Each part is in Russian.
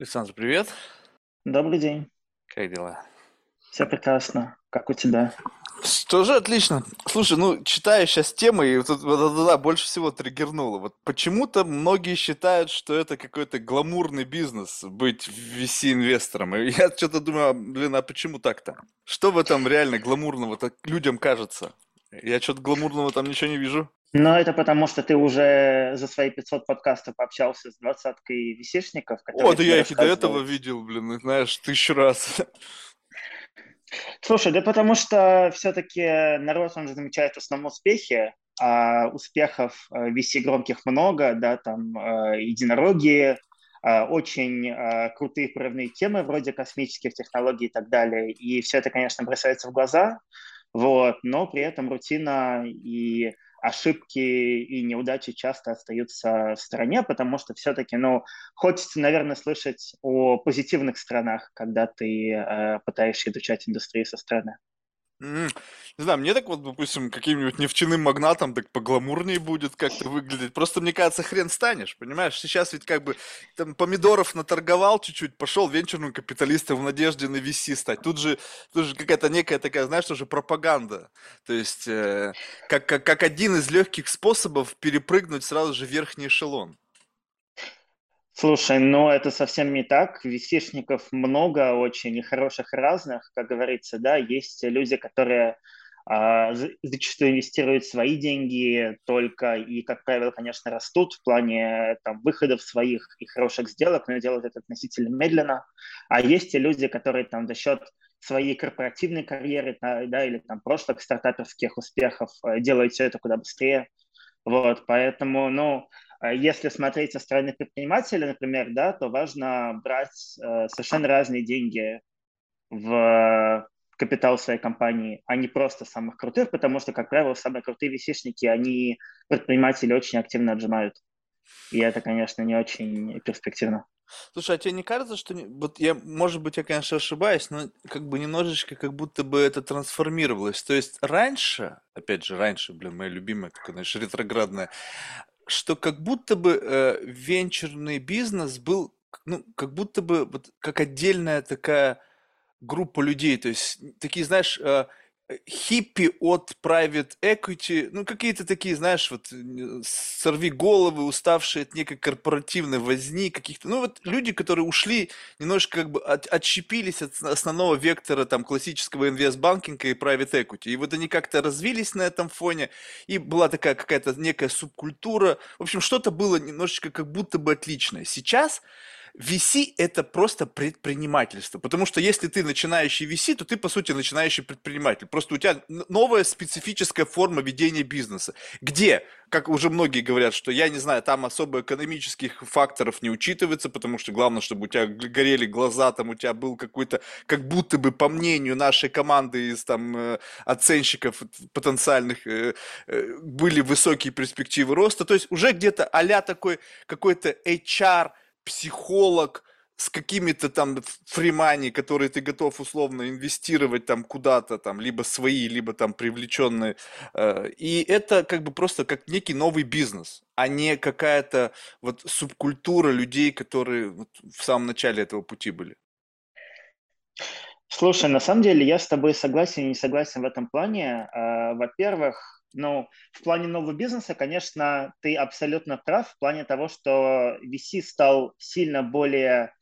Александр, привет. Добрый день. Как дела? Все прекрасно. Как у тебя? Тоже отлично. Слушай, ну, читаю сейчас темы, и вот, вот, вот, да, да, больше всего триггернуло. Вот почему-то многие считают, что это какой-то гламурный бизнес быть VC-инвестором. И я что-то думаю, а, блин, а почему так-то? Что в этом реально гламурного так людям кажется? Я что-то гламурного там ничего не вижу. Но это потому, что ты уже за свои 500 подкастов пообщался с двадцаткой висишников. О, да я их и до этого видел, блин, знаешь, тысячу раз. Слушай, да потому что все-таки народ, он же замечает в основном успехи, а успехов VC э, громких много, да, там э, единороги, э, очень крутые прорывные темы вроде космических технологий и так далее. И все это, конечно, бросается в глаза, вот, но при этом рутина и ошибки и неудачи часто остаются в стороне, потому что все-таки, ну, хочется, наверное, слышать о позитивных сторонах, когда ты э, пытаешься изучать индустрию со стороны. Не знаю, мне так вот, допустим, каким-нибудь нефтяным магнатом так погламурнее будет как-то выглядеть. Просто, мне кажется, хрен станешь, понимаешь? Сейчас ведь как бы там помидоров наторговал чуть-чуть, пошел венчурным капиталистом в надежде на VC стать. Тут же, тут же какая-то некая такая, знаешь, уже пропаганда. То есть, э, как, как, как один из легких способов перепрыгнуть сразу же в верхний эшелон. Слушай, ну это совсем не так. Висишников много очень и хороших разных, как говорится, да. Есть люди, которые а, зачастую инвестируют свои деньги только и, как правило, конечно, растут в плане там, выходов своих и хороших сделок, но делают это относительно медленно. А есть и люди, которые там за счет своей корпоративной карьеры да, или там прошлых стартаперских успехов э, делают все это куда быстрее. Вот, поэтому, ну, если смотреть со стороны предпринимателя, например, да, то важно брать э, совершенно разные деньги в капитал своей компании, а не просто самых крутых, потому что, как правило, самые крутые висишники, они предприниматели очень активно отжимают. И это, конечно, не очень перспективно. Слушай, а тебе не кажется, что вот я, может быть, я, конечно, ошибаюсь, но как бы немножечко как будто бы это трансформировалось. То есть раньше, опять же, раньше, блин, моя любимая, такая, знаешь, ретроградная, что как будто бы э, венчурный бизнес был, ну, как будто бы вот как отдельная такая группа людей, то есть такие, знаешь, э, хиппи от private equity, ну, какие-то такие, знаешь, вот сорви головы, уставшие от некой корпоративной возни каких-то, ну, вот люди, которые ушли, немножко как бы от, отщепились от основного вектора там классического инвестбанкинга и private equity, и вот они как-то развились на этом фоне, и была такая какая-то некая субкультура, в общем, что-то было немножечко как будто бы отличное. Сейчас VC – это просто предпринимательство, потому что если ты начинающий VC, то ты, по сути, начинающий предприниматель. Просто у тебя новая специфическая форма ведения бизнеса, где, как уже многие говорят, что, я не знаю, там особо экономических факторов не учитывается, потому что главное, чтобы у тебя горели глаза, там у тебя был какой-то, как будто бы, по мнению нашей команды из там э, оценщиков потенциальных, э, э, были высокие перспективы роста, то есть уже где-то а такой какой-то HR – психолог с какими-то там фримани, которые ты готов условно инвестировать там куда-то, там, либо свои, либо там привлеченные. Э, и это как бы просто как некий новый бизнес, а не какая-то вот субкультура людей, которые вот в самом начале этого пути были. Слушай, на самом деле я с тобой согласен и не согласен в этом плане. Э, во-первых, ну, в плане нового бизнеса, конечно, ты абсолютно прав в плане того, что VC стал сильно более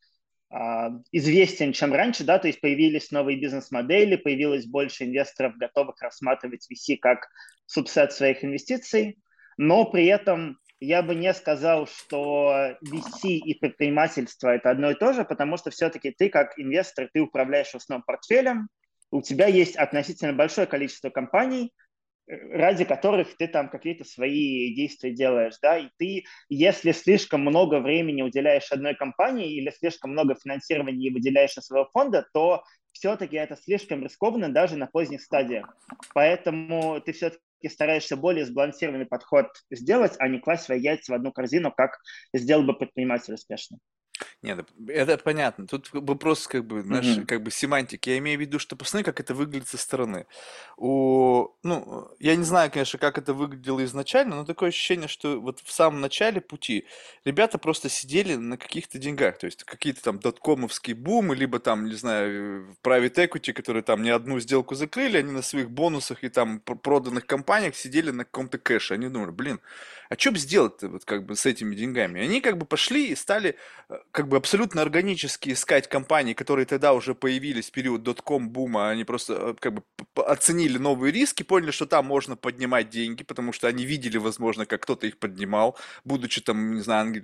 а, известен, чем раньше, да, то есть появились новые бизнес-модели, появилось больше инвесторов, готовых рассматривать VC как субсет своих инвестиций, но при этом я бы не сказал, что VC и предпринимательство это одно и то же, потому что все-таки ты как инвестор, ты управляешь основным портфелем, у тебя есть относительно большое количество компаний, ради которых ты там какие-то свои действия делаешь, да, и ты, если слишком много времени уделяешь одной компании или слишком много финансирования выделяешь на своего фонда, то все-таки это слишком рискованно даже на поздних стадиях. Поэтому ты все-таки стараешься более сбалансированный подход сделать, а не класть свои яйца в одну корзину, как сделал бы предприниматель успешно. Нет, это понятно. Тут вопрос как бы, знаешь, Мгм. как бы семантики. Я имею в виду, что посмотри, как это выглядит со стороны. У, ну, я не знаю, конечно, как это выглядело изначально, но такое ощущение, что вот в самом начале пути ребята просто сидели на каких-то деньгах, то есть какие-то там доткомовские бумы, либо там, не знаю, private equity, которые там не одну сделку закрыли, они на своих бонусах и там пр- проданных компаниях сидели на каком-то кэше. Они думали, блин, а что бы сделать-то вот как бы с этими деньгами? И они как бы пошли и стали э, как бы абсолютно органически искать компании, которые тогда уже появились в период дотком бума, они просто э, как бы оценили новые риски, поняли, что там можно поднимать деньги, потому что они видели, возможно, как кто-то их поднимал, будучи там, не знаю,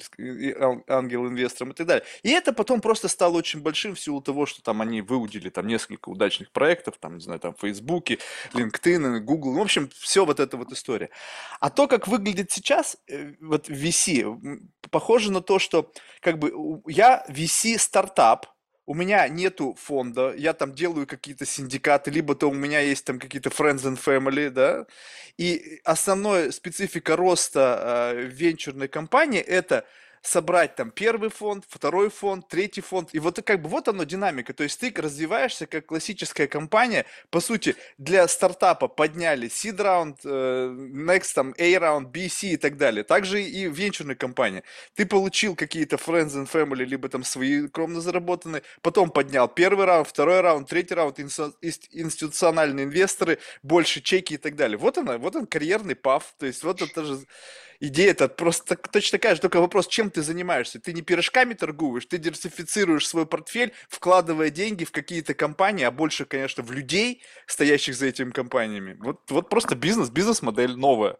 ангел-инвестором и так далее. И это потом просто стало очень большим в силу того, что там они выудили там несколько удачных проектов, там, не знаю, там, Фейсбуке, LinkedIn, Google, в общем, все вот эта вот история. А то, как выглядит сейчас, э, вот VC, похоже на то, что как бы я VC стартап, у меня нету фонда, я там делаю какие-то синдикаты, либо то у меня есть там какие-то friends and family, да, и основная специфика роста э, венчурной компании это собрать там первый фонд, второй фонд, третий фонд, и вот как бы вот оно динамика, то есть ты развиваешься как классическая компания, по сути для стартапа подняли seed раунд, э, next там A раунд, B, C и так далее, также и венчурная компания, ты получил какие-то friends and family, либо там свои кровно заработанные, потом поднял первый раунд, второй раунд, третий раунд, институциональные инвесторы, больше чеки и так далее. Вот она, вот он карьерный паф, то есть вот это же идея это просто точно такая же, только вопрос, чем ты занимаешься. Ты не пирожками торгуешь, ты диверсифицируешь свой портфель, вкладывая деньги в какие-то компании, а больше, конечно, в людей, стоящих за этими компаниями. Вот, вот просто бизнес, бизнес-модель новая.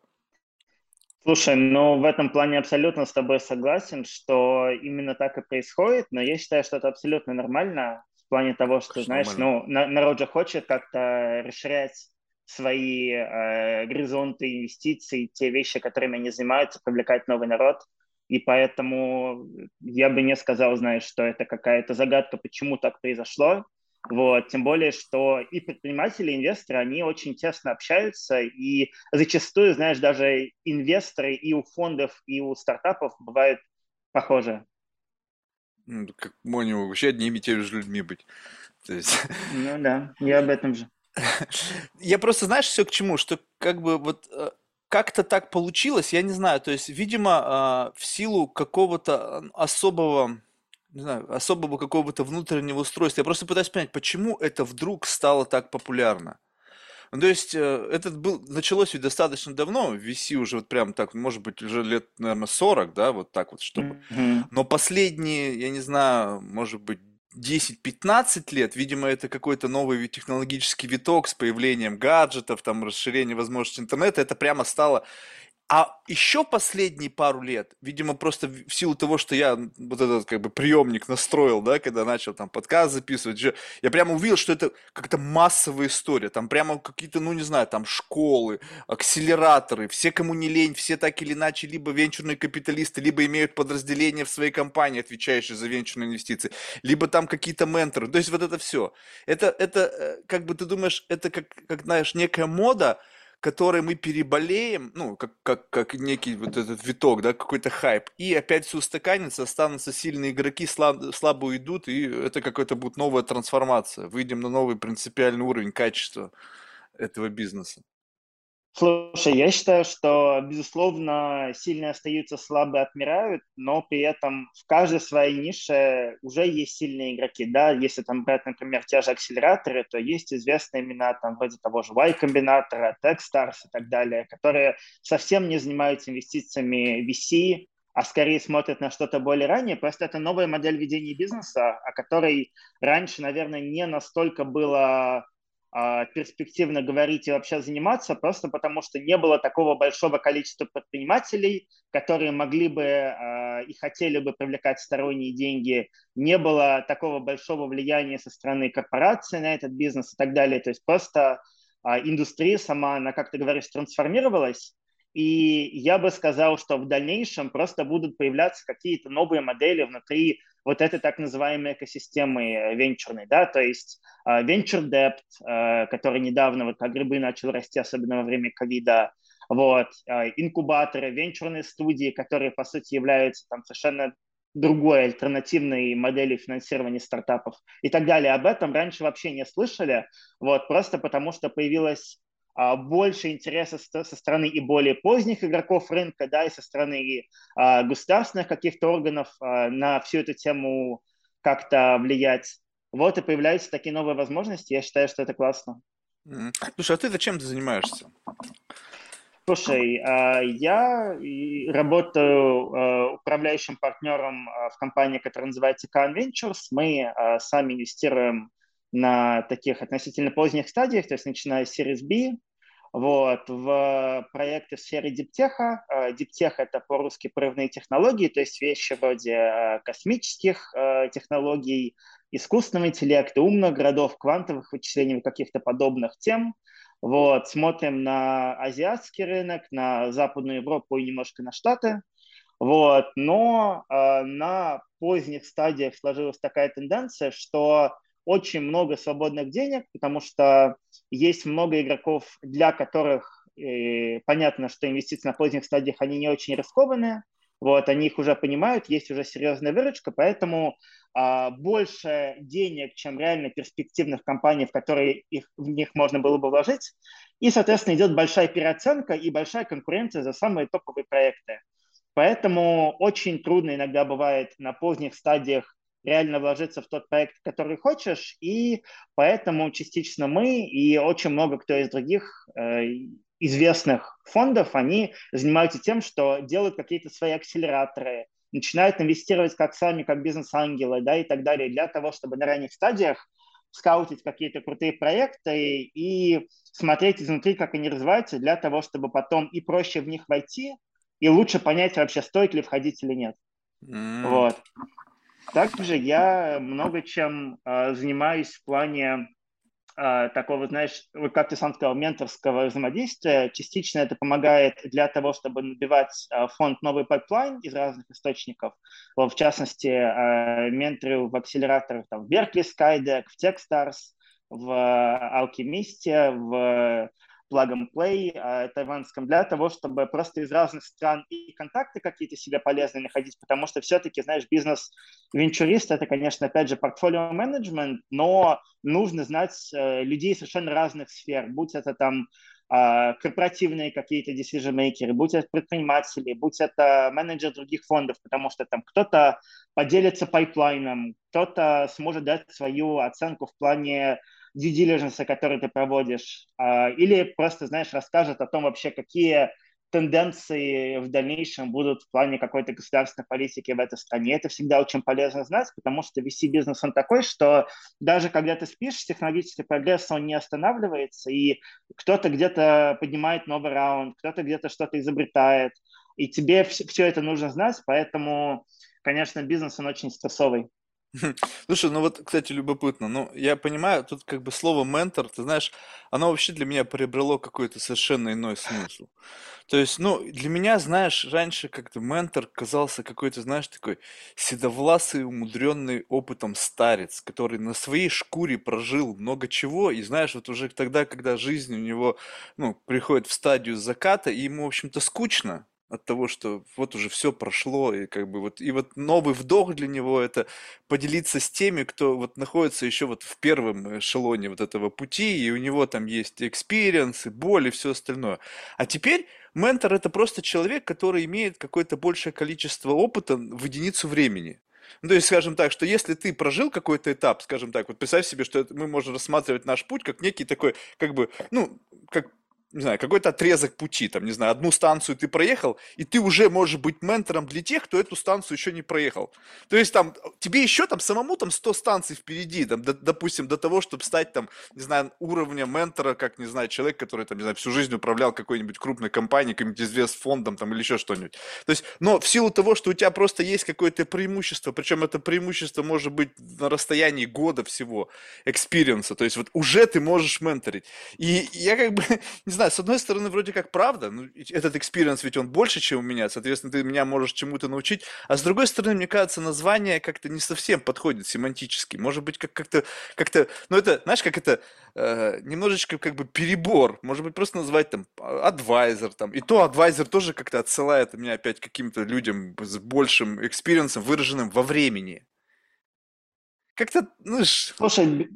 Слушай, ну в этом плане абсолютно с тобой согласен, что именно так и происходит, но я считаю, что это абсолютно нормально в плане того, что, Конечно, знаешь, нормально. ну на- народ же хочет как-то расширять свои э, горизонты инвестиций, те вещи, которыми они занимаются, привлекать новый народ. И поэтому я бы не сказал, знаешь, что это какая-то загадка, почему так произошло. Вот. Тем более, что и предприниматели, и инвесторы, они очень тесно общаются, и зачастую, знаешь, даже инвесторы и у фондов, и у стартапов бывают похожи. Ну, Как Мони вообще одними и теми же людьми быть. То есть Ну да, я об этом же. Я просто, знаешь, все к чему, что как бы вот э, как-то так получилось, я не знаю, то есть, видимо, а, в силу какого-то особого, не знаю, особого какого-то внутреннего устройства. Я просто пытаюсь понять, почему это вдруг стало так популярно. Ну, то есть, э, этот был, началось ведь достаточно давно, VC уже вот прям так, может быть, уже лет, наверное, 40, да, вот так вот, чтобы Мгм. но последние, я не знаю, может быть, 10-15 лет, видимо, это какой-то новый технологический виток с появлением гаджетов, там, расширение возможностей интернета, это прямо стало а еще последние пару лет, видимо, просто в силу того, что я вот этот как бы приемник настроил, да, когда начал там подкаст записывать, я прямо увидел, что это как-то массовая история, там прямо какие-то, ну не знаю, там школы, акселераторы, все, кому не лень, все так или иначе либо венчурные капиталисты, либо имеют подразделения в своей компании, отвечающие за венчурные инвестиции, либо там какие-то менторы, то есть вот это все. Это, это э, как бы ты думаешь, это как, как знаешь, некая мода, которой мы переболеем, ну, как, как, как некий вот этот виток, да, какой-то хайп, и опять все устаканится, останутся сильные игроки, слаб, слабо уйдут, и это какая-то будет новая трансформация. Выйдем на новый принципиальный уровень качества этого бизнеса. Слушай, я считаю, что, безусловно, сильные остаются, слабые отмирают, но при этом в каждой своей нише уже есть сильные игроки. Да, если там брать, например, те же акселераторы, то есть известные имена там вроде того же Y-комбинатора, Techstars и так далее, которые совсем не занимаются инвестициями VC, а скорее смотрят на что-то более раннее. Просто это новая модель ведения бизнеса, о которой раньше, наверное, не настолько было перспективно говорить и вообще заниматься, просто потому что не было такого большого количества предпринимателей, которые могли бы а, и хотели бы привлекать сторонние деньги, не было такого большого влияния со стороны корпорации на этот бизнес и так далее. То есть просто а, индустрия сама, она, как ты говоришь, трансформировалась, и я бы сказал, что в дальнейшем просто будут появляться какие-то новые модели внутри вот этой так называемой экосистемы венчурной, да, то есть uh, venture debt, uh, который недавно вот как грибы начал расти, особенно во время ковида, вот, uh, инкубаторы, венчурные студии, которые, по сути, являются там совершенно другой альтернативной модели финансирования стартапов и так далее. Об этом раньше вообще не слышали, вот, просто потому что появилась больше интереса со стороны и более поздних игроков рынка, да, и со стороны а, государственных каких-то органов а, на всю эту тему как-то влиять. Вот и появляются такие новые возможности. Я считаю, что это классно. Слушай, а ты зачем ты занимаешься? Слушай, я работаю управляющим партнером в компании, которая называется Khan Ventures. Мы сами инвестируем на таких относительно поздних стадиях, то есть начиная с Series B, вот, в проекты в сфере диптеха. Диптех – это по-русски прорывные технологии, то есть вещи вроде э, космических э, технологий, искусственного интеллекта, умных городов, квантовых вычислений, каких-то подобных тем. Вот, смотрим на азиатский рынок, на Западную Европу и немножко на Штаты. Вот, но э, на поздних стадиях сложилась такая тенденция, что очень много свободных денег, потому что есть много игроков, для которых э, понятно, что инвестиции на поздних стадиях, они не очень рискованные, вот, они их уже понимают, есть уже серьезная выручка, поэтому а, больше денег, чем реально перспективных компаний, в которые их, в них можно было бы вложить, и, соответственно, идет большая переоценка и большая конкуренция за самые топовые проекты. Поэтому очень трудно иногда бывает на поздних стадиях реально вложиться в тот проект, который хочешь, и поэтому частично мы и очень много кто из других э, известных фондов, они занимаются тем, что делают какие-то свои акселераторы, начинают инвестировать как сами, как бизнес-ангелы, да, и так далее, для того, чтобы на ранних стадиях скаутить какие-то крутые проекты и смотреть изнутри, как они развиваются, для того, чтобы потом и проще в них войти, и лучше понять вообще, стоит ли входить или нет. Mm. Вот. Также я много чем э, занимаюсь в плане э, такого, знаешь, как ты сам сказал, менторского взаимодействия. Частично это помогает для того, чтобы набивать э, фонд новый pipeline из разных источников. Вот, в частности, э, менторю в акселераторах там, в Berkeley Skydeck, в Techstars, в Alchemist, в Plug Play э, тайванском для того, чтобы просто из разных стран и контакты какие-то себе полезные находить, потому что все-таки, знаешь, бизнес-венчурист – это, конечно, опять же, portfolio management, но нужно знать э, людей совершенно разных сфер, будь это там э, корпоративные какие-то decision-makers, будь это предприниматели, будь это менеджеры других фондов, потому что там кто-то поделится pipeline ом, кто-то сможет дать свою оценку в плане due diligence, который ты проводишь, а, или просто, знаешь, расскажет о том вообще, какие тенденции в дальнейшем будут в плане какой-то государственной политики в этой стране. Это всегда очень полезно знать, потому что VC-бизнес, он такой, что даже когда ты спишь, технологический прогресс, он не останавливается, и кто-то где-то поднимает новый раунд, кто-то где-то что-то изобретает, и тебе все, все это нужно знать, поэтому, конечно, бизнес, он очень стрессовый. Слушай, ну вот, кстати, любопытно. Ну, я понимаю, тут как бы слово ментор, ты знаешь, оно вообще для меня приобрело какой-то совершенно иной смысл. То есть, ну, для меня, знаешь, раньше как-то ментор казался какой-то, знаешь, такой седовласый, умудренный опытом старец, который на своей шкуре прожил много чего, и знаешь, вот уже тогда, когда жизнь у него, ну, приходит в стадию заката, и ему, в общем-то, скучно, от того, что вот уже все прошло, и как бы вот, и вот новый вдох для него это поделиться с теми, кто вот находится еще вот в первом эшелоне вот этого пути, и у него там есть experience, и боль, и все остальное. А теперь ментор это просто человек, который имеет какое-то большее количество опыта в единицу времени. Ну, то есть, скажем так, что если ты прожил какой-то этап, скажем так, вот представь себе, что мы можем рассматривать наш путь как некий такой, как бы, ну, как не знаю, какой-то отрезок пути, там, не знаю, одну станцию ты проехал, и ты уже можешь быть ментором для тех, кто эту станцию еще не проехал. То есть там, тебе еще там самому там 100 станций впереди, там, до, допустим, до того, чтобы стать там, не знаю, уровня ментора, как, не знаю, человек, который там, не знаю, всю жизнь управлял какой-нибудь крупной компанией, каким-нибудь известным фондом там или еще что-нибудь. То есть, но в силу того, что у тебя просто есть какое-то преимущество, причем это преимущество может быть на расстоянии года всего, experience а, то есть вот уже ты можешь менторить. И я как бы, не знаю, знаю, с одной стороны, вроде как правда, ну, этот experience ведь он больше, чем у меня, соответственно, ты меня можешь чему-то научить, а с другой стороны, мне кажется, название как-то не совсем подходит семантически, может быть, как- как-то, как-то, ну, это, знаешь, как это, э, немножечко как бы перебор, может быть, просто назвать там advisor, там, и то advisor тоже как-то отсылает меня опять каким-то людям с большим experience ом, выраженным во времени. Как-то, ну. Слушай,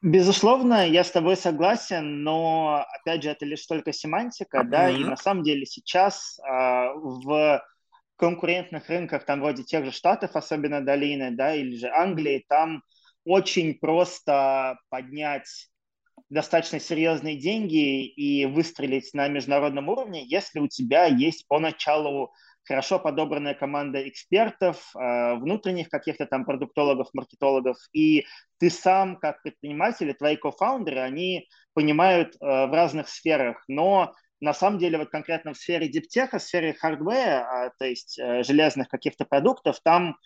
безусловно, я с тобой согласен, но, опять же, это лишь только семантика, mm-hmm. да, и на самом деле сейчас э, в конкурентных рынках, там вроде тех же Штатов, особенно долины, да, или же Англии, там очень просто поднять достаточно серьезные деньги и выстрелить на международном уровне, если у тебя есть поначалу хорошо подобранная команда экспертов, э, внутренних каких-то там продуктологов, маркетологов, и ты сам как предприниматель, твои кофаундеры, они понимают э, в разных сферах, но на самом деле вот конкретно в сфере диптеха, в сфере хардвера, то есть э, железных каких-то продуктов, там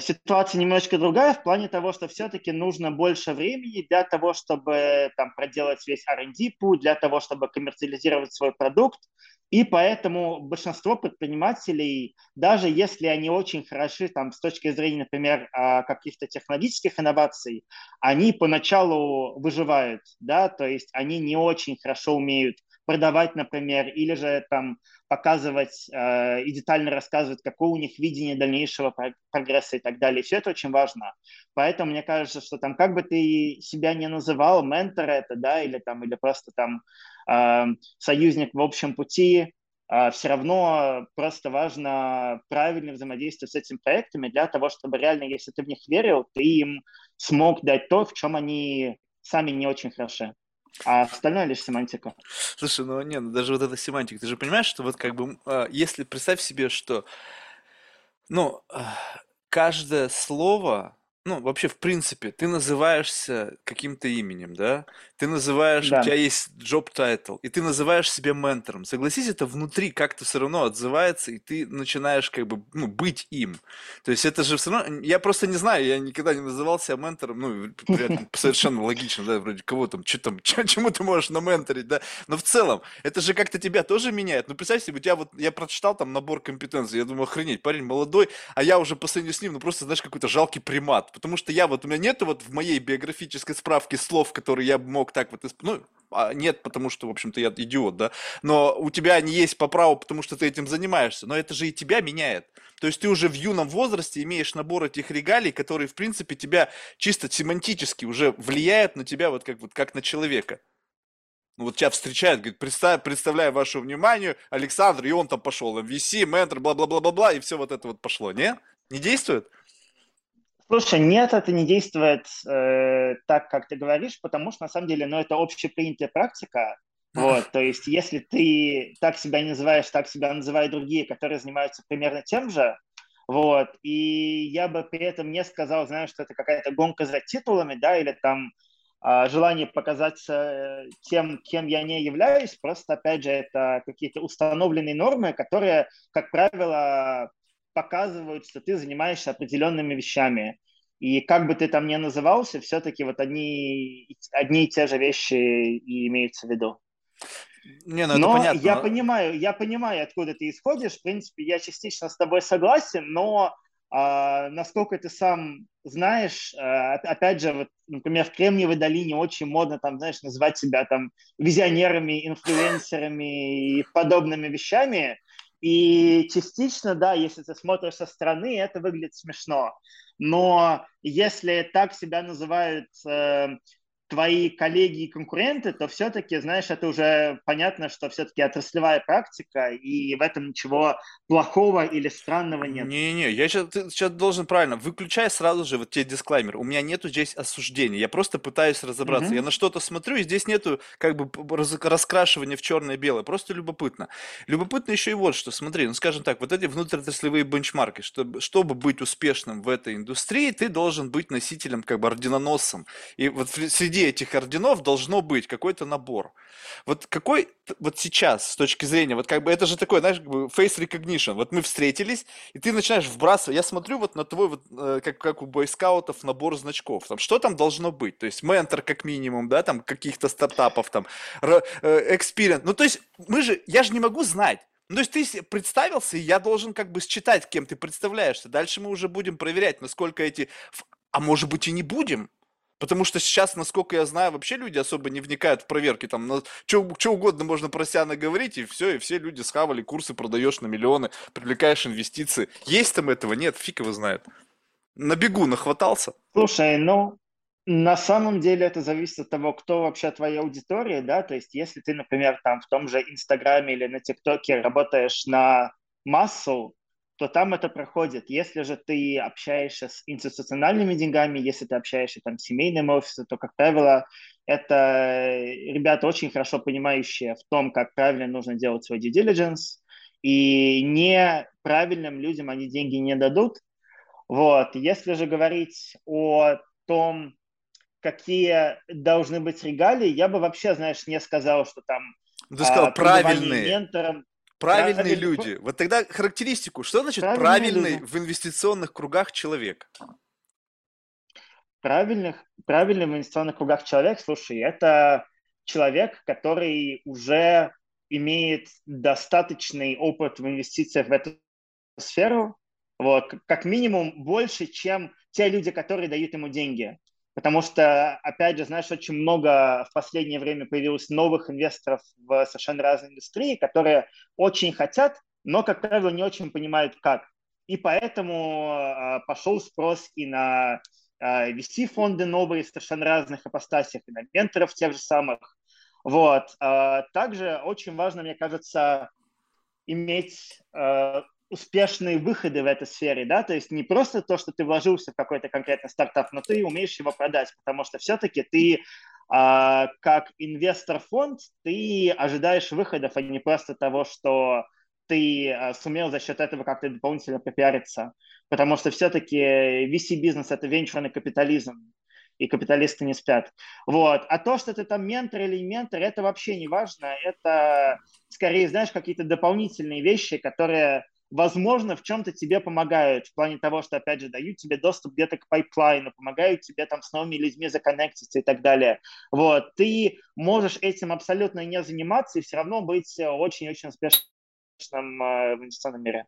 ситуация немножко другая в плане того, что все-таки нужно больше времени для того, чтобы там проделать весь R&D путь, для того, чтобы коммерциализировать свой продукт. И поэтому большинство предпринимателей, даже если они очень хороши там, с точки зрения, например, а, каких-то технологических инноваций, они поначалу выживают, да, то есть они не очень хорошо умеют продавать, например, или же там показывать э, и детально рассказывать, какое у них видение дальнейшего прогресса и так далее. Все это очень важно. Поэтому мне кажется, что там как бы ты себя не называл, ментор это, да, или там, или просто там э, союзник в общем пути, э, все равно просто важно правильно взаимодействовать с этими проектами для того, чтобы реально, если ты в них верил, ты им смог дать то, в чем они сами не очень хороши а остальное лишь семантика. Слушай, ну не, ну даже вот эта семантика, ты же понимаешь, что вот как бы, а, если представь себе, что, ну, а, каждое слово ну, вообще, в принципе, ты называешься каким-то именем, да? Ты называешь, у тебя есть job title, и ты называешь себя ментором. Согласись, это внутри как-то все равно отзывается, и ты начинаешь как бы, ну, быть им. То есть это же все равно, я просто не знаю, я никогда не называл себя ментором, ну, совершенно логично, да, вроде кого там, что там, чему ты можешь наменторить, да? Но в целом, это же как-то тебя тоже меняет. Ну, представь себе, у тебя вот, я прочитал там набор компетенций, я думаю, охренеть, парень молодой, а я уже по сравнению с ним, ну, просто, знаешь, какой-то жалкий примат потому что я вот, у меня нету вот в моей биографической справке слов, которые я мог так вот, ну, а нет, потому что, в общем-то, я идиот, да, но у тебя они есть по праву, потому что ты этим занимаешься, но это же и тебя меняет. То есть ты уже в юном возрасте имеешь набор этих регалий, которые, в принципе, тебя чисто семантически уже влияют на тебя вот как, вот как на человека. Ну вот тебя встречают, говорит, представь, представляю вашему вниманию, Александр, и он там пошел, MVC, ментор, бла-бла-бла-бла-бла, и все вот это вот пошло, не? Не действует? Слушай, нет, это не действует э, так, как ты говоришь, потому что на самом деле, ну, это общепринятая практика. Вот, то есть, если ты так себя не называешь, так себя называют другие, которые занимаются примерно тем же, вот, и я бы при этом не сказал, знаешь, что это какая-то гонка за титулами, да, или там э, желание показаться э, тем, кем я не являюсь, просто, опять же, это какие-то установленные нормы, которые, как правило, показывают, что ты занимаешься определенными вещами. И как бы ты там ни назывался, все-таки вот одни, одни и те же вещи и имеются в виду. Не, ну но понятно. я понимаю, я понимаю, откуда ты исходишь. В принципе, я частично с тобой согласен, но а, насколько ты сам знаешь, а, опять же, вот, например, в Кремниевой долине очень модно там, знаешь, называть себя там визионерами, инфлюенсерами и подобными вещами. И частично, да, если ты смотришь со стороны, это выглядит смешно. Но если так себя называют э, твои коллеги и конкуренты, то все-таки, знаешь, это уже понятно, что все-таки отраслевая практика, и в этом ничего плохого или странного нет. Не-не, я сейчас, ты сейчас должен правильно, выключай сразу же вот те дисклаймер. У меня нету здесь осуждения, я просто пытаюсь разобраться. Угу. Я на что-то смотрю, и здесь нету как бы раскрашивания в черное и белое, просто любопытно. Любопытно еще и вот что, смотри, ну скажем так, вот эти внутриотраслевые бенчмарки, чтобы, чтобы быть успешным в этой индустрии, ты должен быть носителем как бы орденоносцем. И вот среди этих орденов должно быть какой-то набор. Вот какой вот сейчас с точки зрения, вот как бы это же такое, знаешь, как бы face recognition. Вот мы встретились, и ты начинаешь вбрасывать. Я смотрю вот на твой вот, э, как, как у бойскаутов, набор значков. Там, что там должно быть? То есть ментор как минимум, да, там каких-то стартапов, там, experience. Ну, то есть мы же, я же не могу знать. Ну, то есть ты представился, и я должен как бы считать, кем ты представляешься. Дальше мы уже будем проверять, насколько эти... А может быть и не будем. Потому что сейчас, насколько я знаю, вообще люди особо не вникают в проверки. Там на что угодно можно про себя наговорить, и все, и все люди схавали, курсы продаешь на миллионы, привлекаешь инвестиции. Есть там этого? Нет, фиг его знает. На бегу нахватался. Слушай, ну, на самом деле это зависит от того, кто вообще твоя аудитория, да, то есть если ты, например, там в том же Инстаграме или на ТикТоке работаешь на массу, то там это проходит. Если же ты общаешься с институциональными деньгами, если ты общаешься там с семейным офисом, то, как правило, это ребята очень хорошо понимающие в том, как правильно нужно делать свой due diligence, и неправильным людям они деньги не дадут. Вот. Если же говорить о том, какие должны быть регалии, я бы вообще, знаешь, не сказал, что там ну, ты сказал, а, правильные. Ментором, Правильные люди. Вот тогда характеристику. Что значит правильный, правильный в инвестиционных кругах человек? Правильных, правильный в инвестиционных кругах человек, слушай, это человек, который уже имеет достаточный опыт в инвестициях в эту сферу, вот, как минимум больше, чем те люди, которые дают ему деньги. Потому что, опять же, знаешь, очень много в последнее время появилось новых инвесторов в совершенно разной индустрии, которые очень хотят, но, как правило, не очень понимают, как. И поэтому э, пошел спрос и на э, VC-фонды новые, совершенно разных апостасиях, и на менторов тех же самых. Вот. Э, также очень важно, мне кажется, иметь успешные выходы в этой сфере, да, то есть не просто то, что ты вложился в какой-то конкретный стартап, но ты умеешь его продать, потому что все-таки ты а, как инвестор-фонд, ты ожидаешь выходов, а не просто того, что ты а, сумел за счет этого как-то дополнительно попиариться, потому что все-таки VC-бизнес – это венчурный капитализм, и капиталисты не спят. Вот. А то, что ты там ментор или ментор, это вообще не важно. Это скорее, знаешь, какие-то дополнительные вещи, которые возможно, в чем-то тебе помогают, в плане того, что, опять же, дают тебе доступ где-то к пайплайну, помогают тебе там с новыми людьми законнектиться и так далее. Вот, ты можешь этим абсолютно не заниматься и все равно быть очень-очень успешным э, в инвестиционном мире.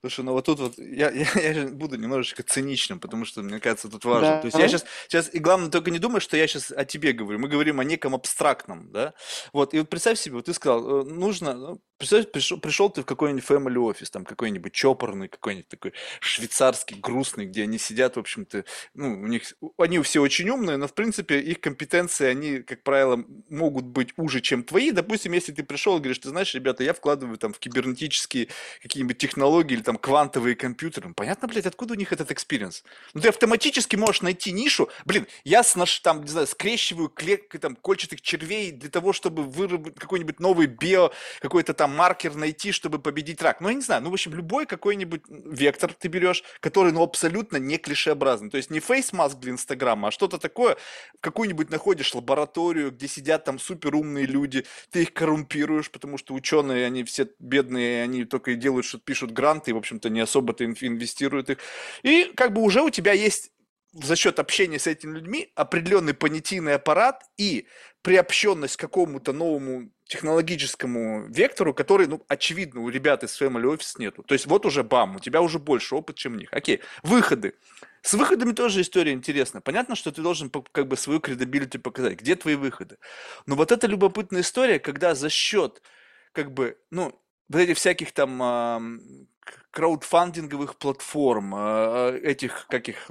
Слушай, ну вот тут вот я, я, я буду немножечко циничным, потому что, мне кажется, тут важно. Да. То есть я сейчас, сейчас, и главное, только не думай, что я сейчас о тебе говорю. Мы говорим о неком абстрактном, да? Вот, и вот представь себе, вот ты сказал, э, нужно, ну, представь, пришел, пришел ты в какой-нибудь family office, там какой-нибудь чопорный, какой-нибудь такой швейцарский, грустный, где они сидят, в общем-то, ну, у них, они все очень умные, но, в принципе, их компетенции, они, как правило, могут быть уже, чем твои. Допустим, если ты пришел и говоришь, ты знаешь, ребята, я вкладываю там в кибернетические какие-нибудь технологии, технологии или там квантовые компьютеры. Ну, понятно, блядь, откуда у них этот experience? Ну, ты автоматически можешь найти нишу. Блин, я с наш, там, не знаю, скрещиваю клетки, там, кольчатых червей для того, чтобы выработать какой-нибудь новый био, какой-то там маркер найти, чтобы победить рак. Ну, я не знаю, ну, в общем, любой какой-нибудь вектор ты берешь, который, ну, абсолютно не клишеобразный. То есть не фейс-маск для Инстаграма, а что-то такое, какую-нибудь находишь лабораторию, где сидят там супер умные люди, ты их коррумпируешь, потому что ученые, они все бедные, они только и делают, что пишут гранты, гранты, в общем-то, не особо-то инвестируют их. И как бы уже у тебя есть за счет общения с этими людьми определенный понятийный аппарат и приобщенность к какому-то новому технологическому вектору, который, ну, очевидно, у ребят из Family Office нету. То есть вот уже бам, у тебя уже больше опыт, чем у них. Окей, выходы. С выходами тоже история интересная. Понятно, что ты должен как бы свою credibility показать. Где твои выходы? Но вот эта любопытная история, когда за счет как бы, ну, вот этих всяких там краудфандинговых платформ, а, этих каких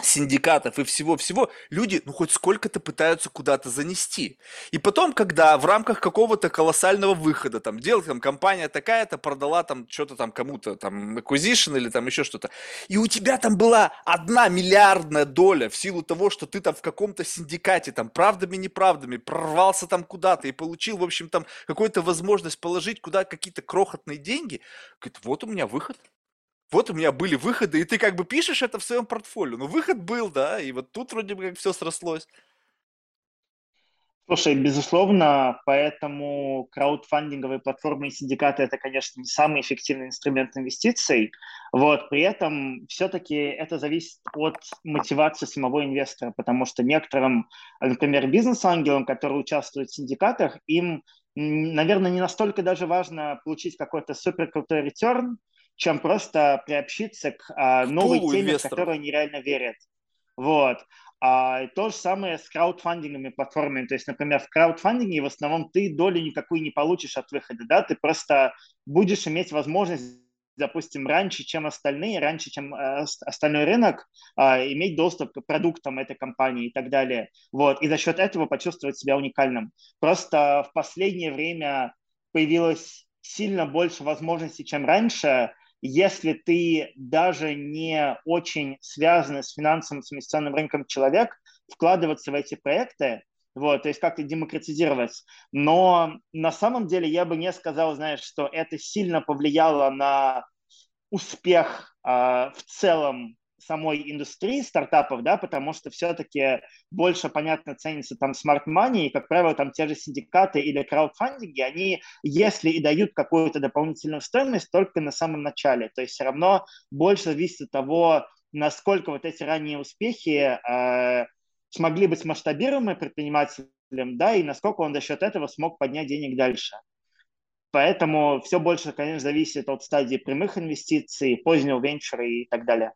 синдикатов и всего-всего, люди, ну, хоть сколько-то пытаются куда-то занести. И потом, когда в рамках какого-то колоссального выхода, там, делать, там, компания такая-то продала там что-то там кому-то, там, acquisition или там еще что-то, и у тебя там была одна миллиардная доля в силу того, что ты там в каком-то синдикате, там, правдами-неправдами, прорвался там куда-то и получил, в общем, там, какую-то возможность положить куда какие-то крохотные деньги, говорит, вот у меня выход, вот у меня были выходы, и ты как бы пишешь это в своем портфолио. Ну, выход был, да, и вот тут вроде бы как все срослось. Слушай, безусловно, поэтому краудфандинговые платформы и синдикаты это, конечно, не самый эффективный инструмент инвестиций. Вот, при этом все-таки это зависит от мотивации самого инвестора, потому что некоторым, например, бизнес-ангелам, которые участвуют в синдикатах, им, наверное, не настолько даже важно получить какой-то супер ретерн, чем просто приобщиться к а, новой теме, в которую они реально верят. Вот. А, то же самое с краудфандинговыми платформами. То есть, например, в краудфандинге в основном ты долю никакую не получишь от выхода, да, ты просто будешь иметь возможность допустим, раньше, чем остальные, раньше, чем э, остальной рынок, э, иметь доступ к продуктам этой компании и так далее. Вот. И за счет этого почувствовать себя уникальным. Просто в последнее время появилось сильно больше возможностей, чем ранше, если ты даже не очень связанный с финансовым, с инвестиционным рынком человек, вкладываться в эти проекты, вот, то есть как-то демократизировать. Но на самом деле я бы не сказал, знаешь, что это сильно повлияло на успех э, в целом самой индустрии стартапов, да, потому что все-таки больше, понятно, ценится там smart money, и, как правило, там те же синдикаты или краудфандинги, они, если и дают какую-то дополнительную стоимость, только на самом начале, то есть все равно больше зависит от того, насколько вот эти ранние успехи э, смогли быть масштабируемы предпринимателем, да, и насколько он за счет этого смог поднять денег дальше. Поэтому все больше, конечно, зависит от стадии прямых инвестиций, позднего венчура и так далее.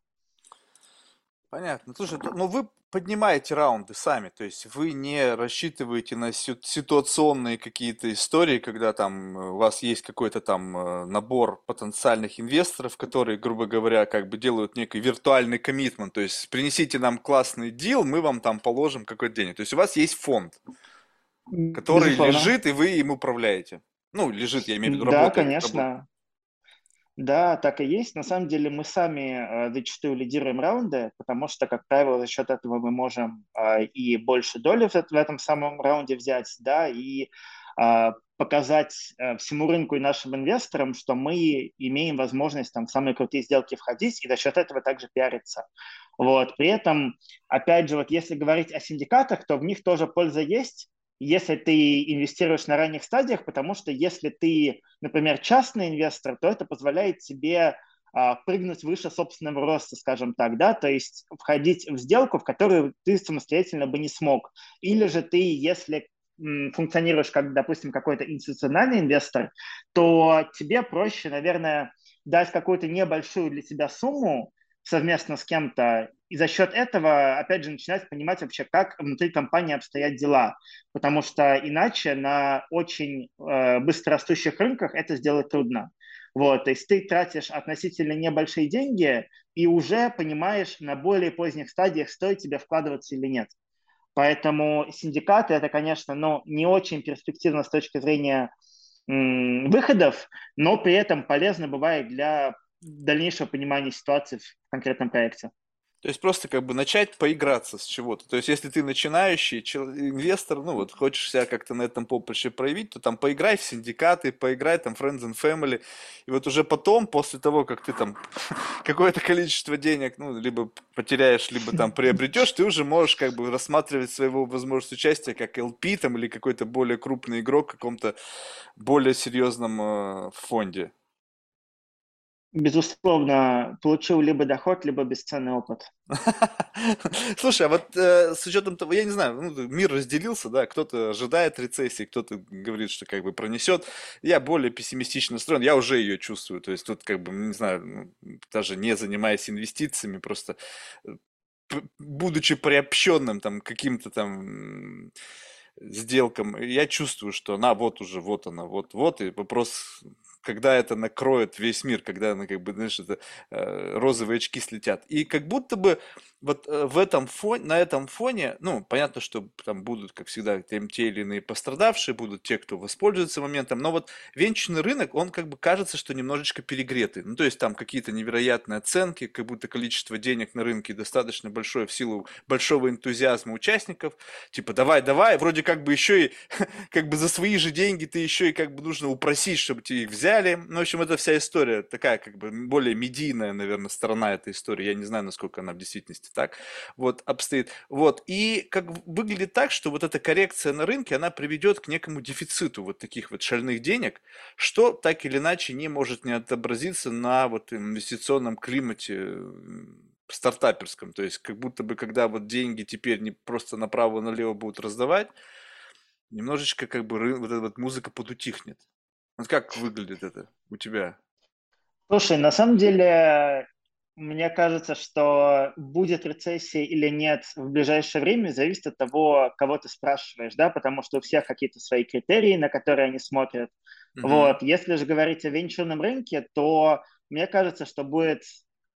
Понятно. Слушай, ну вы поднимаете раунды сами, то есть вы не рассчитываете на ситуационные какие-то истории, когда там э, у вас есть какой-то там э, набор потенциальных инвесторов, которые, грубо говоря, как бы делают некий виртуальный коммитмент, то есть принесите нам классный дел, мы вам там положим какой-то денег. То есть у вас есть фонд, который Безусловно. лежит, и вы им управляете. Ну, лежит, я имею в виду, работает. Да, конечно. Работает. Да, так и есть. На самом деле мы сами э, зачастую лидируем раунды, потому что, как правило, за счет этого мы можем э, и больше доли в, этом самом раунде взять, да, и э, показать всему рынку и нашим инвесторам, что мы имеем возможность там в самые крутые сделки входить и за счет этого также пиариться. Вот. При этом, опять же, вот если говорить о синдикатах, то в них тоже польза есть, если ты инвестируешь на ранних стадиях, потому что если ты, например, частный инвестор, то это позволяет тебе а, прыгнуть выше собственного роста, скажем так, да, то есть входить в сделку, в которую ты самостоятельно бы не смог. Или же ты, если функционируешь как, допустим, какой-то институциональный инвестор, то тебе проще, наверное, дать какую-то небольшую для себя сумму, совместно с кем-то, и за счет этого, опять же, начинать понимать вообще, как внутри компании обстоят дела, потому что иначе на очень э, быстрорастущих рынках это сделать трудно. Вот, то есть ты тратишь относительно небольшие деньги и уже понимаешь на более поздних стадиях, стоит тебе вкладываться или нет. Поэтому синдикаты это, конечно, ну, не очень перспективно с точки зрения м- выходов, но при этом полезно бывает для дальнейшего понимания ситуации в конкретном проекте. То есть просто как бы начать поиграться с чего-то. То есть если ты начинающий инвестор, ну вот хочешь себя как-то на этом поприще проявить, то там поиграй в синдикаты, поиграй там Friends and Family. И вот уже потом, после того, как ты там какое-то количество денег, ну, либо потеряешь, либо там приобретешь, ты уже можешь как бы рассматривать своего возможность участия как LP там или какой-то более крупный игрок в каком-то более серьезном э, фонде безусловно, получил либо доход, либо бесценный опыт. Слушай, а вот э, с учетом того, я не знаю, ну, мир разделился, да, кто-то ожидает рецессии, кто-то говорит, что как бы пронесет. Я более пессимистично настроен, я уже ее чувствую. То есть тут как бы, не знаю, ну, даже не занимаясь инвестициями, просто э, будучи приобщенным там каким-то там сделкам, я чувствую, что она вот уже, вот она, вот, вот, и вопрос когда это накроет весь мир, когда, ну, как бы, знаешь, это, э, розовые очки слетят. И как будто бы вот э, в этом фоне, на этом фоне, ну, понятно, что там будут, как всегда, те, те или иные пострадавшие, будут те, кто воспользуется моментом, но вот венчурный рынок, он как бы кажется, что немножечко перегретый. Ну, то есть там какие-то невероятные оценки, как будто количество денег на рынке достаточно большое в силу большого энтузиазма участников. Типа, давай, давай, вроде как бы еще и, как бы за свои же деньги ты еще и как бы нужно упросить, чтобы тебе их потеряли. Ну, в общем, это вся история такая, как бы, более медийная, наверное, сторона этой истории. Я не знаю, насколько она в действительности так вот обстоит. Вот, и как выглядит так, что вот эта коррекция на рынке, она приведет к некому дефициту вот таких вот шальных денег, что так или иначе не может не отобразиться на вот инвестиционном климате стартаперском. То есть, как будто бы, когда вот деньги теперь не просто направо-налево будут раздавать, немножечко как бы вот эта вот музыка подутихнет. Вот как выглядит это у тебя? Слушай, на самом деле, мне кажется, что будет рецессия или нет в ближайшее время, зависит от того, кого ты спрашиваешь, да, потому что у всех какие-то свои критерии, на которые они смотрят. Угу. Вот, если же говорить о венчурном рынке, то мне кажется, что будет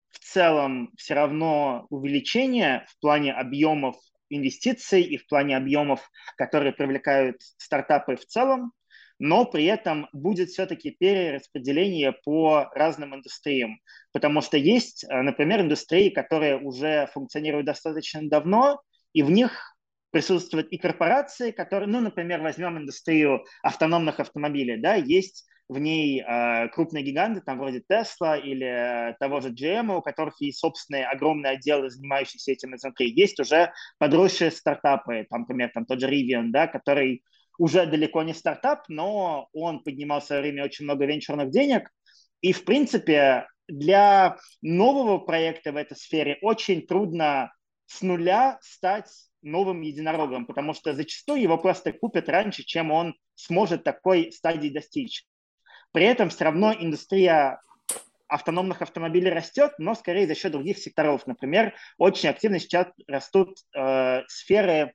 в целом все равно увеличение в плане объемов инвестиций и в плане объемов, которые привлекают стартапы в целом но при этом будет все-таки перераспределение по разным индустриям, потому что есть, э, например, индустрии, которые уже функционируют достаточно давно, и в них присутствуют и корпорации, которые, ну, например, возьмем индустрию автономных автомобилей, да, есть в ней э, крупные гиганты, там вроде Tesla или э, того же GM, у которых есть собственные огромные отделы, занимающиеся этим изнутри. Есть уже подросшие стартапы, там, например, там тот же Rivian, да, который уже далеко не стартап, но он поднимал в свое время очень много венчурных денег. И, в принципе, для нового проекта в этой сфере очень трудно с нуля стать новым единорогом, потому что зачастую его просто купят раньше, чем он сможет такой стадии достичь. При этом все равно индустрия автономных автомобилей растет, но скорее за счет других секторов. Например, очень активно сейчас растут э, сферы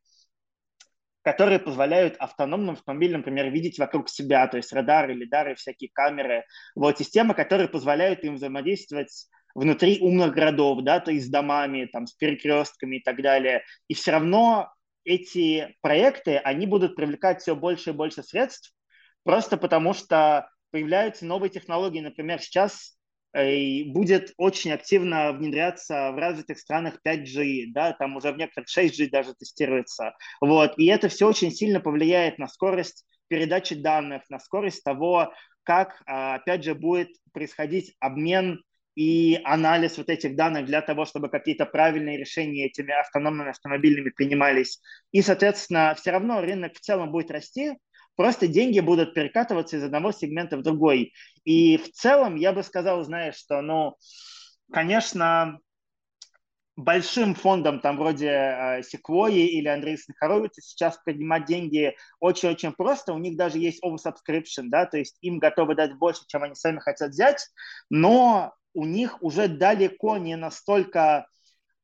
которые позволяют автономным автомобилям, например, видеть вокруг себя, то есть радары, лидары, всякие камеры. Вот системы, которые позволяют им взаимодействовать внутри умных городов, да, то есть с домами, там, с перекрестками и так далее. И все равно эти проекты, они будут привлекать все больше и больше средств, просто потому что появляются новые технологии. Например, сейчас и будет очень активно внедряться в развитых странах 5G, да, там уже в некоторых 6G даже тестируется. Вот. И это все очень сильно повлияет на скорость передачи данных, на скорость того, как, а, опять же, будет происходить обмен и анализ вот этих данных для того, чтобы какие-то правильные решения этими автономными автомобилями принимались. И, соответственно, все равно рынок в целом будет расти, Просто деньги будут перекатываться из одного сегмента в другой. И в целом я бы сказал, знаешь, что, ну, конечно, большим фондом, там вроде э, Sequoia или Андреевской Хоровица, сейчас поднимать деньги очень-очень просто. У них даже есть oversubscription, да, то есть им готовы дать больше, чем они сами хотят взять, но у них уже далеко не настолько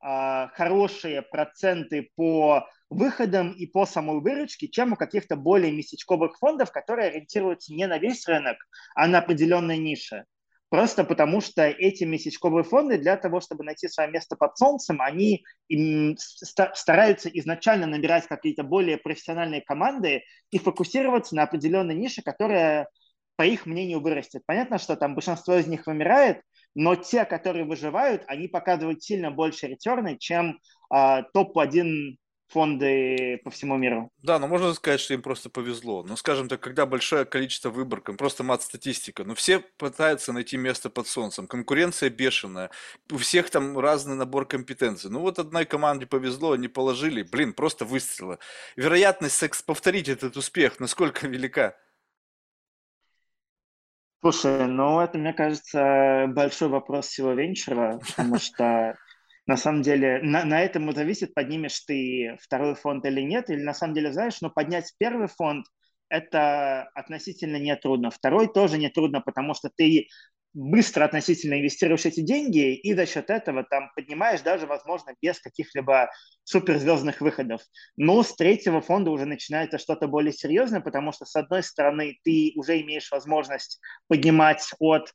э, хорошие проценты по выходом и по самой выручке, чем у каких-то более местечковых фондов, которые ориентируются не на весь рынок, а на определенные ниши. Просто потому что эти месячковые фонды для того, чтобы найти свое место под солнцем, они стараются изначально набирать какие-то более профессиональные команды и фокусироваться на определенной нише, которая, по их мнению, вырастет. Понятно, что там большинство из них вымирает, но те, которые выживают, они показывают сильно больше ретерны, чем э, топ-1 фонды по всему миру. Да, но можно сказать, что им просто повезло. Ну, скажем так, когда большое количество выборок, просто мат-статистика, но все пытаются найти место под солнцем, конкуренция бешеная, у всех там разный набор компетенций. Ну, вот одной команде повезло, они положили, блин, просто выстрела. Вероятность секс повторить этот успех, насколько велика? Слушай, ну это, мне кажется, большой вопрос всего венчура, потому что на самом деле на, на этом зависит, поднимешь ты второй фонд или нет, или на самом деле, знаешь, но поднять первый фонд это относительно нетрудно. Второй тоже нетрудно, потому что ты быстро относительно инвестируешь эти деньги и за счет этого там поднимаешь даже, возможно, без каких-либо суперзвездных выходов. Но с третьего фонда уже начинается что-то более серьезное, потому что, с одной стороны, ты уже имеешь возможность поднимать от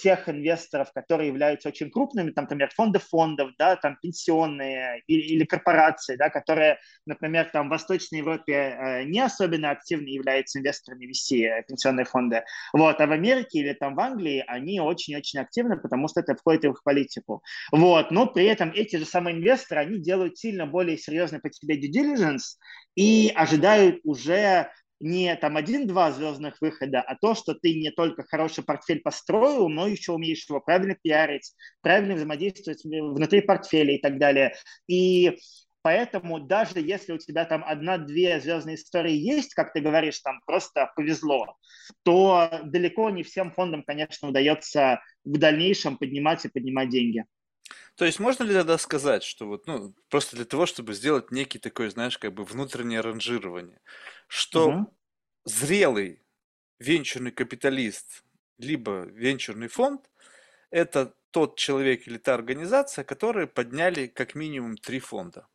тех инвесторов, которые являются очень крупными, там, например, фонды фондов, да, там пенсионные или, или корпорации, да, которые, например, там в Восточной Европе э, не особенно активно являются инвесторами VC, э, пенсионные фонды, вот, а в Америке или там в Англии они очень-очень активны, потому что это входит в их политику, вот, но при этом эти же самые инвесторы, они делают сильно более серьезный по тебе due diligence и ожидают уже не там один-два звездных выхода, а то, что ты не только хороший портфель построил, но еще умеешь его правильно пиарить, правильно взаимодействовать внутри портфеля и так далее. И Поэтому даже если у тебя там одна-две звездные истории есть, как ты говоришь, там просто повезло, то далеко не всем фондам, конечно, удается в дальнейшем поднимать и поднимать деньги. То есть можно ли тогда сказать, что вот, ну, просто для того, чтобы сделать некий такой, знаешь, как бы внутреннее ранжирование, что угу. зрелый венчурный капиталист либо венчурный фонд – это тот человек или та организация, которые подняли как минимум три фонда.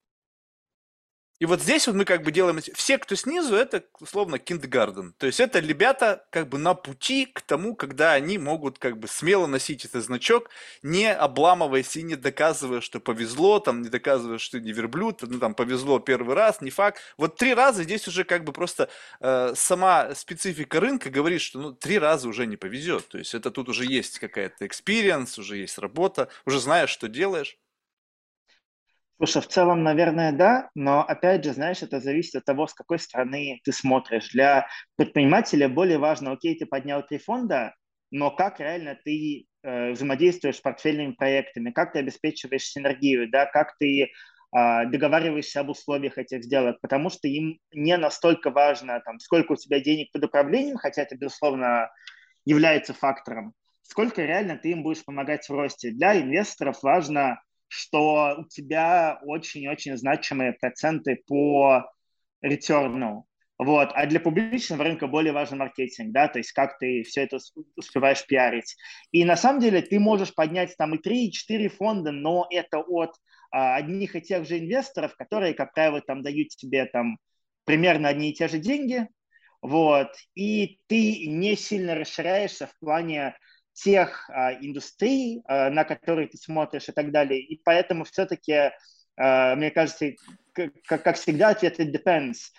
И вот здесь вот мы как бы делаем... Все, кто снизу, это условно киндгарден. То есть это ребята как бы на пути к тому, когда они могут как бы смело носить этот значок, не обламываясь и не доказывая, что повезло, там, не доказывая, что не верблюд, ну там повезло первый раз, не факт. Вот три раза здесь уже как бы просто э, сама специфика рынка говорит, что ну три раза уже не повезет. То есть это тут уже есть какая-то experience, уже есть работа, уже знаешь, что делаешь. Слушай, в целом, наверное, да, но опять же, знаешь, это зависит от того, с какой стороны ты смотришь. Для предпринимателя более важно, окей, ты поднял три фонда, но как реально ты э, взаимодействуешь с портфельными проектами, как ты обеспечиваешь синергию, да, как ты э, договариваешься об условиях этих сделок, потому что им не настолько важно, там, сколько у тебя денег под управлением, хотя это, безусловно, является фактором, сколько реально ты им будешь помогать в росте. Для инвесторов важно что у тебя очень-очень значимые проценты по ретерну. Вот. А для публичного рынка более важен маркетинг, да, то есть как ты все это успеваешь пиарить. И на самом деле ты можешь поднять там и 3, и 4 фонда, но это от а, одних и тех же инвесторов, которые, как правило, там дают тебе там примерно одни и те же деньги, вот, и ты не сильно расширяешься в плане тех а, индустрий, а, на которые ты смотришь и так далее. И поэтому все-таки, а, мне кажется, как, как всегда, ответ it depends.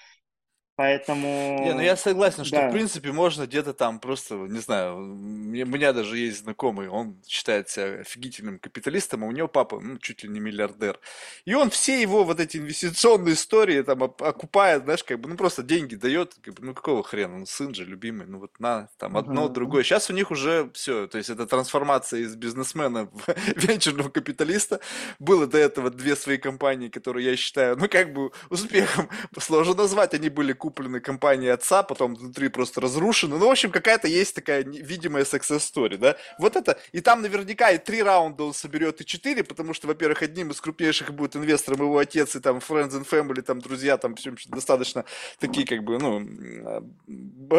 Поэтому... Не, ну я согласен, что да. в принципе можно где-то там просто, не знаю, у меня даже есть знакомый, он считает себя офигительным капиталистом, а у него папа, ну, чуть ли не миллиардер. И он все его вот эти инвестиционные истории там окупает, знаешь, как бы, ну просто деньги дает, как бы, ну какого хрена, ну сын же любимый, ну вот на, там одно, uh-huh. другое. Сейчас у них уже все, то есть это трансформация из бизнесмена в венчурного капиталиста. Было до этого две свои компании, которые я считаю, ну как бы успехом сложно назвать, они были куплены компанией отца, потом внутри просто разрушены. Ну, в общем, какая-то есть такая видимая success story, да. Вот это, и там наверняка и три раунда он соберет, и четыре, потому что, во-первых, одним из крупнейших будет инвестором его отец, и там friends and family, там друзья, там все достаточно такие, как бы, ну,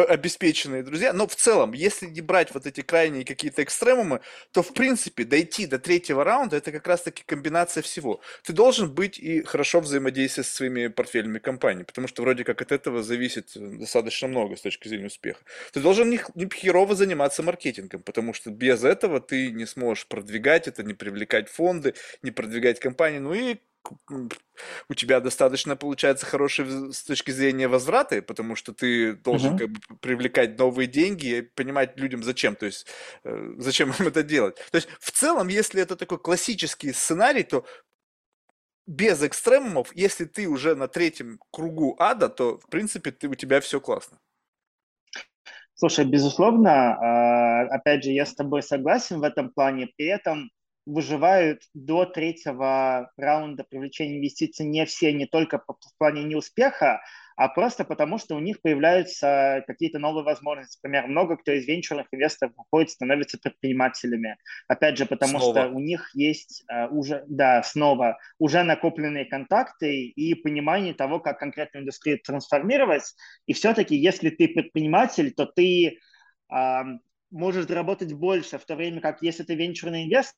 обеспеченные друзья. Но в целом, если не брать вот эти крайние какие-то экстремумы, то, в принципе, дойти до третьего раунда, это как раз-таки комбинация всего. Ты должен быть и хорошо взаимодействовать со своими портфельными компаниями, потому что вроде как от этого этого зависит э, достаточно много с точки зрения успеха. Ты должен не, не херово заниматься маркетингом, потому что без этого ты не сможешь продвигать это, не привлекать фонды, не продвигать компании. Ну и у тебя достаточно получается хороший с точки зрения возврата, потому что ты должен uh-huh. как бы привлекать новые деньги и понимать людям зачем, то есть э, зачем им это делать. То есть в целом, если это такой классический сценарий, то без экстремумов, если ты уже на третьем кругу ада, то, в принципе, ты, у тебя все классно. Слушай, безусловно, а, опять же, я с тобой согласен в этом плане. При этом выживают до третьего раунда привлечения инвестиций не все, не только в плане неуспеха, а просто потому, что у них появляются какие-то новые возможности. Например, много кто из венчурных инвесторов уходит, становятся предпринимателями. Опять же, потому снова. что у них есть uh, уже, да, снова, уже накопленные контакты и понимание того, как конкретную индустрию трансформировать. И все-таки, если ты предприниматель, то ты uh, можешь заработать больше, в то время как если ты венчурный инвестор,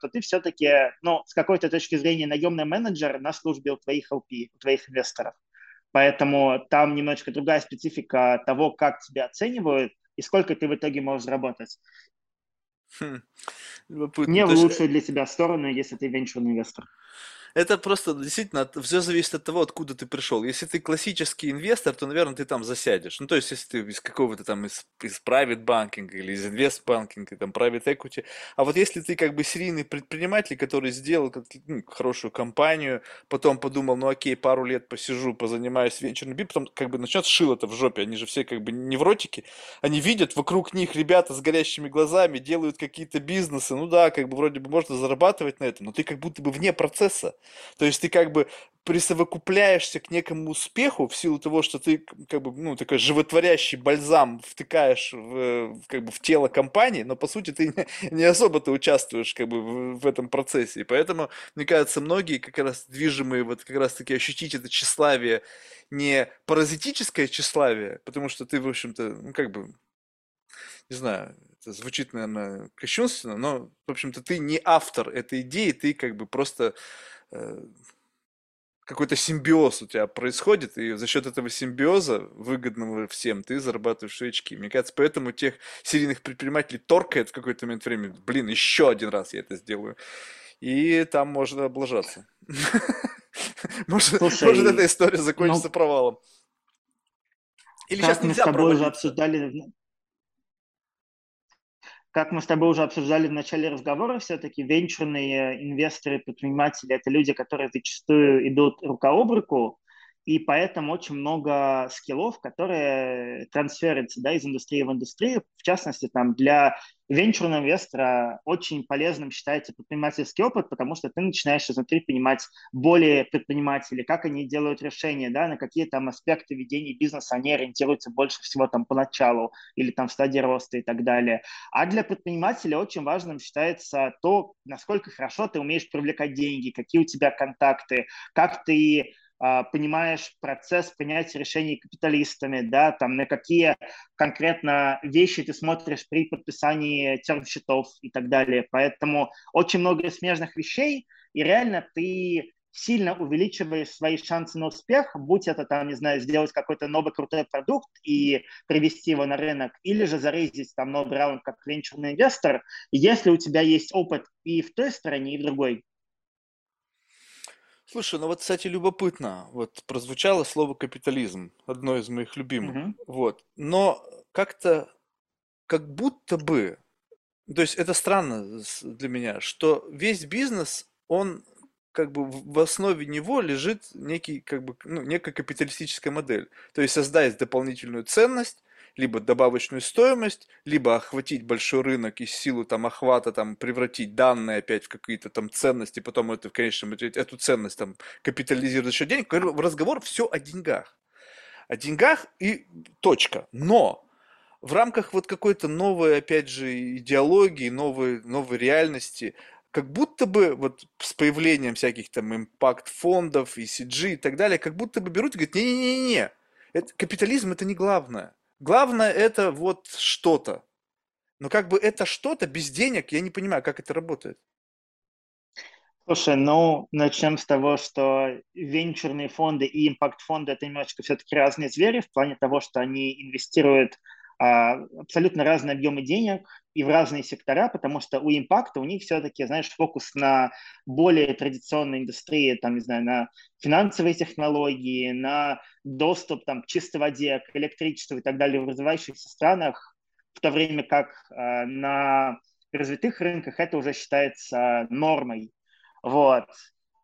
то ты все-таки, ну, с какой-то точки зрения наемный менеджер на службе у твоих LP, у твоих инвесторов. Поэтому там немножко другая специфика того, как тебя оценивают и сколько ты в итоге можешь заработать. Хм. Не в лучшую для тебя сторону, если ты венчурный инвестор. Это просто действительно все зависит от того, откуда ты пришел. Если ты классический инвестор, то, наверное, ты там засядешь. Ну, то есть, если ты из какого-то там из, из private banking или из invest banking, там private equity. А вот если ты как бы серийный предприниматель, который сделал ну, хорошую компанию, потом подумал, ну окей, пару лет посижу, позанимаюсь вечером, потом как бы начнет шило-то в жопе. Они же все как бы невротики. Они видят вокруг них ребята с горящими глазами, делают какие-то бизнесы. Ну да, как бы вроде бы можно зарабатывать на этом, но ты как будто бы вне процесса. То есть ты как бы присовокупляешься к некому успеху в силу того, что ты как бы, ну, такой животворящий бальзам втыкаешь в, как бы, в тело компании, но по сути ты не, не особо ты участвуешь как бы в, в этом процессе. И поэтому, мне кажется, многие как раз движимые вот как раз таки ощутить это тщеславие, не паразитическое тщеславие, потому что ты, в общем-то, ну, как бы, не знаю, это звучит, наверное, кощунственно, но, в общем-то, ты не автор этой идеи, ты как бы просто какой-то симбиоз у тебя происходит, и за счет этого симбиоза, выгодного всем, ты зарабатываешь очки. Мне кажется, поэтому тех серийных предпринимателей торкает в какой-то момент времени, блин, еще один раз я это сделаю. И там можно облажаться. Может, может эта история закончится ну, провалом. Или сейчас мы с тобой уже обсуждали как мы с тобой уже обсуждали в начале разговора, все-таки венчурные инвесторы, предприниматели – это люди, которые зачастую идут рука об руку, и поэтому очень много скиллов, которые трансферятся да, из индустрии в индустрию. В частности, там, для венчурного инвестора очень полезным считается предпринимательский опыт, потому что ты начинаешь изнутри понимать более предпринимателей, как они делают решения, да, на какие там аспекты ведения бизнеса они ориентируются больше всего там поначалу или там в стадии роста и так далее. А для предпринимателя очень важным считается то, насколько хорошо ты умеешь привлекать деньги, какие у тебя контакты, как ты понимаешь процесс принятия решений капиталистами, да, там на какие конкретно вещи ты смотришь при подписании терм-счетов и так далее. Поэтому очень много смежных вещей, и реально ты сильно увеличиваешь свои шансы на успех, будь это там, не знаю, сделать какой-то новый крутой продукт и привести его на рынок, или же зарейзить там новый раунд как венчурный инвестор, если у тебя есть опыт и в той стороне, и в другой. Слушай, ну вот, кстати, любопытно. Вот прозвучало слово капитализм, одно из моих любимых. Мгм. Вот. Но как-то, как будто бы, то есть это странно для меня, что весь бизнес, он как бы в основе него лежит некий, как бы, ну, некая капиталистическая модель. То есть создать дополнительную ценность, либо добавочную стоимость, либо охватить большой рынок и силу там охвата там превратить данные опять в какие-то там ценности, потом это в конечном итоге эту ценность там капитализировать за счет денег. Разговор все о деньгах. О деньгах и точка. Но в рамках вот какой-то новой, опять же, идеологии, новой, новой реальности, как будто бы вот с появлением всяких там импакт-фондов, ECG и так далее, как будто бы берут и говорят, не-не-не-не, это, капитализм это не главное. Главное это вот что-то. Но как бы это что-то без денег, я не понимаю, как это работает. Слушай, ну, начнем с того, что венчурные фонды и импакт-фонды – это немножечко все-таки разные звери в плане того, что они инвестируют а, абсолютно разные объемы денег и в разные сектора, потому что у импакта у них все-таки, знаешь, фокус на более традиционной индустрии, там, не знаю, на финансовые технологии, на доступ там, к чистой воде, к электричеству и так далее в развивающихся странах, в то время как э, на развитых рынках это уже считается нормой. Вот.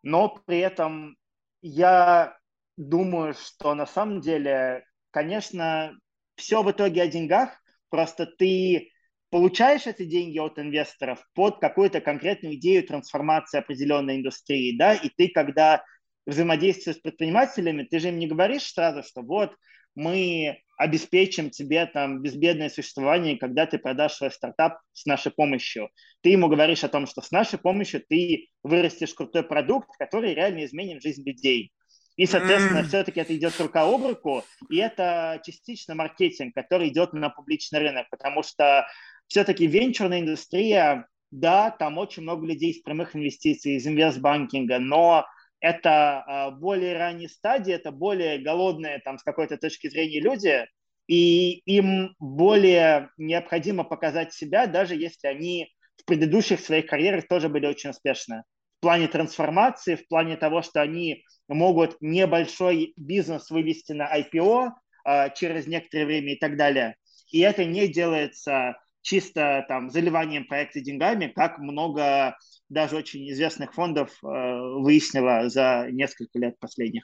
Но при этом я думаю, что на самом деле, конечно, все в итоге о деньгах, просто ты получаешь эти деньги от инвесторов под какую-то конкретную идею трансформации определенной индустрии, да, и ты, когда взаимодействуешь с предпринимателями, ты же им не говоришь сразу, что вот мы обеспечим тебе там безбедное существование, когда ты продашь свой стартап с нашей помощью. Ты ему говоришь о том, что с нашей помощью ты вырастешь крутой продукт, который реально изменит жизнь людей. И, соответственно, mm. все-таки это идет рука об руку, и это частично маркетинг, который идет на публичный рынок, потому что все-таки венчурная индустрия, да, там очень много людей из прямых инвестиций, из инвестбанкинга, но это а, более ранние стадии, это более голодные там с какой-то точки зрения люди, и им более необходимо показать себя, даже если они в предыдущих своих карьерах тоже были очень успешны. плане трансформации, в плане того, что они могут небольшой бизнес вывести на IPO а, через некоторое время и так далее. И это не делается чисто там заливанием проекта деньгами, как много даже очень известных фондов э, выяснило за несколько лет последних.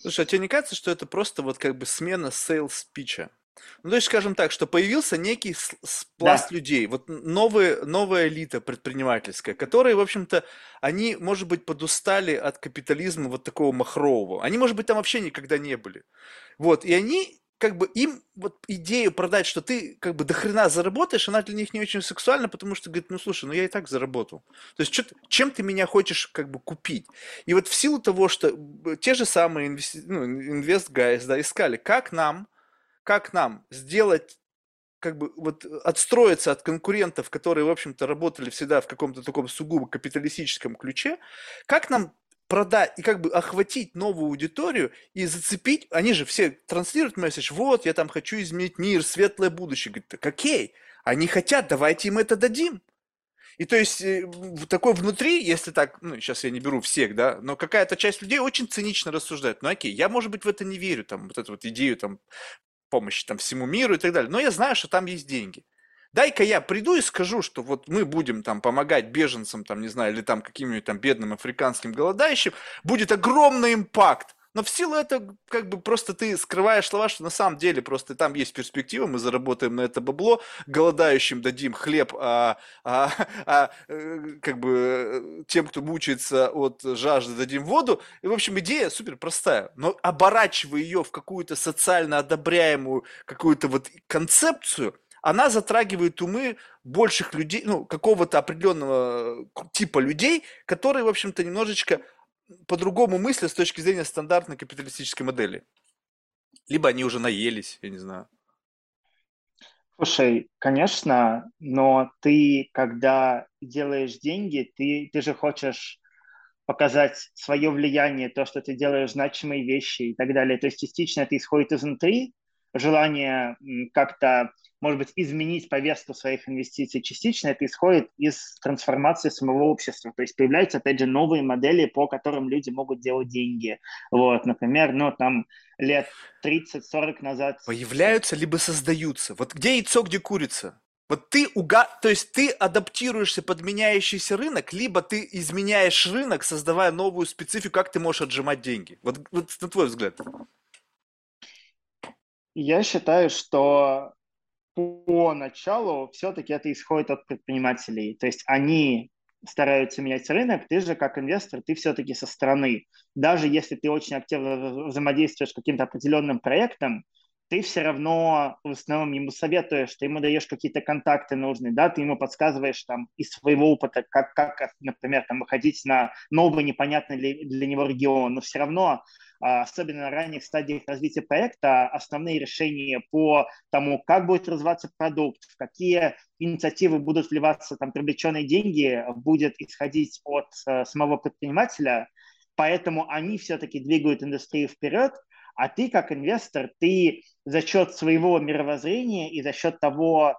Слушай, а тебе не кажется, что это просто вот как бы смена sales питча? Ну, то есть, скажем так, что появился некий пласт да. людей, вот новые, новая элита предпринимательская, которые, в общем-то, они, может быть, подустали от капитализма вот такого махрового. Они, может быть, там вообще никогда не были. Вот, и они как бы им вот идею продать, что ты как бы до хрена заработаешь, она для них не очень сексуальна, потому что говорит, ну слушай, ну я и так заработал. То есть что, чем ты меня хочешь как бы купить? И вот в силу того, что те же самые инвести... ну, инвест guys, да, искали, как нам как нам сделать как бы вот отстроиться от конкурентов, которые, в общем-то, работали всегда в каком-то таком сугубо капиталистическом ключе, как нам продать и как бы охватить новую аудиторию и зацепить, они же все транслируют месседж, вот, я там хочу изменить мир, светлое будущее. Говорит, так окей, они хотят, давайте им это дадим. И то есть э, такой внутри, если так, ну, сейчас я не беру всех, да, но какая-то часть людей очень цинично рассуждает. Ну, окей, я, может быть, в это не верю, там, вот эту вот идею, там, помощи там всему миру и так далее. Но я знаю, что там есть деньги. Дай-ка я приду и скажу, что вот мы будем там помогать беженцам, там, не знаю, или там каким-нибудь там бедным африканским голодающим, будет огромный импакт. Но в силу этого, как бы просто ты скрываешь слова, что на самом деле просто там есть перспектива, мы заработаем на это бабло, голодающим дадим хлеб, а, а, а э, как бы э, тем, кто мучается от жажды, дадим воду. И, в общем, идея супер простая. Но оборачивая ее в какую-то социально одобряемую какую-то вот концепцию, она затрагивает умы больших людей, ну, какого-то определенного типа людей, которые, в общем-то, немножечко по-другому мыслят с точки зрения стандартной капиталистической модели. Либо они уже наелись, я не знаю. Слушай, конечно, но ты, когда делаешь деньги, ты, ты же хочешь показать свое влияние, то, что ты делаешь значимые вещи и так далее. То есть частично это исходит изнутри, желание как-то может быть, изменить повестку своих инвестиций частично, это исходит из трансформации самого общества. То есть появляются, опять же, новые модели, по которым люди могут делать деньги. Вот, например, ну, там, лет 30-40 назад... Появляются либо создаются. Вот где яйцо, где курица? Вот ты уга... то есть ты адаптируешься под меняющийся рынок, либо ты изменяешь рынок, создавая новую специфику, как ты можешь отжимать деньги. Вот, вот на твой взгляд. Я считаю, что по началу все-таки это исходит от предпринимателей. То есть они стараются менять рынок, ты же как инвестор, ты все-таки со стороны. Даже если ты очень активно взаимодействуешь с каким-то определенным проектом, ты все равно в основном ему советуешь, ты ему даешь какие-то контакты нужные, да, ты ему подсказываешь там из своего опыта, как, как например, там выходить на новый непонятный для, для него регион, но все равно а, особенно на ранних стадиях развития проекта, основные решения по тому, как будет развиваться продукт, в какие инициативы будут вливаться там привлеченные деньги, будет исходить от uh, самого предпринимателя, поэтому они все-таки двигают индустрию вперед, а ты как инвестор, ты за счет своего мировоззрения и за счет того,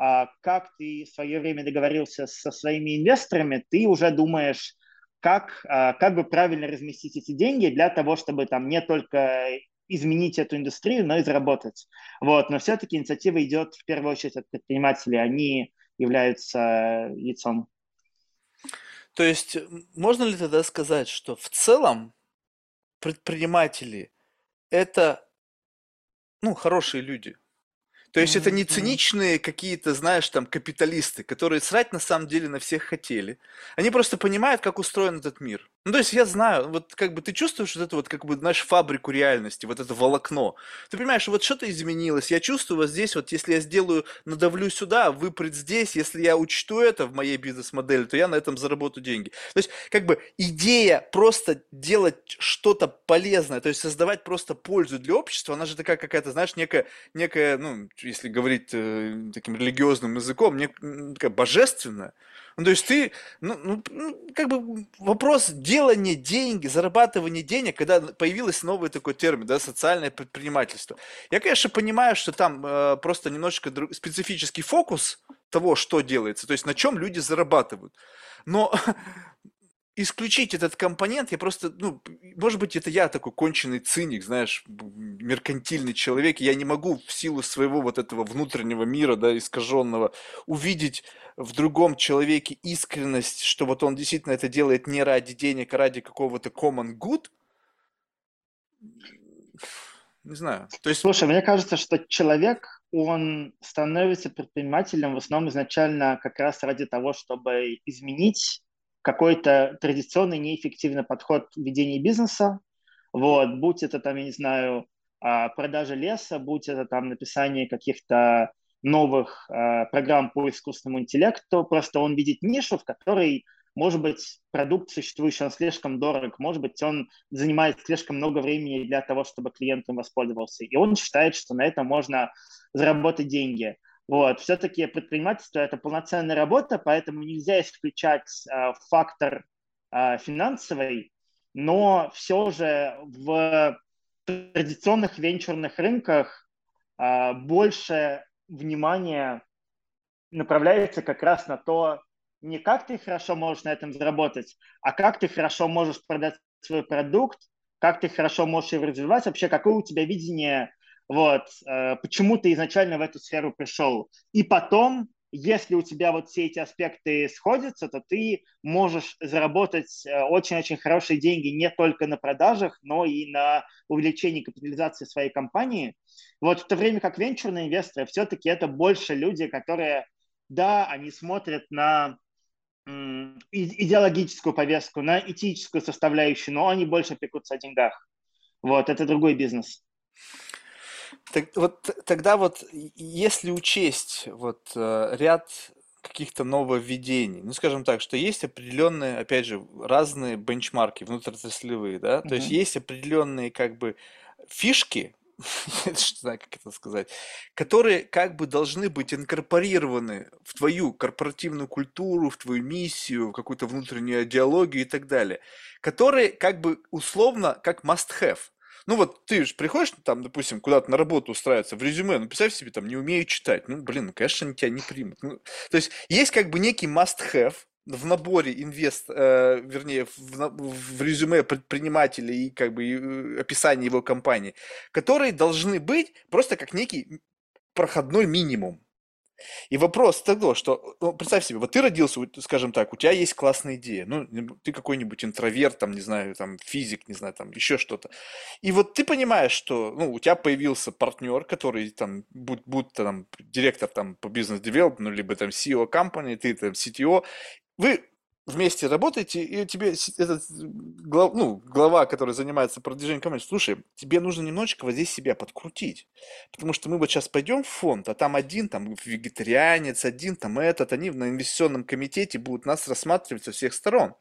uh, как ты в свое время договорился со своими инвесторами, ты уже думаешь как, а, как бы правильно разместить эти деньги для того, чтобы там не только изменить эту индустрию, но и заработать. Вот. Но все-таки инициатива идет в первую очередь от предпринимателей, они являются лицом. То есть можно ли тогда сказать, что в целом предприниматели это ну, хорошие люди? То есть это не циничные какие-то, знаешь, там капиталисты, которые срать на самом деле на всех хотели. Они просто понимают, как устроен этот мир. Ну, то есть я знаю, вот как бы ты чувствуешь вот эту вот, как бы, знаешь, фабрику реальности, вот это волокно. Ты понимаешь, вот что-то изменилось. Я чувствую вот здесь, вот если я сделаю, надавлю сюда, выпрет здесь, если я учту это в моей бизнес-модели, то я на этом заработаю деньги. То есть, как бы, идея просто делать что-то полезное, то есть создавать просто пользу для общества, она же такая какая-то, знаешь, некая, некая, ну, если говорить э, таким религиозным языком, не, такая божественная. Ну, то есть ты, ну, ну, ну, как бы вопрос делания деньги, зарабатывания денег, когда появился новый такой термин, да, социальное предпринимательство. Я, конечно, понимаю, что там э, просто немножечко друг, специфический фокус того, что делается, то есть на чем люди зарабатывают. Но исключить этот компонент, я просто, ну, может быть, это я такой конченый циник, знаешь, меркантильный человек, я не могу в силу своего вот этого внутреннего мира, да, искаженного, увидеть в другом человеке искренность, что вот он действительно это делает не ради денег, а ради какого-то common good, не знаю. То есть... Слушай, мне кажется, что человек, он становится предпринимателем в основном изначально как раз ради того, чтобы изменить какой-то традиционный неэффективный подход в ведении бизнеса, вот, будь это там, я не знаю, а, продажа леса, будь это там написание каких-то новых а, программ по искусственному интеллекту, просто он видит нишу, в которой, может быть, продукт существующий, он слишком дорог, может быть, он занимает слишком много времени для того, чтобы клиент им воспользовался, и он считает, что на этом можно заработать деньги. Вот. Все-таки предпринимательство – это полноценная работа, поэтому нельзя исключать э, фактор э, финансовый, но все же в традиционных венчурных рынках э, больше внимания направляется как раз на то, не как ты хорошо можешь на этом заработать, а как ты хорошо можешь продать свой продукт, как ты хорошо можешь его развивать, вообще какое у тебя видение вот, э, почему ты изначально в эту сферу пришел. И потом, если у тебя вот все эти аспекты сходятся, то ты можешь заработать э, очень-очень хорошие деньги не только на продажах, но и на увеличении капитализации своей компании. Вот в то время как венчурные инвесторы, все-таки это больше люди, которые, да, они смотрят на идеологическую повестку, на этическую составляющую, но они больше пекутся о деньгах. Вот, это другой бизнес. Так, вот тогда вот, если учесть вот э, ряд каких-то нововведений, ну, скажем так, что есть определенные, опять же, разные бенчмарки внутриотраслевые, да, то есть есть определенные как бы фишки, не знаю, как это сказать, которые как бы должны быть инкорпорированы в твою корпоративную культуру, в твою миссию, в какую-то внутреннюю идеологию и так далее, которые как бы условно как must-have. Ну вот ты же приходишь, там, допустим, куда-то на работу устраиваться, в резюме, ну представь себе, там, не умею читать. Ну, блин, ну, конечно, они тебя не примут. Ну, то есть есть как бы некий must-have, в наборе инвест, э, вернее, в, в резюме предпринимателя и как бы и, э, описании его компании, которые должны быть просто как некий проходной минимум. И вопрос того, что, ну, представь себе, вот ты родился, скажем так, у тебя есть классная идея, ну, ты какой-нибудь интроверт, там, не знаю, там, физик, не знаю, там, еще что-то. И вот ты понимаешь, что, ну, у тебя появился партнер, который, там, будь, будь там, директор, там, по бизнес-девелопменту, либо, там, CEO компании, ты, там, CTO, вы вместе работаете, и тебе этот глав, ну, глава, который занимается продвижением компании, слушай, тебе нужно немножечко вот здесь себя подкрутить, потому что мы вот сейчас пойдем в фонд, а там один там вегетарианец, один там этот, они на инвестиционном комитете будут нас рассматривать со всех сторон.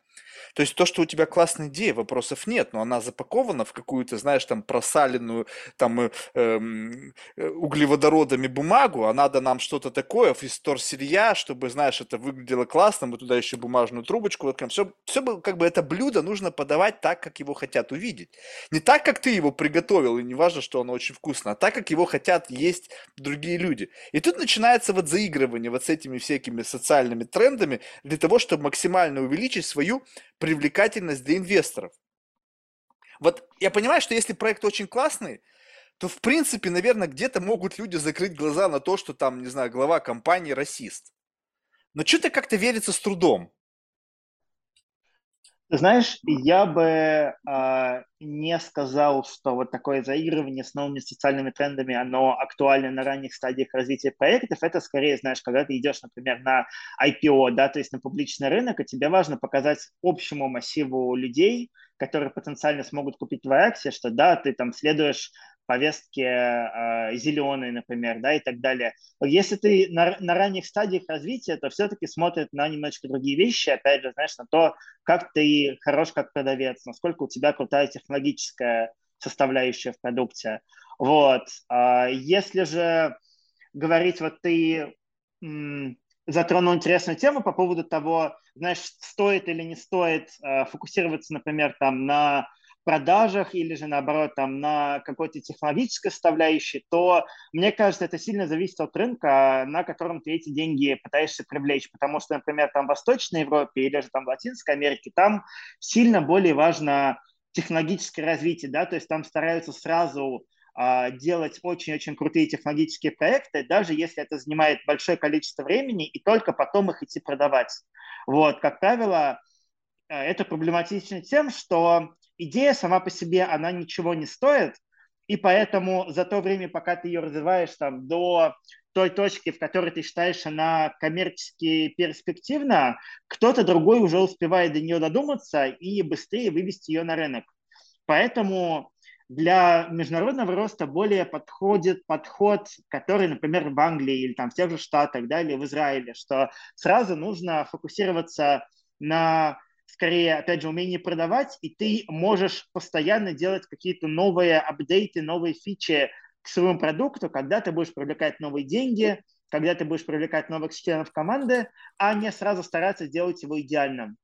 То есть то, что у тебя классная идея, вопросов нет, но она запакована в какую-то, знаешь, там просаленную там э, эм, э, углеводородами бумагу, а надо нам что-то такое, из сырья, чтобы, знаешь, это выглядело классно, мы туда еще бумажную трубочку воткнем. Все, все как бы это блюдо нужно подавать так, как его хотят увидеть. Не так, как ты его приготовил, и не важно, что оно очень вкусно, а так, как его хотят есть другие люди. И тут начинается вот заигрывание вот с этими всякими социальными трендами для того, чтобы максимально увеличить свою привлекательность для инвесторов. Вот я понимаю, что если проект очень классный, то в принципе, наверное, где-то могут люди закрыть глаза на то, что там, не знаю, глава компании расист. Но что-то как-то верится с трудом. Знаешь, я бы э, не сказал, что вот такое заигрывание с новыми социальными трендами, оно актуально на ранних стадиях развития проектов. Это скорее, знаешь, когда ты идешь, например, на IPO, да, то есть на публичный рынок, и тебе важно показать общему массиву людей, которые потенциально смогут купить твои акции, что да, ты там следуешь повестки э, зеленые, например, да, и так далее. Если ты на, на ранних стадиях развития, то все-таки смотрят на немножко другие вещи, опять же, знаешь, на то, как ты хорош как продавец, насколько у тебя крутая технологическая составляющая в продукте. Вот. А если же говорить, вот ты затронул интересную тему по поводу того, знаешь, стоит или не стоит э, фокусироваться, например, там на продажах или же наоборот там на какой-то технологической составляющей, то мне кажется, это сильно зависит от рынка, на котором ты эти деньги пытаешься привлечь, потому что, например, там в Восточной Европе или же там в Латинской Америке, там сильно более важно технологическое развитие, да, то есть там стараются сразу а, делать очень-очень крутые технологические проекты, даже если это занимает большое количество времени, и только потом их идти продавать. Вот, как правило, э, это проблематично тем, что идея сама по себе, она ничего не стоит, и поэтому за то время, пока ты ее развиваешь там, до той точки, в которой ты считаешь она коммерчески перспективна, кто-то другой уже успевает до нее додуматься и быстрее вывести ее на рынок. Поэтому для международного роста более подходит подход, который, например, в Англии или там в тех же Штатах, да, или в Израиле, что сразу нужно фокусироваться на скорее, опять же, умении продавать, и ты можешь постоянно делать какие-то новые апдейты, новые фичи к своему продукту, когда ты будешь привлекать новые деньги, когда ты будешь привлекать новых членов команды, а не сразу стараться сделать его идеальным.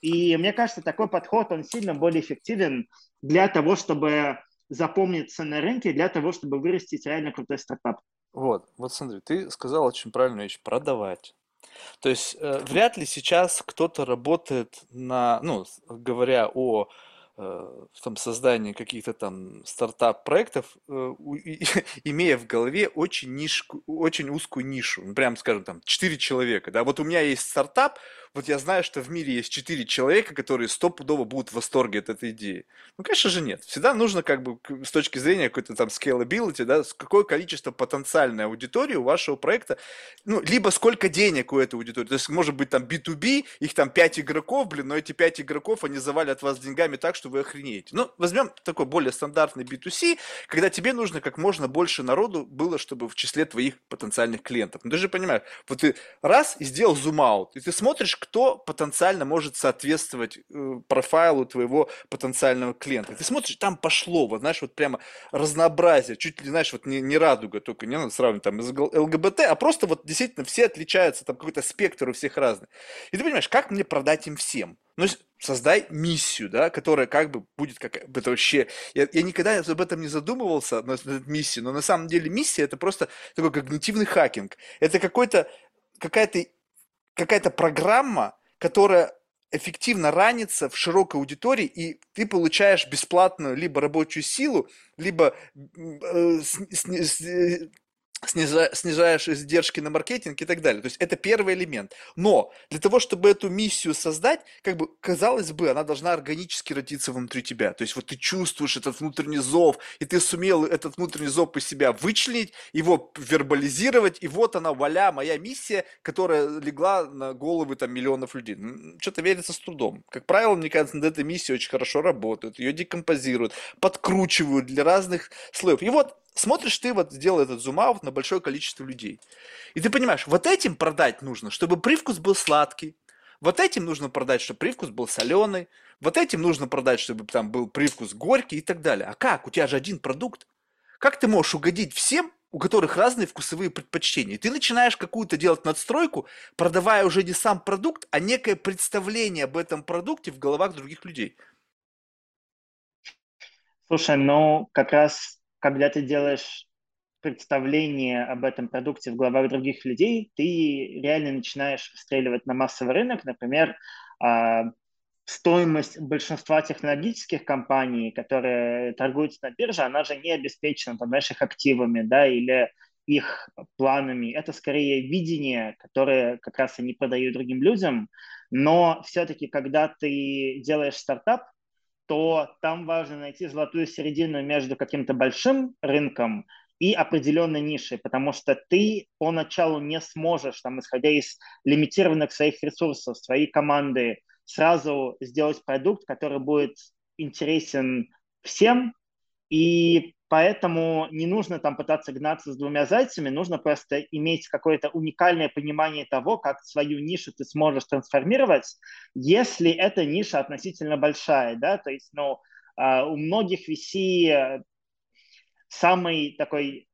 И мне кажется, такой подход, он сильно более эффективен для того, чтобы запомниться на рынке, для того, чтобы вырастить реально крутой стартап. Вот, вот смотри, ты сказал очень правильную вещь, продавать. То есть э, вряд ли сейчас кто-то работает на, ну, говоря о э, там, создании каких-то там стартап-проектов, э, имея в голове очень, нишку, очень узкую нишу, ну, прям, скажем, там, 4 человека, да, вот у меня есть стартап, вот я знаю, что в мире есть четыре человека, которые стопудово будут в восторге от этой идеи. Ну, конечно же, нет. Всегда нужно, как бы, с точки зрения какой-то там scalability, да, какое количество потенциальной аудитории у вашего проекта, ну, либо сколько денег у этой аудитории. То есть, может быть, там B2B, их там 5 игроков, блин, но эти 5 игроков, они завалят вас деньгами так, что вы охренеете. Ну, возьмем такой более стандартный B2C, когда тебе нужно как можно больше народу было, чтобы в числе твоих потенциальных клиентов. Ну, ты же понимаешь, вот ты раз и сделал зум-аут, и ты смотришь, кто потенциально может соответствовать э, профайлу твоего потенциального клиента. Ты смотришь, там пошло, вот знаешь, вот прямо разнообразие, чуть ли, знаешь, вот не, не радуга, только не надо сравнивать там ЛГБТ, а просто вот действительно все отличаются, там какой-то спектр у всех разный. И ты понимаешь, как мне продать им всем? Ну, создай миссию, да, которая как бы будет как это вообще... Я, я никогда об этом не задумывался, над миссией, но на самом деле миссия это просто такой когнитивный хакинг. Это какой-то какая-то какая-то программа, которая эффективно ранится в широкой аудитории, и ты получаешь бесплатную либо рабочую силу, либо э, с, с, с, снижаешь издержки на маркетинг и так далее. То есть это первый элемент. Но для того, чтобы эту миссию создать, как бы казалось бы, она должна органически родиться внутри тебя. То есть вот ты чувствуешь этот внутренний зов, и ты сумел этот внутренний зов по себя вычленить, его вербализировать, и вот она, валя, моя миссия, которая легла на головы там миллионов людей. Что-то верится с трудом. Как правило, мне кажется, над этой миссией очень хорошо работают, ее декомпозируют, подкручивают для разных слоев. И вот смотришь ты вот сделал этот зум-аут на большое количество людей. И ты понимаешь, вот этим продать нужно, чтобы привкус был сладкий, вот этим нужно продать, чтобы привкус был соленый, вот этим нужно продать, чтобы там был привкус горький и так далее. А как? У тебя же один продукт. Как ты можешь угодить всем, у которых разные вкусовые предпочтения? Ты начинаешь какую-то делать надстройку, продавая уже не сам продукт, а некое представление об этом продукте в головах других людей. Слушай, ну как раз когда ты делаешь представление об этом продукте в головах других людей, ты реально начинаешь выстреливать на массовый рынок. Например, а, стоимость большинства технологических компаний, которые торгуются на бирже, она же не обеспечена, там, знаешь, их активами, да, или их планами. Это скорее видение, которое как раз они продают другим людям. Но все-таки, когда ты делаешь стартап, то там важно найти золотую середину между каким-то большим рынком и определенной нишей, потому что ты поначалу не сможешь, там, исходя из лимитированных своих ресурсов, своей команды, сразу сделать продукт, который будет интересен всем, и Поэтому не нужно там пытаться гнаться с двумя зайцами, нужно просто иметь какое-то уникальное понимание того, как свою нишу ты сможешь трансформировать, если эта ниша относительно большая, да, то есть, ну, а, у многих VC самый такой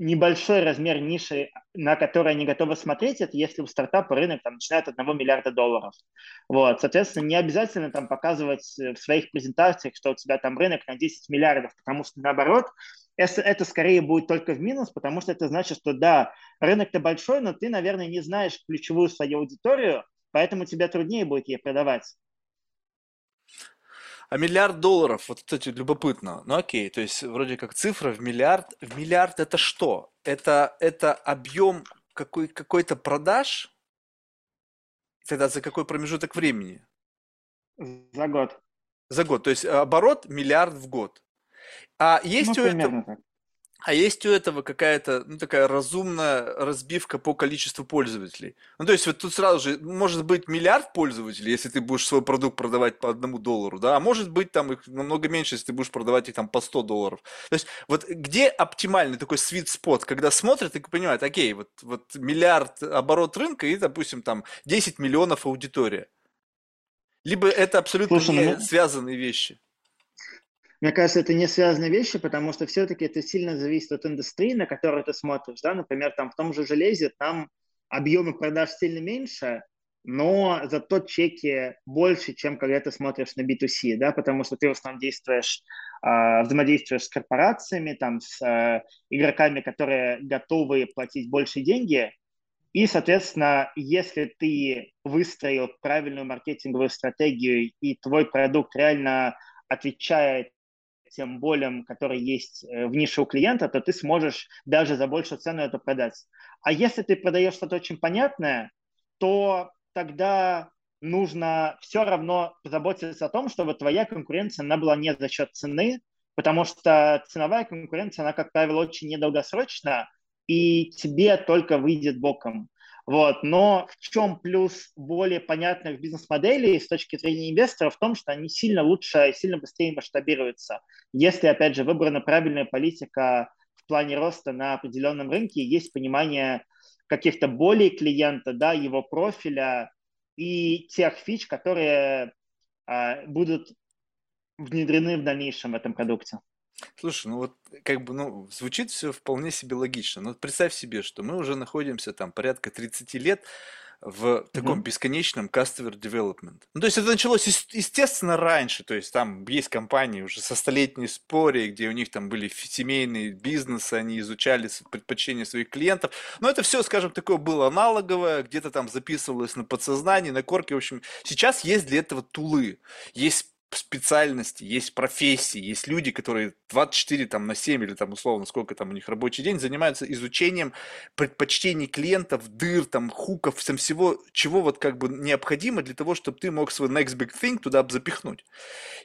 небольшой размер ниши, на который они готовы смотреть, это если у стартапа рынок там, начинает от 1 миллиарда долларов. Вот, соответственно, не обязательно там показывать в своих презентациях, что у тебя там рынок на 10 миллиардов, потому что наоборот, это, это скорее будет только в минус, потому что это значит, что да, рынок-то большой, но ты, наверное, не знаешь ключевую свою аудиторию, поэтому тебе труднее будет ей продавать. А миллиард долларов, вот, кстати, любопытно. Ну окей, то есть вроде как цифра в миллиард. В миллиард это что? Это, это объем какой, какой-то продаж? Тогда за какой промежуток времени? За год. За год. То есть оборот миллиард в год. А есть ну, у этого... А есть у этого какая-то, ну, такая разумная разбивка по количеству пользователей? Ну, то есть вот тут сразу же может быть миллиард пользователей, если ты будешь свой продукт продавать по одному доллару, да, а может быть там их намного меньше, если ты будешь продавать их там по 100 долларов. То есть вот где оптимальный такой sweet spot, когда смотрят и понимают, окей, вот, вот миллиард оборот рынка и, допустим, там 10 миллионов аудитория. Либо это абсолютно Слушай, не ну... связанные вещи. Мне кажется, это не связанные вещи, потому что все-таки это сильно зависит от индустрии, на которую ты смотришь. Да? Например, там в том же железе там объемы продаж сильно меньше, но зато чеки больше, чем когда ты смотришь на B2C, да, потому что ты в основном действуешь, э, взаимодействуешь с корпорациями, там, с э, игроками, которые готовы платить больше деньги, и, соответственно, если ты выстроил правильную маркетинговую стратегию и твой продукт реально отвечает тем болям, которые есть э, в нише у клиента, то ты сможешь даже за большую цену это продать. А если ты продаешь что-то очень понятное, то тогда нужно все равно позаботиться о том, чтобы твоя конкуренция она была не за счет цены, потому что ценовая конкуренция, она, как правило, очень недолгосрочна, и тебе только выйдет боком. Вот. Но в чем плюс более понятных бизнес-моделей с точки зрения инвестора в том, что они сильно лучше и сильно быстрее масштабируются. Если, опять же, выбрана правильная политика в плане роста на определенном рынке, есть понимание каких-то более клиента, да, его профиля и тех фич, которые а, будут внедрены в дальнейшем в этом продукте. Слушай, ну вот как бы, ну, звучит все вполне себе логично. Ну, представь себе, что мы уже находимся там порядка 30 лет в таком Мгм. бесконечном customer development. Ну, то есть это началось, естественно, раньше. То есть там есть компании уже со столетней историей, где у них там были семейные бизнесы, они изучали предпочтения своих клиентов. Но это все, скажем, такое было аналоговое, где-то там записывалось на подсознании, на корке. В общем, сейчас есть для этого тулы. Есть специальности, есть профессии, есть люди, которые 24 там, на 7 или там условно сколько там у них рабочий день занимаются изучением предпочтений клиентов, дыр, там, хуков, всем всего, чего вот как бы необходимо для того, чтобы ты мог свой next big thing туда запихнуть.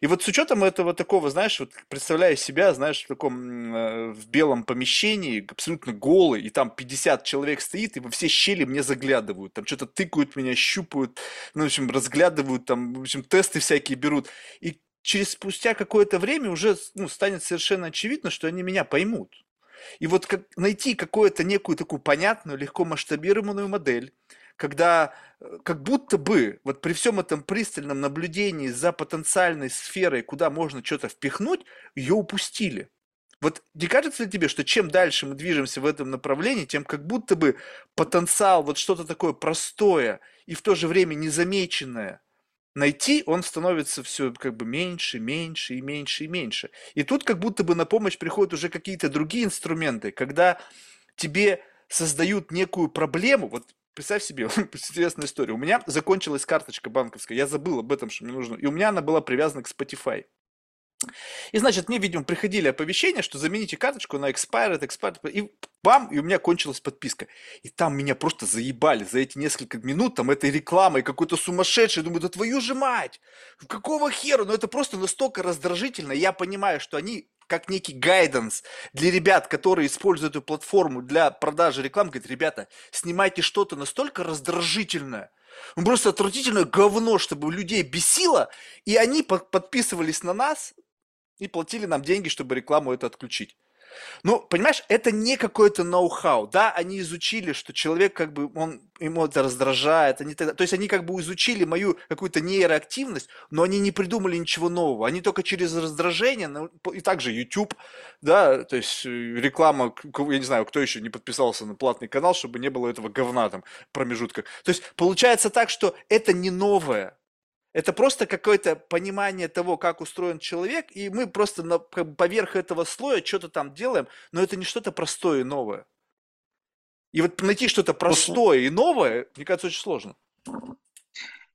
И вот с учетом этого такого, знаешь, вот представляя себя, знаешь, в таком э, в белом помещении, абсолютно голый, и там 50 человек стоит, и во все щели мне заглядывают, там что-то тыкают меня, щупают, ну, в общем, разглядывают, там, в общем, тесты всякие берут и через спустя какое-то время уже ну, станет совершенно очевидно, что они меня поймут. И вот как, найти какую-то некую такую понятную, легко масштабируемую модель, когда э, как будто бы вот при всем этом пристальном наблюдении за потенциальной сферой, куда можно что-то впихнуть, ее упустили. Вот не кажется ли тебе, что чем дальше мы движемся в этом направлении, тем как будто бы потенциал, вот что-то такое простое и в то же время незамеченное, найти, он становится все как бы меньше, меньше и меньше и меньше. И тут как будто бы на помощь приходят уже какие-то другие инструменты, когда тебе создают некую проблему, вот представь себе, интересная история, у меня закончилась карточка банковская, я забыл об этом, что мне нужно, и у меня она была привязана к Spotify. И, значит, мне, видимо, приходили оповещения, что замените карточку на expired, expired, и бам, и у меня кончилась подписка. И там меня просто заебали за эти несколько минут, там, этой рекламой какой-то сумасшедший. Думаю, да твою же мать! Какого хера? Ну, это просто настолько раздражительно. Я понимаю, что они как некий гайденс для ребят, которые используют эту платформу для продажи рекламы, говорит, ребята, снимайте что-то настолько раздражительное, ну, просто отвратительное говно, чтобы людей бесило, и они подписывались на нас, и платили нам деньги, чтобы рекламу это отключить. Ну, понимаешь, это не какое-то ноу-хау. Да, они изучили, что человек как бы, он, ему это раздражает. Они, то есть они как бы изучили мою какую-то нейроактивность, но они не придумали ничего нового. Они только через раздражение, ну, и также YouTube, да, то есть э, реклама, я не знаю, кто еще не подписался на платный канал, чтобы не было этого говна там промежутка. То есть получается так, что это не новое. Это просто какое-то понимание того, как устроен человек, и мы просто на, поверх этого слоя что-то там делаем, но это не что-то простое и новое. И вот найти что-то простое и новое, мне кажется, очень сложно.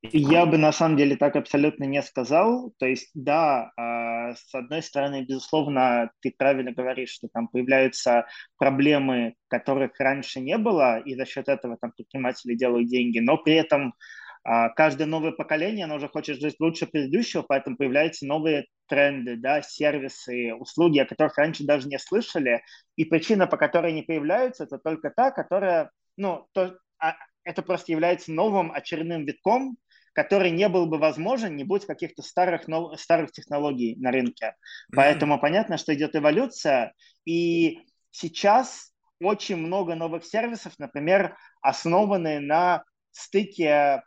Я бы на самом деле так абсолютно не сказал. То есть, да, а, с одной стороны, безусловно, ты правильно говоришь, что там появляются проблемы, которых раньше не было, и за счет этого там предприниматели делают деньги, но при этом каждое новое поколение, оно уже хочет жить лучше предыдущего, поэтому появляются новые тренды, да, сервисы, услуги, о которых раньше даже не слышали. И причина, по которой они появляются, это только та, которая, ну, то, а, это просто является новым очередным витком, который не был бы возможен, не будь каких-то старых, нов... старых технологий на рынке. Mm-hmm. Поэтому понятно, что идет эволюция, и сейчас очень много новых сервисов, например, основанные на стыке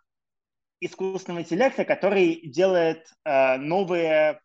искусственного интеллекта, который делает э, новые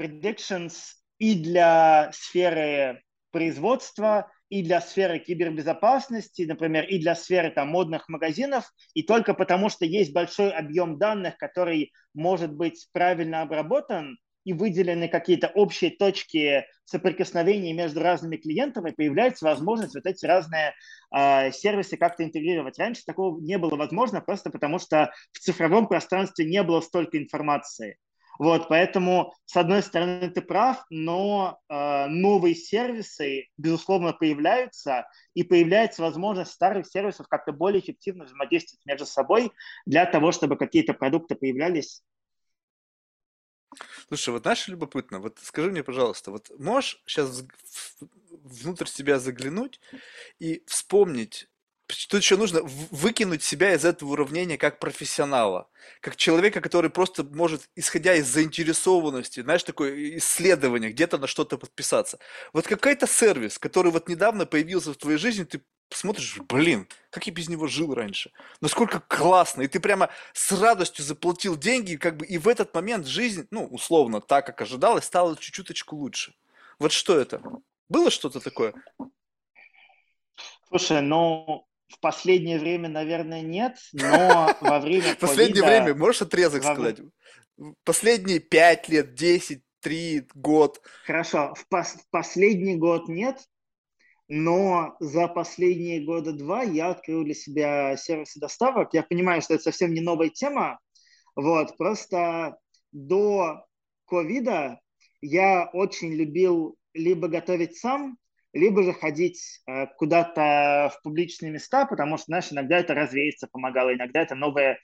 predictions и для сферы производства, и для сферы кибербезопасности, например, и для сферы там, модных магазинов, и только потому, что есть большой объем данных, который может быть правильно обработан, и выделены какие-то общие точки соприкосновения между разными клиентами, появляется возможность вот эти разные э, сервисы как-то интегрировать. Раньше такого не было возможно, просто потому что в цифровом пространстве не было столько информации. Вот, поэтому, с одной стороны, ты прав, но э, новые сервисы, безусловно, появляются, и появляется возможность старых сервисов как-то более эффективно взаимодействовать между собой для того, чтобы какие-то продукты появлялись Слушай, вот знаешь, любопытно, вот скажи мне, пожалуйста, вот можешь сейчас внутрь себя заглянуть и вспомнить, Тут еще нужно выкинуть себя из этого уравнения как профессионала, как человека, который просто может, исходя из заинтересованности, знаешь, такое исследование, где-то на что-то подписаться. Вот какой-то сервис, который вот недавно появился в твоей жизни, ты смотришь, блин, как я без него жил раньше. Насколько классно. И ты прямо с радостью заплатил деньги, как бы и в этот момент жизнь, ну, условно, так, как ожидалось, стала чуть-чуточку лучше. Вот что это? Было что-то такое? Слушай, ну, в последнее время, наверное, нет, но во время В последнее время, можешь отрезок сказать? Последние пять лет, десять, три, год. Хорошо, в последний год нет, но за последние года два я открыл для себя сервисы доставок. Я понимаю, что это совсем не новая тема, вот, просто до ковида я очень любил либо готовить сам, либо же ходить э, куда-то в публичные места, потому что, знаешь, иногда это развеяться помогало, иногда это новое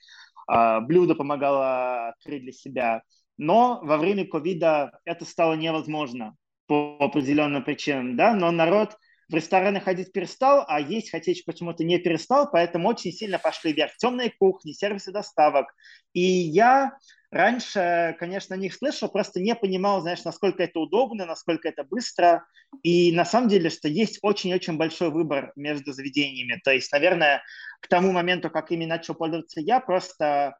э, блюдо помогало открыть для себя. Но во время ковида это стало невозможно по определенным причинам, да, но народ в рестораны ходить перестал, а есть хотеть почему-то не перестал, поэтому очень сильно пошли вверх темные кухни, сервисы доставок. И я раньше, конечно, о них слышал, просто не понимал, знаешь, насколько это удобно, насколько это быстро. И на самом деле, что есть очень-очень большой выбор между заведениями. То есть, наверное, к тому моменту, как ими начал пользоваться я, просто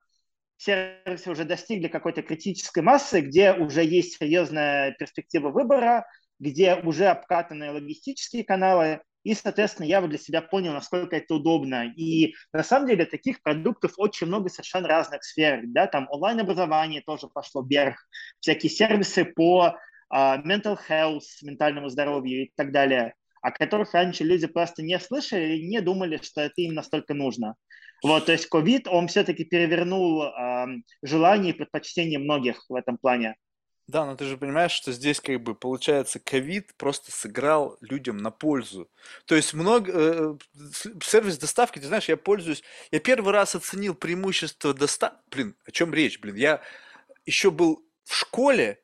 сервисы уже достигли какой-то критической массы, где уже есть серьезная перспектива выбора, где уже обкатаны логистические каналы, и, соответственно, я вот для себя понял, насколько это удобно. И на самом деле таких продуктов очень много совершенно разных сфер. Да? Там онлайн-образование тоже пошло вверх, всякие сервисы по uh, mental health, ментальному здоровью и так далее, о которых раньше люди просто не слышали и не думали, что это им настолько нужно. Вот, то есть COVID, он все-таки перевернул uh, желания и предпочтения многих в этом плане. Да, но ты же понимаешь, что здесь как бы получается ковид просто сыграл людям на пользу. То есть много э, сервис доставки, ты знаешь, я пользуюсь. Я первый раз оценил преимущество доставки. Блин, о чем речь, блин? Я еще был в школе,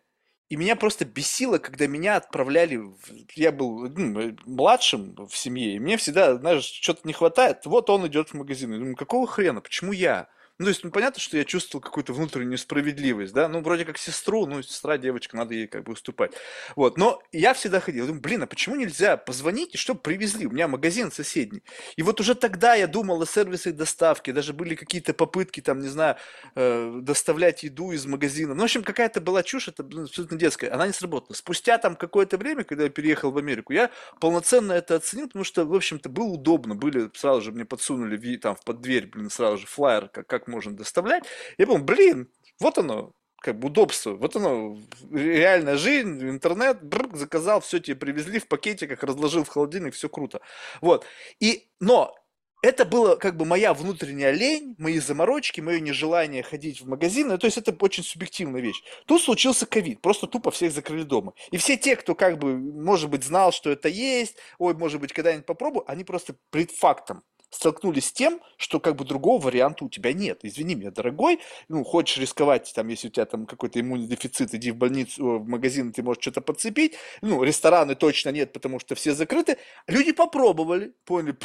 и меня просто бесило, когда меня отправляли, в... я был ну, младшим в семье, и мне всегда, знаешь, что-то не хватает, вот он идет в магазин. Я думаю, какого хрена, почему я? Ну, то есть, ну, понятно, что я чувствовал какую-то внутреннюю несправедливость, да, ну, вроде как сестру, ну, сестра, девочка, надо ей как бы уступать. Вот, но я всегда ходил, думаю, блин, а почему нельзя позвонить, и чтобы привезли? У меня магазин соседний. И вот уже тогда я думал о сервисах доставки, даже были какие-то попытки, там, не знаю, э, доставлять еду из магазина. Ну, в общем, какая-то была чушь, это абсолютно детская, она не сработала. Спустя там какое-то время, когда я переехал в Америку, я полноценно это оценил, потому что, в общем-то, было удобно, были, сразу же мне подсунули там под дверь, блин, сразу же флайер, как, как можно доставлять. Я помню, блин, вот оно, как бы удобство. Вот оно, реальная жизнь, интернет, бррр, заказал, все тебе привезли в пакетиках, разложил в холодильник, все круто. Вот. И, но это было как бы моя внутренняя лень, мои заморочки, мое нежелание ходить в магазины. То есть это очень субъективная вещь. Тут случился ковид, просто тупо всех закрыли дома. И все те, кто как бы, может быть, знал, что это есть, ой, может быть, когда-нибудь попробую, они просто пред фактом столкнулись с тем, что как бы другого варианта у тебя нет. Извини меня, дорогой, ну, хочешь рисковать, там, если у тебя там какой-то иммунный дефицит, иди в больницу, в магазин, ты можешь что-то подцепить. Ну, рестораны точно нет, потому что все закрыты. Люди попробовали, поняли,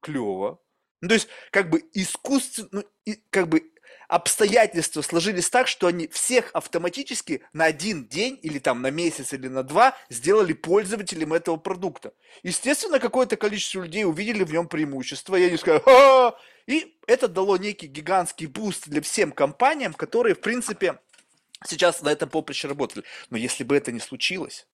клево. Ну, то есть, как бы искусственно, ну, и, как бы обстоятельства сложились так, что они всех автоматически на один день или там на месяц или на два сделали пользователем этого продукта. Естественно, какое-то количество людей увидели в нем преимущество, и они сказали, Ха! и это дало некий гигантский boost для всем компаниям, которые, в принципе, сейчас на этом поприще работали. Но если бы это не случилось,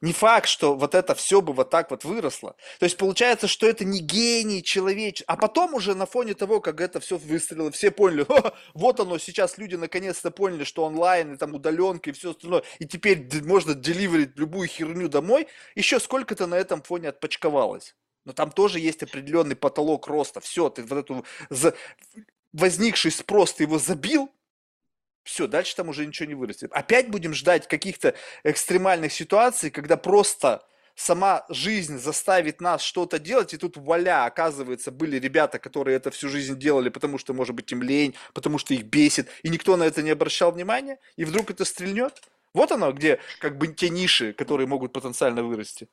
не факт, что вот это все бы вот так вот выросло. То есть получается, что это не гений человеч. А потом уже на фоне того, как это все выстрелило, все поняли, вот оно, сейчас люди наконец-то поняли, что онлайн и там удаленка и все остальное, и теперь можно деливерить любую херню домой, еще сколько-то на этом фоне отпочковалось. Но там тоже есть определенный потолок роста. Все, ты вот эту возникший спрос, ты его забил, все, дальше там уже ничего не вырастет. Опять будем ждать каких-то экстремальных ситуаций, когда просто сама жизнь заставит нас что-то делать, и тут вуаля, оказывается, были ребята, которые это всю жизнь делали, потому что, может быть, им лень, потому что их бесит, и никто на это не обращал внимания, и вдруг это стрельнет. Вот оно, где как бы те ниши, которые могут потенциально вырасти.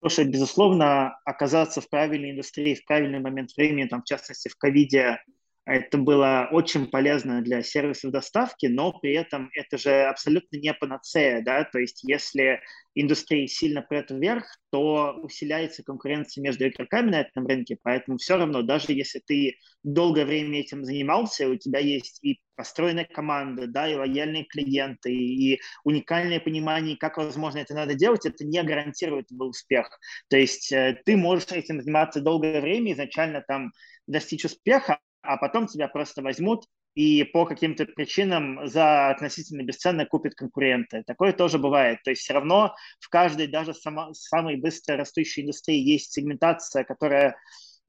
Слушай, безусловно, оказаться в правильной индустрии в правильный момент времени, там, в частности, в ковиде, это было очень полезно для сервисов доставки, но при этом это же абсолютно не панацея, да, то есть если индустрия сильно прет вверх, то усиляется конкуренция между игроками на этом рынке, поэтому все равно, даже если ты долгое время этим занимался, у тебя есть и построенная команда, да, и лояльные клиенты, и уникальное понимание, как возможно это надо делать, это не гарантирует твой успех. То есть э, ты можешь этим заниматься долгое время, изначально там достичь успеха, а потом тебя просто возьмут и по каким-то причинам за относительно бесценно купят конкуренты. Такое тоже бывает. То есть все равно в каждой, даже само, самой быстро растущей индустрии есть сегментация, которая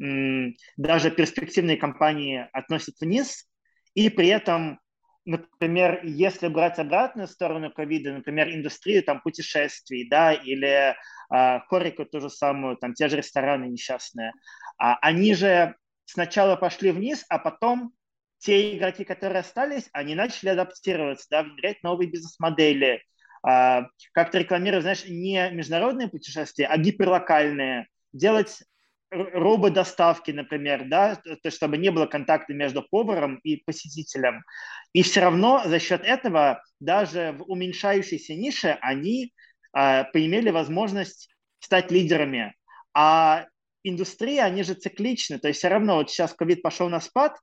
м, даже перспективные компании относят вниз, и при этом например, если брать обратную сторону ковида, например, индустрию там путешествий, да, или э, хорику ту же самую, там те же рестораны несчастные, а, они же сначала пошли вниз, а потом те игроки, которые остались, они начали адаптироваться, да, внедрять новые бизнес-модели, а, как-то рекламировать, знаешь, не международные путешествия, а гиперлокальные, делать рободоставки, например, да, то, чтобы не было контакта между поваром и посетителем. И все равно за счет этого даже в уменьшающейся нише они э, поимели возможность стать лидерами. А индустрии, они же цикличны, то есть все равно вот сейчас ковид пошел на спад,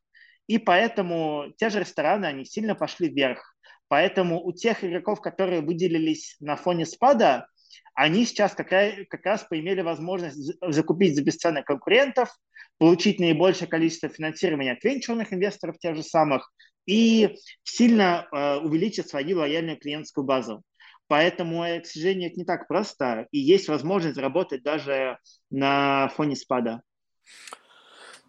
и поэтому те же рестораны, они сильно пошли вверх. Поэтому у тех игроков, которые выделились на фоне спада, они сейчас как раз, как раз поимели возможность закупить за бесценок конкурентов, получить наибольшее количество финансирования от венчурных инвесторов тех же самых и сильно э, увеличить свою лояльную клиентскую базу. Поэтому, э, к сожалению, это не так просто, и есть возможность работать даже на фоне спада.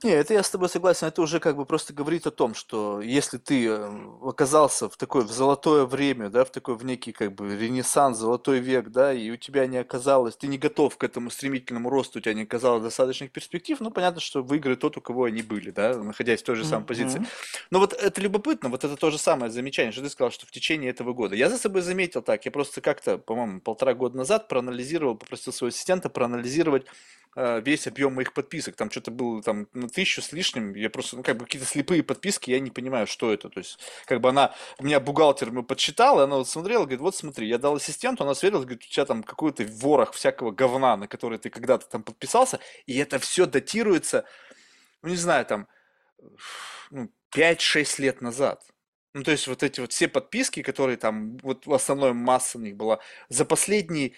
Не, это я с тобой согласен. Это уже как бы просто говорит о том, что если ты э, оказался в такое в золотое время, да, в такой в некий как бы ренессанс, золотой век, да, и у тебя не оказалось, ты не готов к этому стремительному росту, у тебя не оказалось достаточных перспектив, ну понятно, что выиграет тот, у кого они были, да, находясь в той же самой mm-hmm. позиции. Но вот это любопытно, вот это то же самое замечание, что ты сказал, что в течение этого года. Я за собой заметил так, я просто как-то, по-моему, полтора года назад проанализировал, попросил своего ассистента проанализировать весь объем моих подписок. Там что-то было там на тысячу с лишним. Я просто, ну, как бы какие-то слепые подписки, я не понимаю, что это. То есть, как бы она, у меня бухгалтер мы подсчитал, и она вот смотрела, говорит, вот смотри, я дал ассистенту, она сверила, говорит, у тебя там какой-то ворох всякого говна, на который ты когда-то там подписался, и это все датируется, ну, не знаю, там, ну, 5-6 лет назад. Ну, то есть вот эти вот все подписки, которые там, вот в основном масса у них была, за последние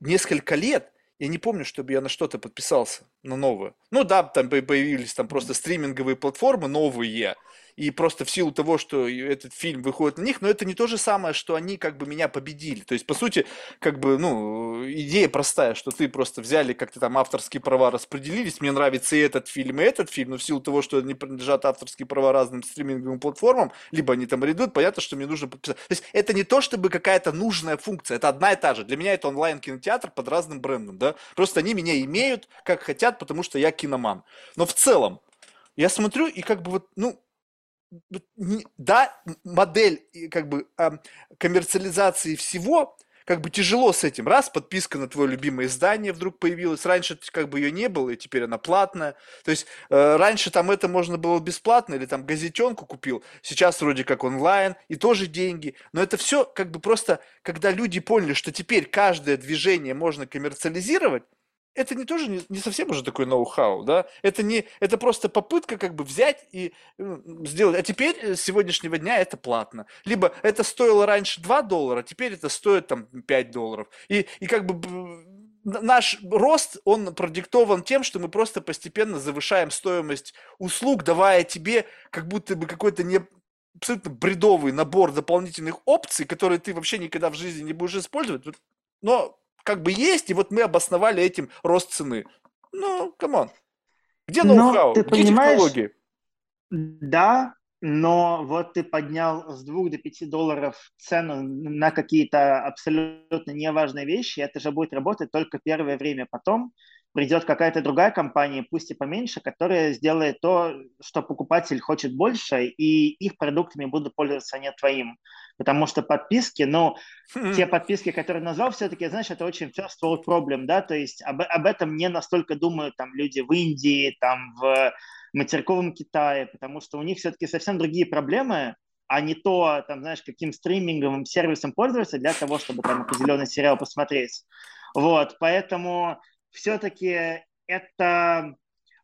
несколько лет, я не помню, чтобы я на что-то подписался, на новое. Ну да, там появились там просто стриминговые платформы новые, и просто в силу того, что этот фильм выходит на них, но это не то же самое, что они как бы меня победили. То есть, по сути, как бы, ну, идея простая, что ты просто взяли как-то там авторские права распределились, мне нравится и этот фильм, и этот фильм, но в силу того, что они принадлежат авторские права разным стриминговым платформам, либо они там идут, понятно, что мне нужно подписать. То есть, это не то, чтобы какая-то нужная функция, это одна и та же. Для меня это онлайн-кинотеатр под разным брендом, да. Просто они меня имеют как хотят, потому что я киноман. Но в целом, я смотрю и как бы вот, ну, да, модель как бы коммерциализации всего, как бы тяжело с этим. Раз, подписка на твое любимое издание вдруг появилась. Раньше как бы ее не было, и теперь она платная. То есть э, раньше там это можно было бесплатно, или там газетенку купил. Сейчас вроде как онлайн, и тоже деньги. Но это все как бы просто, когда люди поняли, что теперь каждое движение можно коммерциализировать, это не тоже не, не совсем уже такой ноу-хау, да? Это не, это просто попытка как бы взять и сделать. А теперь э, с сегодняшнего дня это платно. Либо это стоило раньше 2 доллара, теперь это стоит там 5 долларов. И, и как бы наш рост, он продиктован тем, что мы просто постепенно завышаем стоимость услуг, давая тебе как будто бы какой-то не абсолютно бредовый набор дополнительных опций, которые ты вообще никогда в жизни не будешь использовать. Но как бы есть, и вот мы обосновали этим рост цены. Ну, come on. Где ноу-хау? Где понимаешь, технологии? Да, но вот ты поднял с 2 до 5 долларов цену на какие-то абсолютно неважные вещи, это же будет работать только первое время. Потом придет какая-то другая компания, пусть и поменьше, которая сделает то, что покупатель хочет больше, и их продуктами будут пользоваться, а не твоим. Потому что подписки, ну, mm-hmm. те подписки, которые назвал, все-таки, знаешь, это очень first world problem, да, то есть об, об этом не настолько думают там люди в Индии, там в материковом Китае, потому что у них все-таки совсем другие проблемы, а не то, там, знаешь, каким стриминговым сервисом пользоваться для того, чтобы там определенный сериал посмотреть. Вот, поэтому все-таки это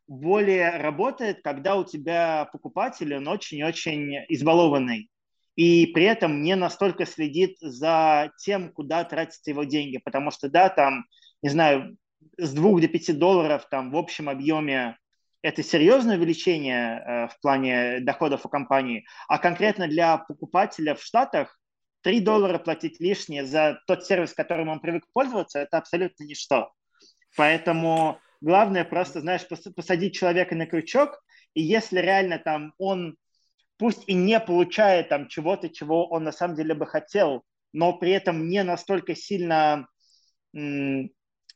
более работает, когда у тебя покупатель, он очень-очень избалованный и при этом не настолько следит за тем, куда тратятся его деньги, потому что, да, там, не знаю, с 2 до 5 долларов там в общем объеме это серьезное увеличение э, в плане доходов у компании, а конкретно для покупателя в Штатах 3 доллара платить лишнее за тот сервис, которым он привык пользоваться, это абсолютно ничто. Поэтому главное просто, знаешь, посадить человека на крючок, и если реально там он, пусть и не получает там чего-то, чего он на самом деле бы хотел, но при этом не настолько сильно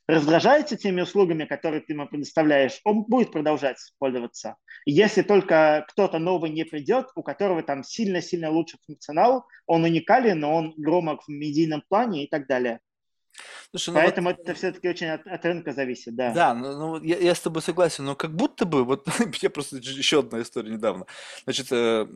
раздражается теми услугами, которые ты ему предоставляешь, он будет продолжать пользоваться. Если только кто-то новый не придет, у которого там сильно-сильно лучший функционал, он уникален, но он громок в медийном плане и так далее. Слушай, ну Поэтому вот, это все-таки очень от, от рынка зависит, да. Да, ну, ну я, я с тобой согласен, но как будто бы, вот я просто еще одна история недавно. Значит, э,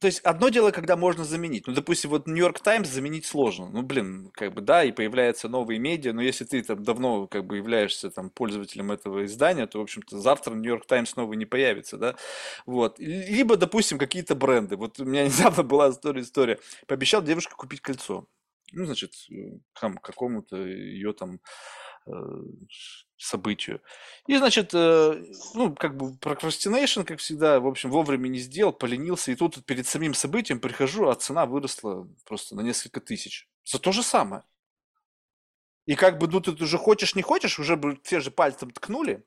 то есть одно дело, когда можно заменить. Ну, допустим, вот Нью-Йорк Таймс заменить сложно. Ну, блин, как бы да, и появляются новые медиа, но если ты там давно как бы являешься там пользователем этого издания, то, в общем-то, завтра Нью-Йорк Таймс новый не появится, да. Вот. Либо, допустим, какие-то бренды. Вот у меня недавно была история, история. Пообещал девушке купить кольцо ну, значит, там, какому-то ее там э, событию. И, значит, э, ну, как бы прокрастинейшн, как всегда, в общем, вовремя не сделал, поленился, и тут перед самим событием прихожу, а цена выросла просто на несколько тысяч. За то же самое. И как бы, ну, ты уже хочешь, не хочешь, уже бы те же пальцем ткнули,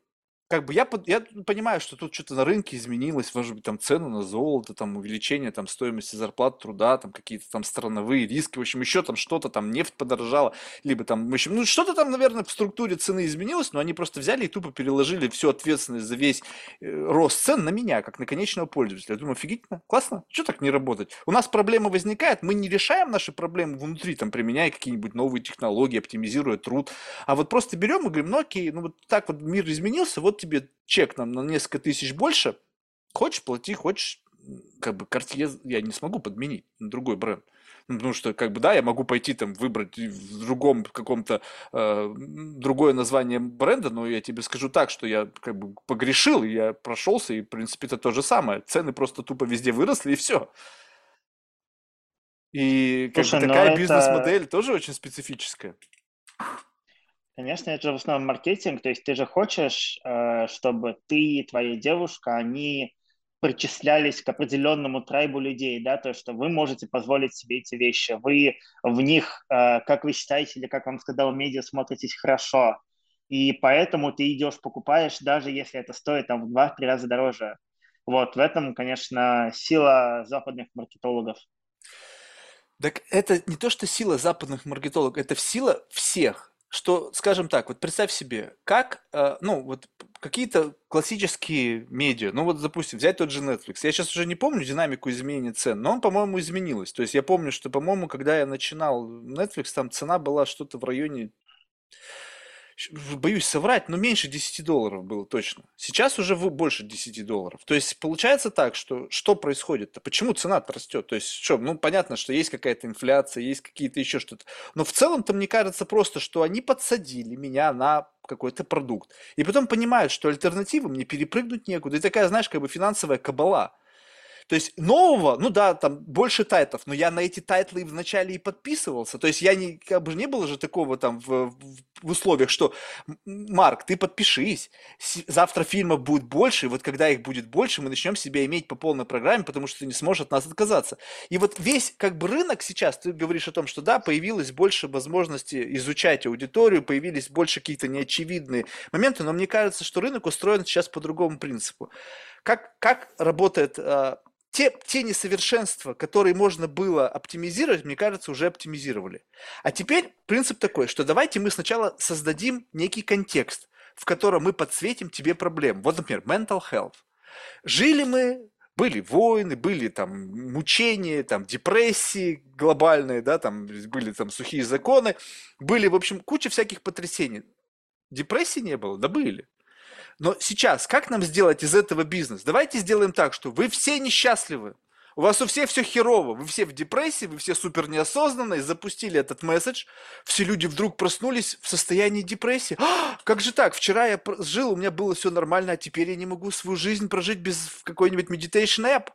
как бы я, я понимаю, что тут что-то на рынке изменилось, может быть, там цены на золото, там увеличение там стоимости зарплат труда, там какие-то там страновые риски, в общем, еще там что-то, там нефть подорожала, либо там, в общем, ну что-то там, наверное, в структуре цены изменилось, но они просто взяли и тупо переложили всю ответственность за весь э, рост цен на меня, как на конечного пользователя. Я думаю, офигительно, классно, что так не работать? У нас проблема возникает, мы не решаем наши проблемы внутри, там, применяя какие-нибудь новые технологии, оптимизируя труд, а вот просто берем и говорим, ну окей, ну вот так вот мир изменился, вот тебе чек нам на несколько тысяч больше, хочешь плати, хочешь, как бы Cartier я не смогу подменить на другой бренд. Ну, потому что, как бы, да, я могу пойти там выбрать в другом каком-то э, другое название бренда, но я тебе скажу так, что я как бы погрешил, и я прошелся, и, в принципе, это то же самое. Цены просто тупо везде выросли, и все. И как Слушай, бы, такая это... бизнес-модель тоже очень специфическая. Конечно, это же в основном маркетинг, то есть ты же хочешь, э, чтобы ты и твоя девушка, они причислялись к определенному трайбу людей, да, то, что вы можете позволить себе эти вещи, вы в них, э, как вы считаете, или как вам сказал медиа, смотритесь хорошо, и поэтому ты идешь, покупаешь, даже если это стоит там в два-три раза дороже. Вот, в этом, конечно, сила западных маркетологов. Так это не то, что сила западных маркетологов, это сила всех что, скажем так, вот представь себе, как, э, ну, вот какие-то классические медиа, ну вот, допустим, взять тот же Netflix. Я сейчас уже не помню динамику изменения цен, но он, по-моему, изменилась. То есть я помню, что, по-моему, когда я начинал Netflix, там цена была что-то в районе боюсь соврать, но меньше 10 долларов было точно. Сейчас уже больше 10 долларов. То есть получается так, что что происходит-то? Почему цена-то растет? То есть что, ну понятно, что есть какая-то инфляция, есть какие-то еще что-то. Но в целом-то мне кажется просто, что они подсадили меня на какой-то продукт. И потом понимают, что альтернативы мне перепрыгнуть некуда. И такая, знаешь, как бы финансовая кабала. То есть нового, ну да, там больше тайтлов, но я на эти тайтлы вначале и подписывался. То есть я не, как бы не было же такого там в, в условиях, что Марк, ты подпишись, завтра фильмов будет больше, и вот когда их будет больше, мы начнем себя иметь по полной программе, потому что ты не сможешь от нас отказаться. И вот весь как бы рынок сейчас, ты говоришь о том, что да, появилось больше возможности изучать аудиторию, появились больше какие-то неочевидные моменты, но мне кажется, что рынок устроен сейчас по другому принципу. Как, как работает а, те, те несовершенства, которые можно было оптимизировать, мне кажется, уже оптимизировали. А теперь принцип такой, что давайте мы сначала создадим некий контекст, в котором мы подсветим тебе проблем. Вот, например, mental health. Жили мы, были войны, были там мучения, там депрессии глобальные, да, там были там сухие законы, были, в общем, куча всяких потрясений. Депрессии не было? Да были. Но сейчас, как нам сделать из этого бизнес? Давайте сделаем так, что вы все несчастливы. У вас у всех все херово, вы все в депрессии, вы все супер неосознанные, запустили этот месседж, все люди вдруг проснулись в состоянии депрессии. А, как же так? Вчера я жил, у меня было все нормально, а теперь я не могу свою жизнь прожить без какой-нибудь meditation app.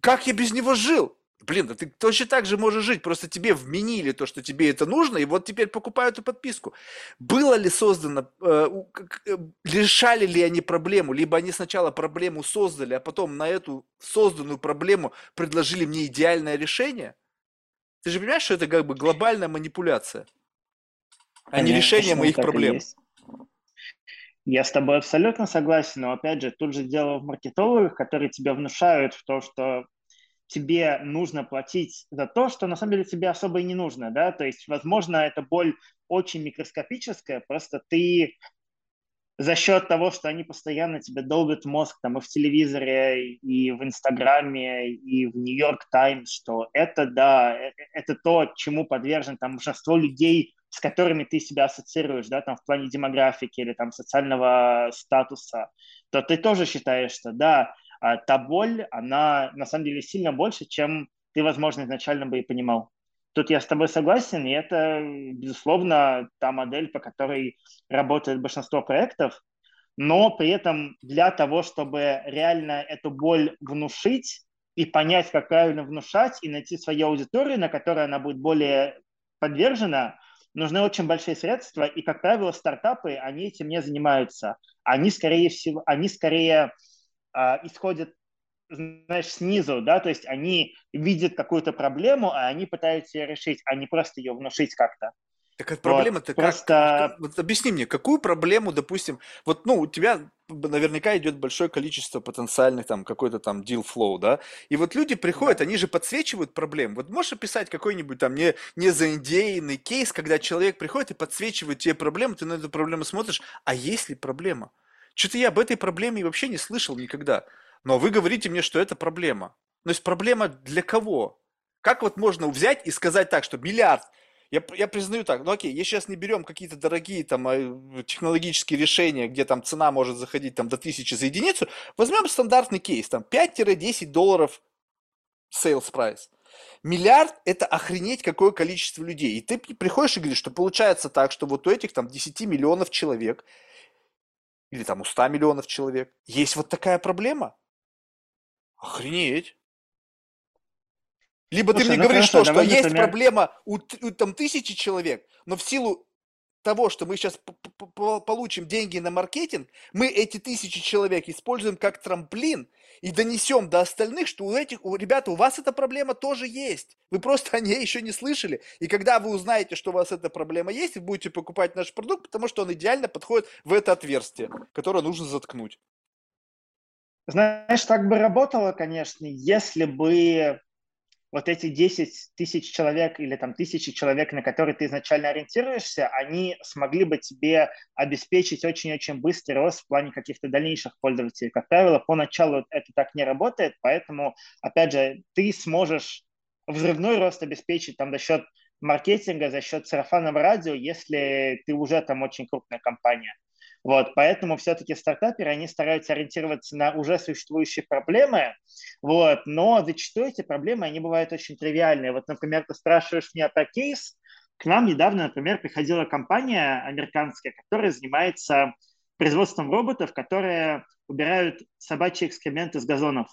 Как я без него жил? Блин, да ты точно так же можешь жить, просто тебе вменили то, что тебе это нужно, и вот теперь покупают эту подписку. Было ли создано, э, э, решали ли они проблему, либо они сначала проблему создали, а потом на эту созданную проблему предложили мне идеальное решение? Ты же понимаешь, что это как бы глобальная манипуляция, а не решение моих проблем. Я с тобой абсолютно согласен, но опять же, тут же дело в маркетологах, которые тебе внушают в то, что тебе нужно платить за то, что на самом деле тебе особо и не нужно, да, то есть, возможно, эта боль очень микроскопическая, просто ты за счет того, что они постоянно тебе долбят мозг там и в телевизоре, и в Инстаграме, и в Нью-Йорк Таймс, что это, да, э, э, это то, чему подвержен там большинство людей, с которыми ты себя ассоциируешь, да, там в плане демографики или там социального статуса, то ты тоже считаешь, что да, та боль, она на самом деле сильно больше, чем ты, возможно, изначально бы и понимал. Тут я с тобой согласен, и это, безусловно, та модель, по которой работает большинство проектов, но при этом для того, чтобы реально эту боль внушить и понять, как правильно внушать, и найти свою аудиторию, на которой она будет более подвержена, нужны очень большие средства, и, как правило, стартапы, они этим не занимаются. Они, скорее всего, они скорее а, исходят знаешь, снизу, да, то есть они видят какую-то проблему, а они пытаются ее решить, а не просто ее внушить как-то. Так от проблема-то вот, как? Просто... Вот объясни мне, какую проблему, допустим, вот, ну, у тебя наверняка идет большое количество потенциальных, там, какой-то там deal flow, да, и вот люди приходят, да. они же подсвечивают проблем. Вот можешь описать какой-нибудь там не, не заиндейный кейс, когда человек приходит и подсвечивает тебе проблему, ты на эту проблему смотришь, а есть ли проблема? Что-то я об этой проблеме вообще не слышал никогда. Но вы говорите мне, что это проблема. То есть проблема для кого? Как вот можно взять и сказать так, что миллиард, я, я признаю так, ну окей, если сейчас не берем какие-то дорогие там а, технологические решения, где там цена может заходить там до тысячи за единицу, возьмем стандартный кейс, там 5-10 долларов sales price. Миллиард – это охренеть какое количество людей. И ты приходишь и говоришь, что получается так, что вот у этих там 10 миллионов человек или там у 100 миллионов человек есть вот такая проблема. Охренеть. Либо Слушай, ты мне ну говоришь, хорошо, что, что есть проблема у, у там тысячи человек, но в силу того, что мы сейчас получим деньги на маркетинг, мы эти тысячи человек используем как трамплин и донесем до остальных, что у этих, у ребята, у вас эта проблема тоже есть. Вы просто о ней еще не слышали. И когда вы узнаете, что у вас эта проблема есть, вы будете покупать наш продукт, потому что он идеально подходит в это отверстие, которое нужно заткнуть. Знаешь, так бы работало, конечно, если бы вот эти 10 тысяч человек или там тысячи человек, на которые ты изначально ориентируешься, они смогли бы тебе обеспечить очень-очень быстрый рост в плане каких-то дальнейших пользователей. Как правило, поначалу это так не работает, поэтому, опять же, ты сможешь взрывной рост обеспечить там за счет маркетинга, за счет сарафанного радио, если ты уже там очень крупная компания. Вот, поэтому все-таки стартаперы, они стараются ориентироваться на уже существующие проблемы, вот, но зачастую эти проблемы, они бывают очень тривиальные. Вот, например, ты спрашиваешь меня про кейс, к нам недавно, например, приходила компания американская, которая занимается производством роботов, которые убирают собачьи экскременты с газонов.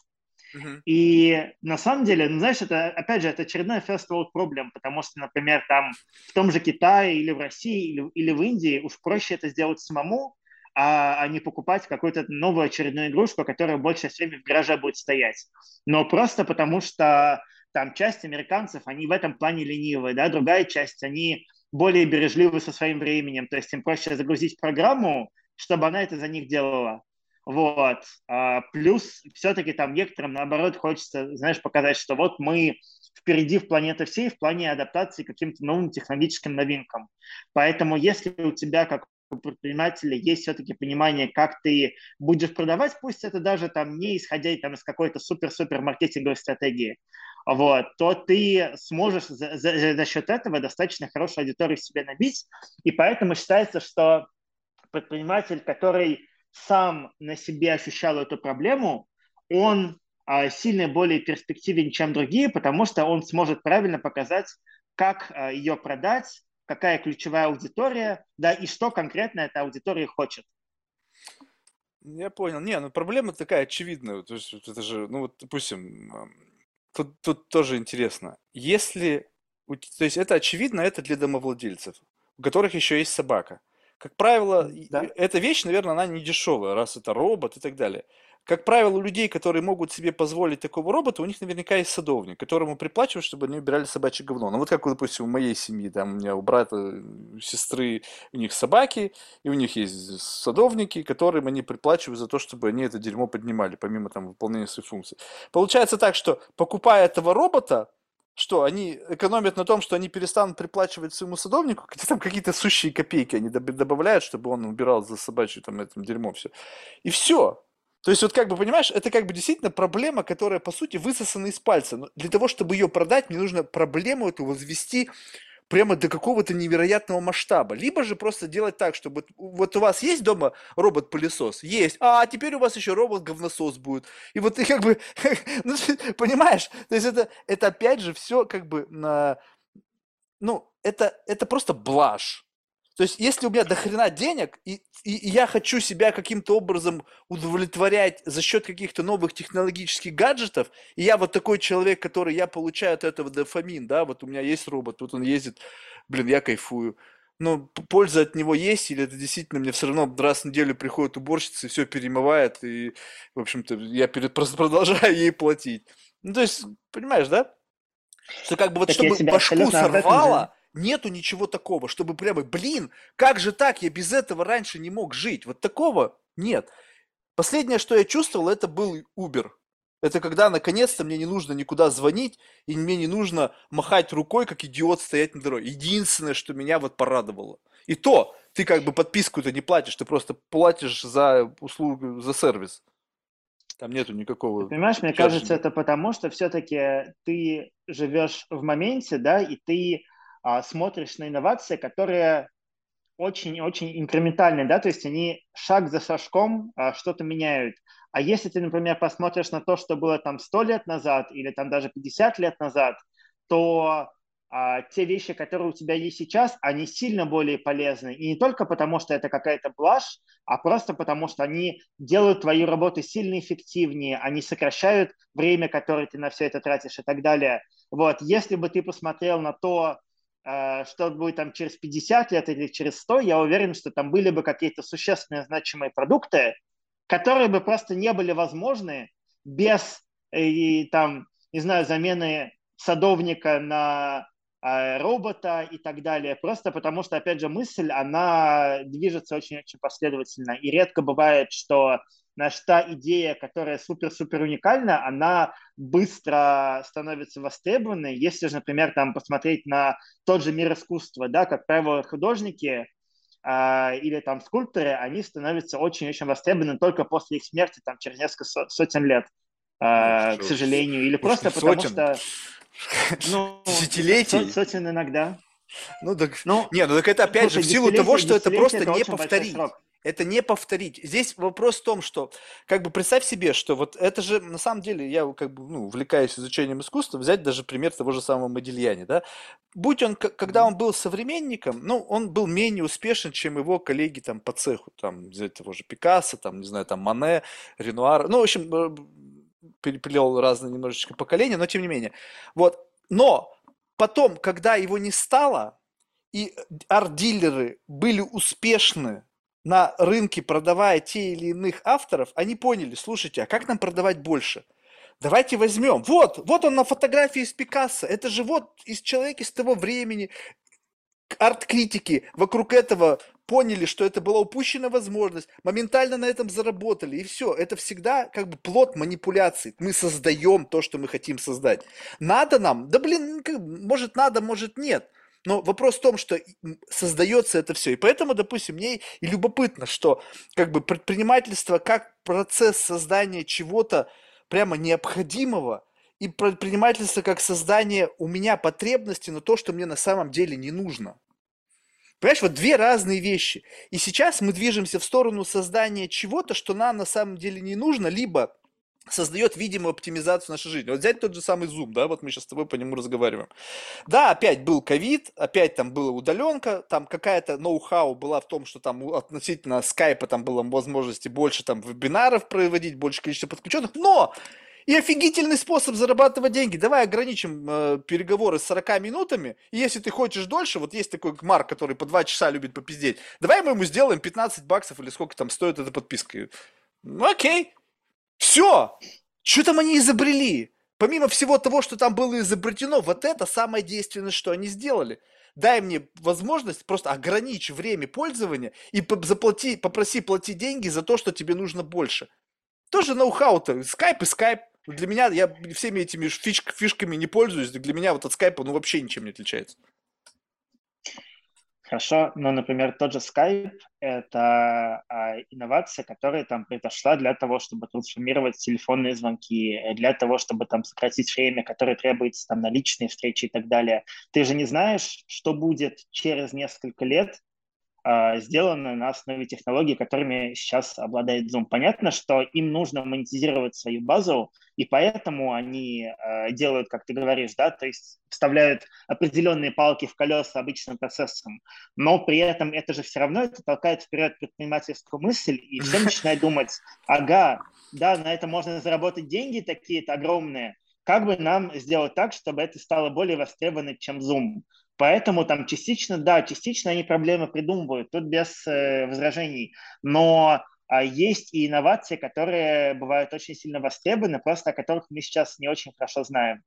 Uh-huh. И на самом деле, ну, знаешь, это, опять же, это очередная first world problem, потому что, например, там в том же Китае или в России или, или в Индии уж проще это сделать самому, а, а не покупать какую-то новую очередную игрушку, которая больше время в гараже будет стоять. Но просто потому что там часть американцев, они в этом плане ленивые, да, другая часть, они более бережливы со своим временем, то есть им проще загрузить программу, чтобы она это за них делала. Вот. А, плюс все-таки там некоторым, наоборот, хочется, знаешь, показать, что вот мы впереди в планете всей в плане адаптации к каким-то новым технологическим новинкам. Поэтому если у тебя, как у предпринимателя есть все-таки понимание, как ты будешь продавать, пусть это даже там не исходя там, из какой-то супер-супер маркетинговой стратегии, вот, то ты сможешь за, за, за счет этого достаточно хорошую аудиторию себе набить. И поэтому считается, что предприниматель, который сам на себе ощущал эту проблему, он а, сильно более перспективен, чем другие, потому что он сможет правильно показать, как а, ее продать, какая ключевая аудитория, да, и что конкретно эта аудитория хочет. Я понял. Не, ну проблема такая очевидная. То есть это же, ну вот, допустим, тут, тут тоже интересно. Если, то есть это очевидно, это для домовладельцев, у которых еще есть собака. Как правило, да. эта вещь, наверное, она не дешевая, раз это робот и так далее. Как правило, у людей, которые могут себе позволить такого робота, у них наверняка есть садовник, которому приплачивают, чтобы они убирали собачье говно. Ну вот как, допустим, у моей семьи, там у меня у брата, у сестры, у них собаки, и у них есть садовники, которым они приплачивают за то, чтобы они это дерьмо поднимали, помимо там выполнения своих функций. Получается так, что покупая этого робота, что они экономят на том, что они перестанут приплачивать своему садовнику, где там какие-то сущие копейки они добавляют, чтобы он убирал за собачью там этим дерьмом все. И все. То есть, вот как бы, понимаешь, это как бы действительно проблема, которая, по сути, высосана из пальца. Но для того, чтобы ее продать, мне нужно проблему эту возвести прямо до какого-то невероятного масштаба. Либо же просто делать так, чтобы вот у вас есть дома робот-пылесос? Есть. А теперь у вас еще робот-говносос будет. И вот ты как бы, ну, понимаешь, то есть это, это опять же все как бы, на, ну, это, это просто блажь. То есть, если у меня дохрена денег, и, и, и я хочу себя каким-то образом удовлетворять за счет каких-то новых технологических гаджетов, и я вот такой человек, который я получаю от этого дофамин, да, вот у меня есть робот, вот он ездит, блин, я кайфую. Но польза от него есть, или это действительно мне все равно раз в неделю приходит уборщица и все перемывает, и, в общем-то, я перед, просто продолжаю ей платить. Ну, то есть, понимаешь, да? Что как бы вот так чтобы башку сорвало, нету ничего такого, чтобы прямо, блин, как же так, я без этого раньше не мог жить. Вот такого нет. Последнее, что я чувствовал, это был Uber. Это когда наконец-то мне не нужно никуда звонить, и мне не нужно махать рукой, как идиот, стоять на дороге. Единственное, что меня вот порадовало. И то, ты как бы подписку-то не платишь, ты просто платишь за услугу, за сервис. Там нету никакого... Ты понимаешь, мне кажется, это потому, что все-таки ты живешь в моменте, да, и ты смотришь на инновации, которые очень-очень инкрементальные, да, то есть они шаг за шажком а, что-то меняют. А если ты, например, посмотришь на то, что было там 100 лет назад или там даже 50 лет назад, то а, те вещи, которые у тебя есть сейчас, они сильно более полезны. И не только потому, что это какая-то блажь, а просто потому, что они делают твою работу сильно эффективнее, они сокращают время, которое ты на все это тратишь и так далее. Вот, если бы ты посмотрел на то, а, что будет там через 50 лет или через 100, я уверен, что там были бы какие-то существенные значимые продукты, которые бы просто не были возможны без э, и, там, не знаю, замены садовника на э, робота и так далее, просто потому что, опять же, мысль, она движется очень-очень последовательно, и редко бывает, что наша та идея, которая супер-супер уникальна, она быстро становится востребованной. Если же, например, там посмотреть на тот же мир искусства, да, как правило, художники а, или там скульпторы, они становятся очень-очень востребованы только после их смерти, там, через несколько сотен лет, а, ну, к сожалению, или просто потому что... Ну, Десятилетий? Сотен иногда. Ну, так, ну, не, ну так это опять же в силу того, что это просто это не повторить. Это не повторить. Здесь вопрос в том, что, как бы представь себе, что вот это же, на самом деле, я как бы, ну, увлекаюсь изучением искусства, взять даже пример того же самого Модильяни, да. Будь он, когда он был современником, ну, он был менее успешен, чем его коллеги там по цеху, там, взять того же Пикассо, там, не знаю, там, Мане, Ренуар, ну, в общем, э, переплел разные немножечко поколения, но тем не менее. Вот, но потом, когда его не стало, и арт-дилеры были успешны на рынке, продавая те или иных авторов, они поняли, слушайте, а как нам продавать больше? Давайте возьмем. Вот, вот он на фотографии из Пикассо. Это же вот из человека из того времени. Арт-критики вокруг этого поняли, что это была упущена возможность, моментально на этом заработали, и все. Это всегда как бы плод манипуляций. Мы создаем то, что мы хотим создать. Надо нам? Да блин, может надо, может нет. Но вопрос в том, что создается это все. И поэтому, допустим, мне и любопытно, что как бы предпринимательство как процесс создания чего-то прямо необходимого, и предпринимательство как создание у меня потребности на то, что мне на самом деле не нужно. Понимаешь, вот две разные вещи. И сейчас мы движемся в сторону создания чего-то, что нам на самом деле не нужно, либо создает видимую оптимизацию нашей жизни. Вот взять тот же самый Zoom, да, вот мы сейчас с тобой по нему разговариваем. Да, опять был ковид, опять там была удаленка, там какая-то ноу-хау была в том, что там относительно скайпа там было возможности больше там вебинаров проводить, больше количество подключенных, но и офигительный способ зарабатывать деньги. Давай ограничим э, переговоры с 40 минутами. И если ты хочешь дольше, вот есть такой Марк, который по 2 часа любит попиздеть. Давай мы ему сделаем 15 баксов или сколько там стоит эта подписка. Ну, окей, все! Что там они изобрели? Помимо всего того, что там было изобретено, вот это самое действенное, что они сделали. Дай мне возможность просто ограничить время пользования и заплати, попроси платить деньги за то, что тебе нужно больше. Тоже ноу-хау-то. Скайп и скайп. Для меня, я всеми этими фишк, фишками не пользуюсь, для меня вот от скайпа ну вообще ничем не отличается. Хорошо, но, например, тот же Skype – это а, инновация, которая там произошла для того, чтобы трансформировать телефонные звонки, для того, чтобы там сократить время, которое требуется там на личные встречи и так далее. Ты же не знаешь, что будет через несколько лет, сделаны на основе технологий, которыми сейчас обладает Zoom. Понятно, что им нужно монетизировать свою базу, и поэтому они э, делают, как ты говоришь, да, то есть вставляют определенные палки в колеса обычным процессом, но при этом это же все равно это толкает вперед предпринимательскую мысль, и все начинают думать, ага, да, на это можно заработать деньги такие-то огромные, как бы нам сделать так, чтобы это стало более востребованным, чем Zoom. Поэтому там частично, да, частично они проблемы придумывают, тут без э, возражений. Но а, есть и инновации, которые бывают очень сильно востребованы, просто о которых мы сейчас не очень хорошо знаем.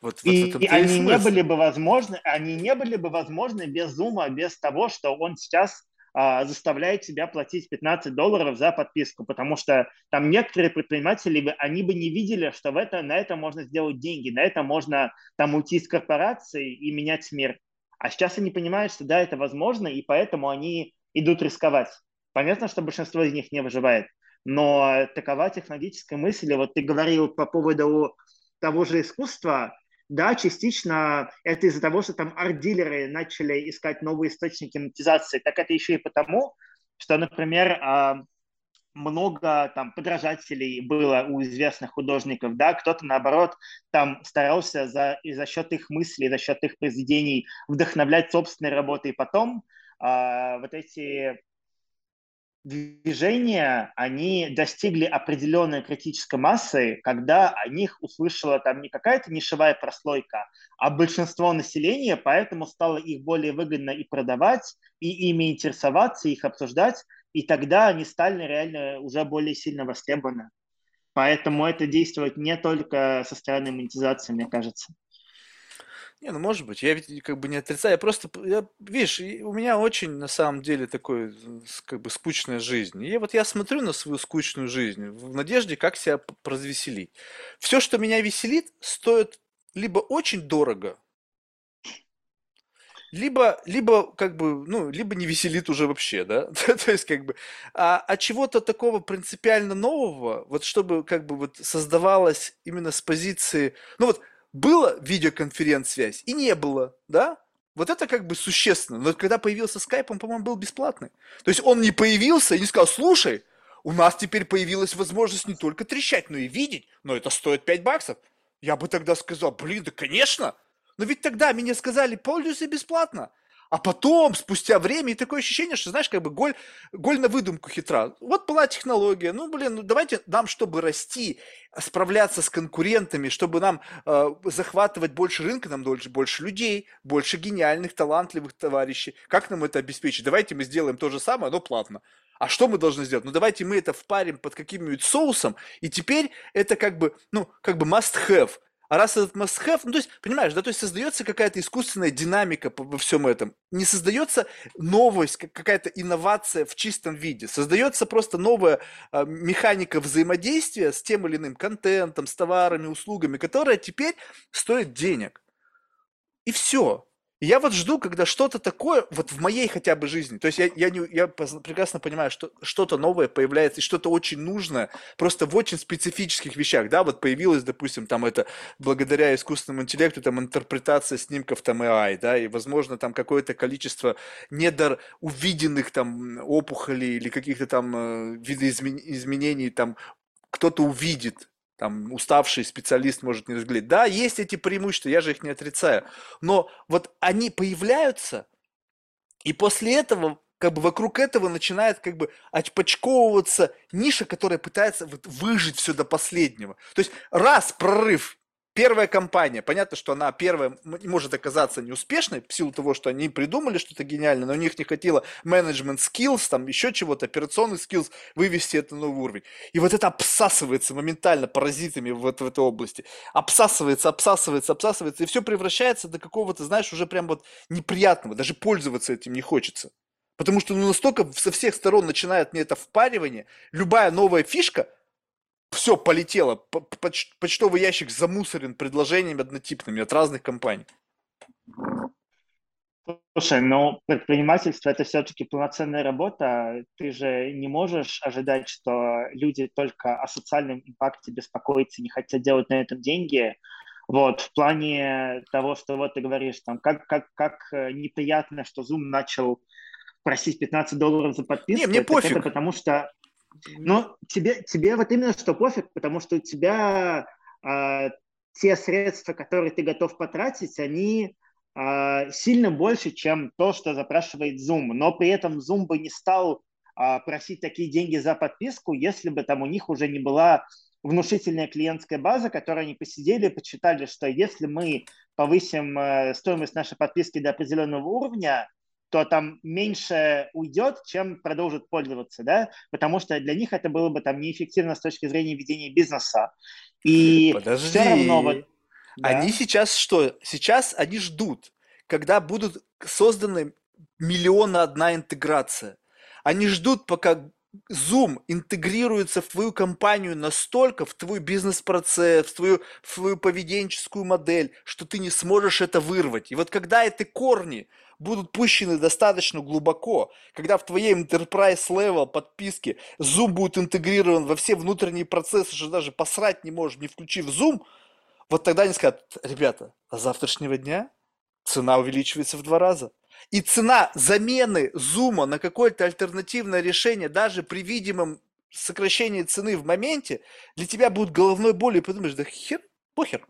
Вот, и вот и они не были бы возможны, они не были бы возможны без зума, без того, что он сейчас заставляет тебя платить 15 долларов за подписку, потому что там некоторые предприниматели, они бы не видели, что в это, на это можно сделать деньги, на это можно там уйти из корпорации и менять мир. А сейчас они понимают, что да, это возможно, и поэтому они идут рисковать. Понятно, что большинство из них не выживает, но такова технологическая мысль. Вот ты говорил по поводу того же искусства, да, частично это из-за того, что там арт-дилеры начали искать новые источники монетизации, так это еще и потому, что, например, а, много там подражателей было у известных художников, да, кто-то наоборот там старался за, и за счет их мыслей, за счет их произведений вдохновлять собственные работы, и потом а, вот эти движения, они достигли определенной критической массы, когда о них услышала там не какая-то нишевая прослойка, а большинство населения, поэтому стало их более выгодно и продавать, и ими интересоваться, их обсуждать, и тогда они стали реально уже более сильно востребованы. Поэтому это действует не только со стороны монетизации, мне кажется. Не, ну может быть, я ведь как бы не отрицаю, я просто, я, видишь, у меня очень на самом деле такой как бы скучная жизнь. И вот я смотрю на свою скучную жизнь в надежде, как себя развеселить. Все, что меня веселит, стоит либо очень дорого, либо, либо как бы, ну, либо не веселит уже вообще, да, то есть как бы, а, а чего-то такого принципиально нового, вот чтобы как бы вот создавалось именно с позиции, ну вот было видеоконференц-связь и не было, да? Вот это как бы существенно. Но когда появился скайп, он, по-моему, был бесплатный. То есть он не появился и не сказал, слушай, у нас теперь появилась возможность не только трещать, но и видеть, но это стоит 5 баксов. Я бы тогда сказал, блин, да конечно. Но ведь тогда мне сказали, пользуйся бесплатно. А потом, спустя время, и такое ощущение, что, знаешь, как бы голь, голь на выдумку хитра. Вот была технология, ну, блин, ну давайте нам, чтобы расти, справляться с конкурентами, чтобы нам э, захватывать больше рынка, нам больше, больше людей, больше гениальных, талантливых товарищей. Как нам это обеспечить? Давайте мы сделаем то же самое, но платно. А что мы должны сделать? Ну давайте мы это впарим под каким-нибудь соусом, и теперь это как бы, ну, как бы must have. А раз этот must-have, ну то есть, понимаешь, да, то есть создается какая-то искусственная динамика во всем этом. Не создается новость, какая-то инновация в чистом виде. Создается просто новая а, механика взаимодействия с тем или иным контентом, с товарами, услугами, которая теперь стоит денег. И все я вот жду, когда что-то такое, вот в моей хотя бы жизни, то есть я, я, не, я прекрасно понимаю, что что-то новое появляется, и что-то очень нужное, просто в очень специфических вещах, да, вот появилось, допустим, там это, благодаря искусственному интеллекту, там, интерпретация снимков, там, AI, да, и, возможно, там какое-то количество недор увиденных, там, опухолей или каких-то там э, видоизменений, там, кто-то увидит, там уставший специалист может не разглядеть. Да, есть эти преимущества, я же их не отрицаю. Но вот они появляются, и после этого как бы вокруг этого начинает как бы отпочковываться ниша, которая пытается вот выжить все до последнего. То есть раз прорыв Первая компания, понятно, что она первая может оказаться неуспешной в силу того, что они придумали что-то гениальное, но у них не хватило менеджмент skills, там еще чего-то, операционных skills, вывести это на новый уровень. И вот это обсасывается моментально паразитами в, в этой области. Обсасывается, обсасывается, обсасывается, и все превращается до какого-то, знаешь, уже прям вот неприятного, даже пользоваться этим не хочется. Потому что ну, настолько со всех сторон начинает мне это впаривание, любая новая фишка – все полетело. Почтовый ящик замусорен предложениями однотипными от разных компаний. Слушай, ну предпринимательство это все-таки полноценная работа. Ты же не можешь ожидать, что люди только о социальном импакте беспокоятся, не хотят делать на этом деньги. Вот, в плане того, что вот ты говоришь, там, как, как, как э, неприятно, что Zoom начал просить 15 долларов за подписку. Не, мне пофиг. Это потому что но тебе, тебе вот именно что пофиг, потому что у тебя э, те средства, которые ты готов потратить, они э, сильно больше, чем то, что запрашивает Zoom. Но при этом Zoom бы не стал э, просить такие деньги за подписку, если бы там у них уже не была внушительная клиентская база, которая они посидели почитали, что если мы повысим э, стоимость нашей подписки до определенного уровня, то там меньше уйдет, чем продолжит пользоваться, да, потому что для них это было бы там неэффективно с точки зрения ведения бизнеса. И Подожди. все равно вот Они Да. сейчас что? Сейчас они ждут, когда будут созданы миллион одна интеграция. Они ждут, пока Zoom интегрируется в твою компанию настолько, в твой бизнес-процесс, в твою, в твою поведенческую модель, что ты не сможешь это вырвать. И вот когда эти корни будут пущены достаточно глубоко, когда в твоей enterprise level подписке Zoom будет интегрирован во все внутренние процессы, что даже посрать не можешь, не включив Zoom, вот тогда они скажут, ребята, а завтрашнего дня цена увеличивается в два раза. И цена замены зума на какое-то альтернативное решение, даже при видимом сокращении цены в моменте, для тебя будет головной болью, и подумаешь, да хер, похер,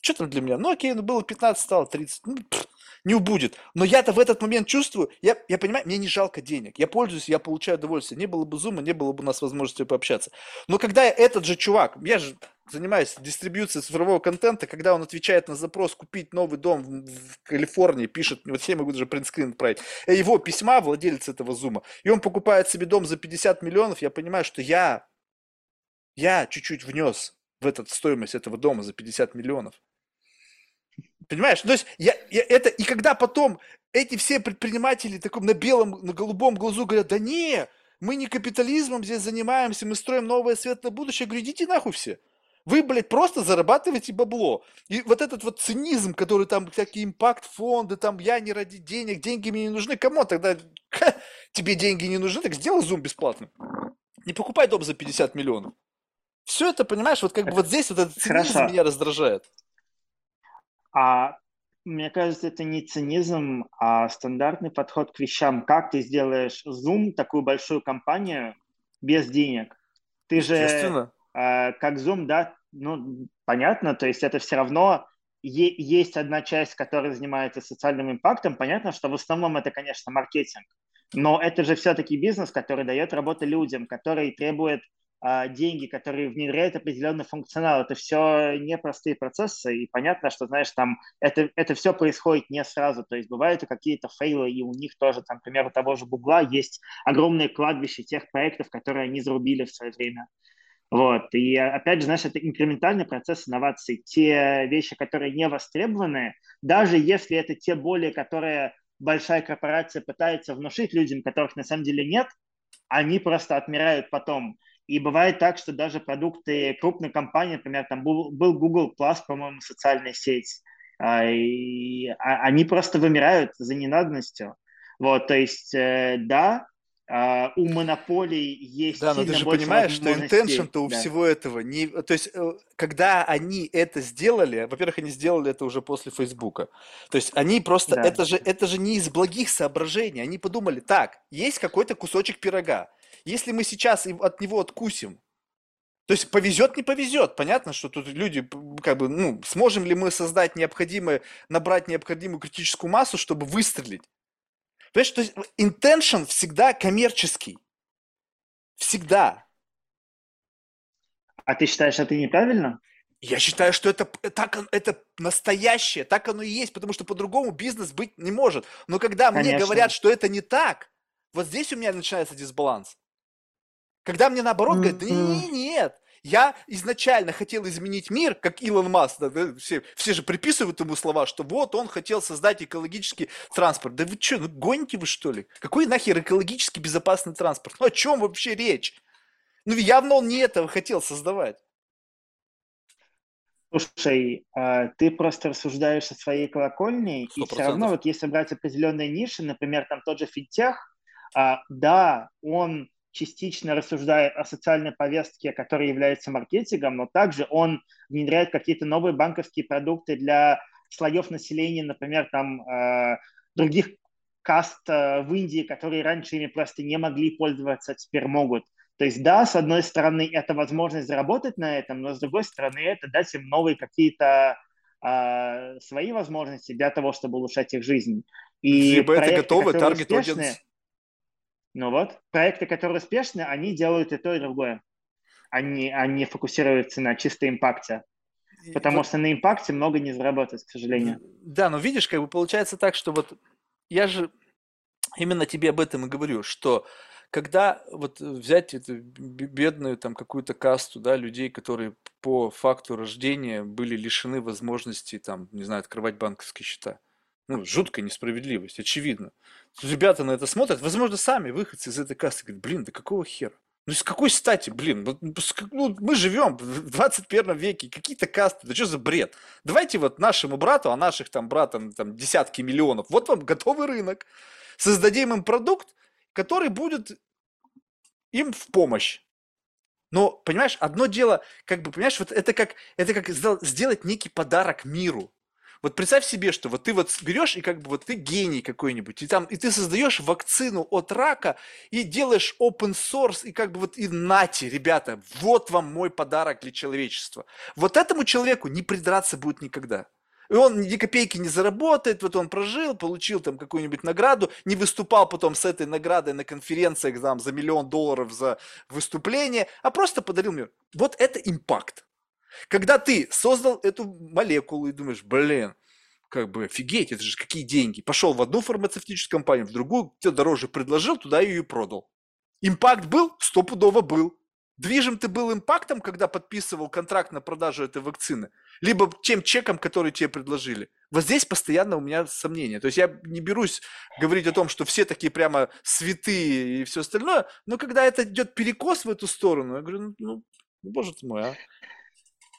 что там для меня? Ну окей, ну было 15, стало 30, ну, пф, не убудет. Но я-то в этот момент чувствую, я, я понимаю, мне не жалко денег, я пользуюсь, я получаю удовольствие. Не было бы зума, не было бы у нас возможности пообщаться. Но когда этот же чувак, я же занимаюсь дистрибьюцией цифрового контента, когда он отвечает на запрос купить новый дом в, в Калифорнии, пишет, вот все могут даже принтскрин отправить, э, его письма, владелец этого зума, и он покупает себе дом за 50 миллионов, я понимаю, что я, я чуть-чуть внес в этот стоимость этого дома за 50 миллионов. Понимаешь? То есть я, я это, и когда потом эти все предприниматели таком на белом, на голубом глазу говорят, да не, мы не капитализмом здесь занимаемся, мы строим новое светлое будущее, я говорю, идите нахуй все. Вы, блядь, просто зарабатываете бабло. И вот этот вот цинизм, который там, всякие импакт-фонды, там, я не ради денег, деньги мне не нужны. Кому тогда ха, тебе деньги не нужны? Так сделай зум бесплатным. Не покупай дом за 50 миллионов. Все это, понимаешь, вот как бы вот здесь вот этот цинизм Хорошо. меня раздражает. А мне кажется, это не цинизм, а стандартный подход к вещам. Как ты сделаешь Zoom, такую большую компанию, без денег? Ты же, э, как Zoom, да, ну, понятно, то есть это все равно есть одна часть, которая занимается социальным импактом. Понятно, что в основном это, конечно, маркетинг. Но это же все-таки бизнес, который дает работу людям, который требует деньги, которые внедряют определенный функционал. Это все непростые процессы, и понятно, что, знаешь, там это, это все происходит не сразу, то есть бывают и какие-то фейлы, и у них тоже, там, к примеру, того же Гугла есть огромное кладбище тех проектов, которые они зарубили в свое время. Вот. И опять же, знаешь, это инкрементальный процесс инноваций. Те вещи, которые не востребованы, даже если это те боли, которые большая корпорация пытается внушить людям, которых на самом деле нет, они просто отмирают потом. И бывает так, что даже продукты крупной компании, например, там был, был Google Plus, по-моему, социальная сеть, а, и, а, они просто вымирают за ненадобностью. Вот, то есть, э, да, а, у монополий есть Да, но ты же понимаешь, что intention-то у Да. всего этого не... То есть, э, когда они это сделали, во-первых, они сделали это уже после Фейсбука. То есть, они просто... Да. Это же, это же не из благих соображений. Они подумали, так, есть какой-то кусочек пирога. Если мы сейчас от него откусим, то есть повезет, не повезет. Понятно, что тут люди, как бы, ну, сможем ли мы создать необходимое, набрать необходимую критическую массу, чтобы выстрелить? Понимаешь, то есть intention всегда коммерческий. Всегда. А ты считаешь, это неправильно? Я считаю, что это, п- так, это настоящее, так оно и есть, потому что по-другому бизнес быть не может. Но когда мне Конечно. говорят, что это не так, вот здесь у меня начинается дисбаланс. Когда мне наоборот говорят, да не, нет, я изначально хотел изменить мир, как Илон Маск, да, да, все, все же приписывают ему слова, что вот он хотел создать экологический транспорт. Да вы что, ну гоните вы что ли? Какой нахер экологически безопасный транспорт? Ну о чем вообще речь? Ну явно он не этого хотел создавать. Слушай, а, ты просто рассуждаешь о своей колокольне, Сто и все равно, вот если брать определенные ниши, например, там тот же финтех, а, да, он частично рассуждает о социальной повестке, которая является маркетингом, но также он внедряет какие-то новые банковские продукты для слоев населения, например, там а, других каст а, в Индии, которые раньше ими просто не могли пользоваться, а теперь могут. То есть, да, с одной стороны, это возможность заработать на этом, но с другой стороны, это дать им новые какие-то а, свои возможности для того, чтобы улучшать их жизнь. И Либо это проекты, готовый которые таргет успешные, аудиенс. Ну вот, проекты, которые успешны, они делают и то, и другое. Они, они фокусируются на чисто импакте. Потому вот- что на импакте много не заработать, к сожалению. Да, но видишь, как бы получается так, что вот я же именно тебе об этом и говорю, что когда вот взять эту бедную там какую-то касту, да, людей, которые по факту рождения были лишены возможности, там, не знаю, открывать банковские счета. Ну, жуткая несправедливость, очевидно. Ребята на это смотрят, возможно, сами выходцы из этой касты говорят, блин, да какого хера? Ну, с какой стати, блин? Ну, ну мы живем в 21 веке, какие-то касты, да что за бред? Давайте вот нашему брату, а наших там братам там десятки миллионов, вот вам готовый рынок. Создадим им продукт, который будет им в помощь. Но, понимаешь, одно дело, как бы, понимаешь, вот это как, это как сделать некий подарок миру. Вот представь себе, что вот ты вот берешь и как бы вот ты гений какой-нибудь, и там, и ты создаешь вакцину от рака, и делаешь open source, и как бы вот и нате, ребята, вот вам мой подарок для человечества. Вот этому человеку не придраться будет никогда. И он ни копейки не заработает, вот он прожил, получил там какую-нибудь награду, не выступал потом с этой наградой на конференциях там, за миллион долларов за выступление, а просто подарил мир. Вот это импакт. Когда ты создал эту молекулу и думаешь, блин, как бы офигеть, это же какие деньги. Пошел в одну фармацевтическую компанию, в другую, тебе дороже предложил, туда ее и продал. Импакт был? Стопудово был. Движим ты был импактом, когда подписывал контракт на продажу этой вакцины, либо тем чеком, который тебе предложили. Вот здесь постоянно у меня сомнения. То есть я не берусь говорить о том, что все такие прямо святые и все остальное, но когда это идет перекос в эту сторону, я говорю, ну, ну боже ты мой, а.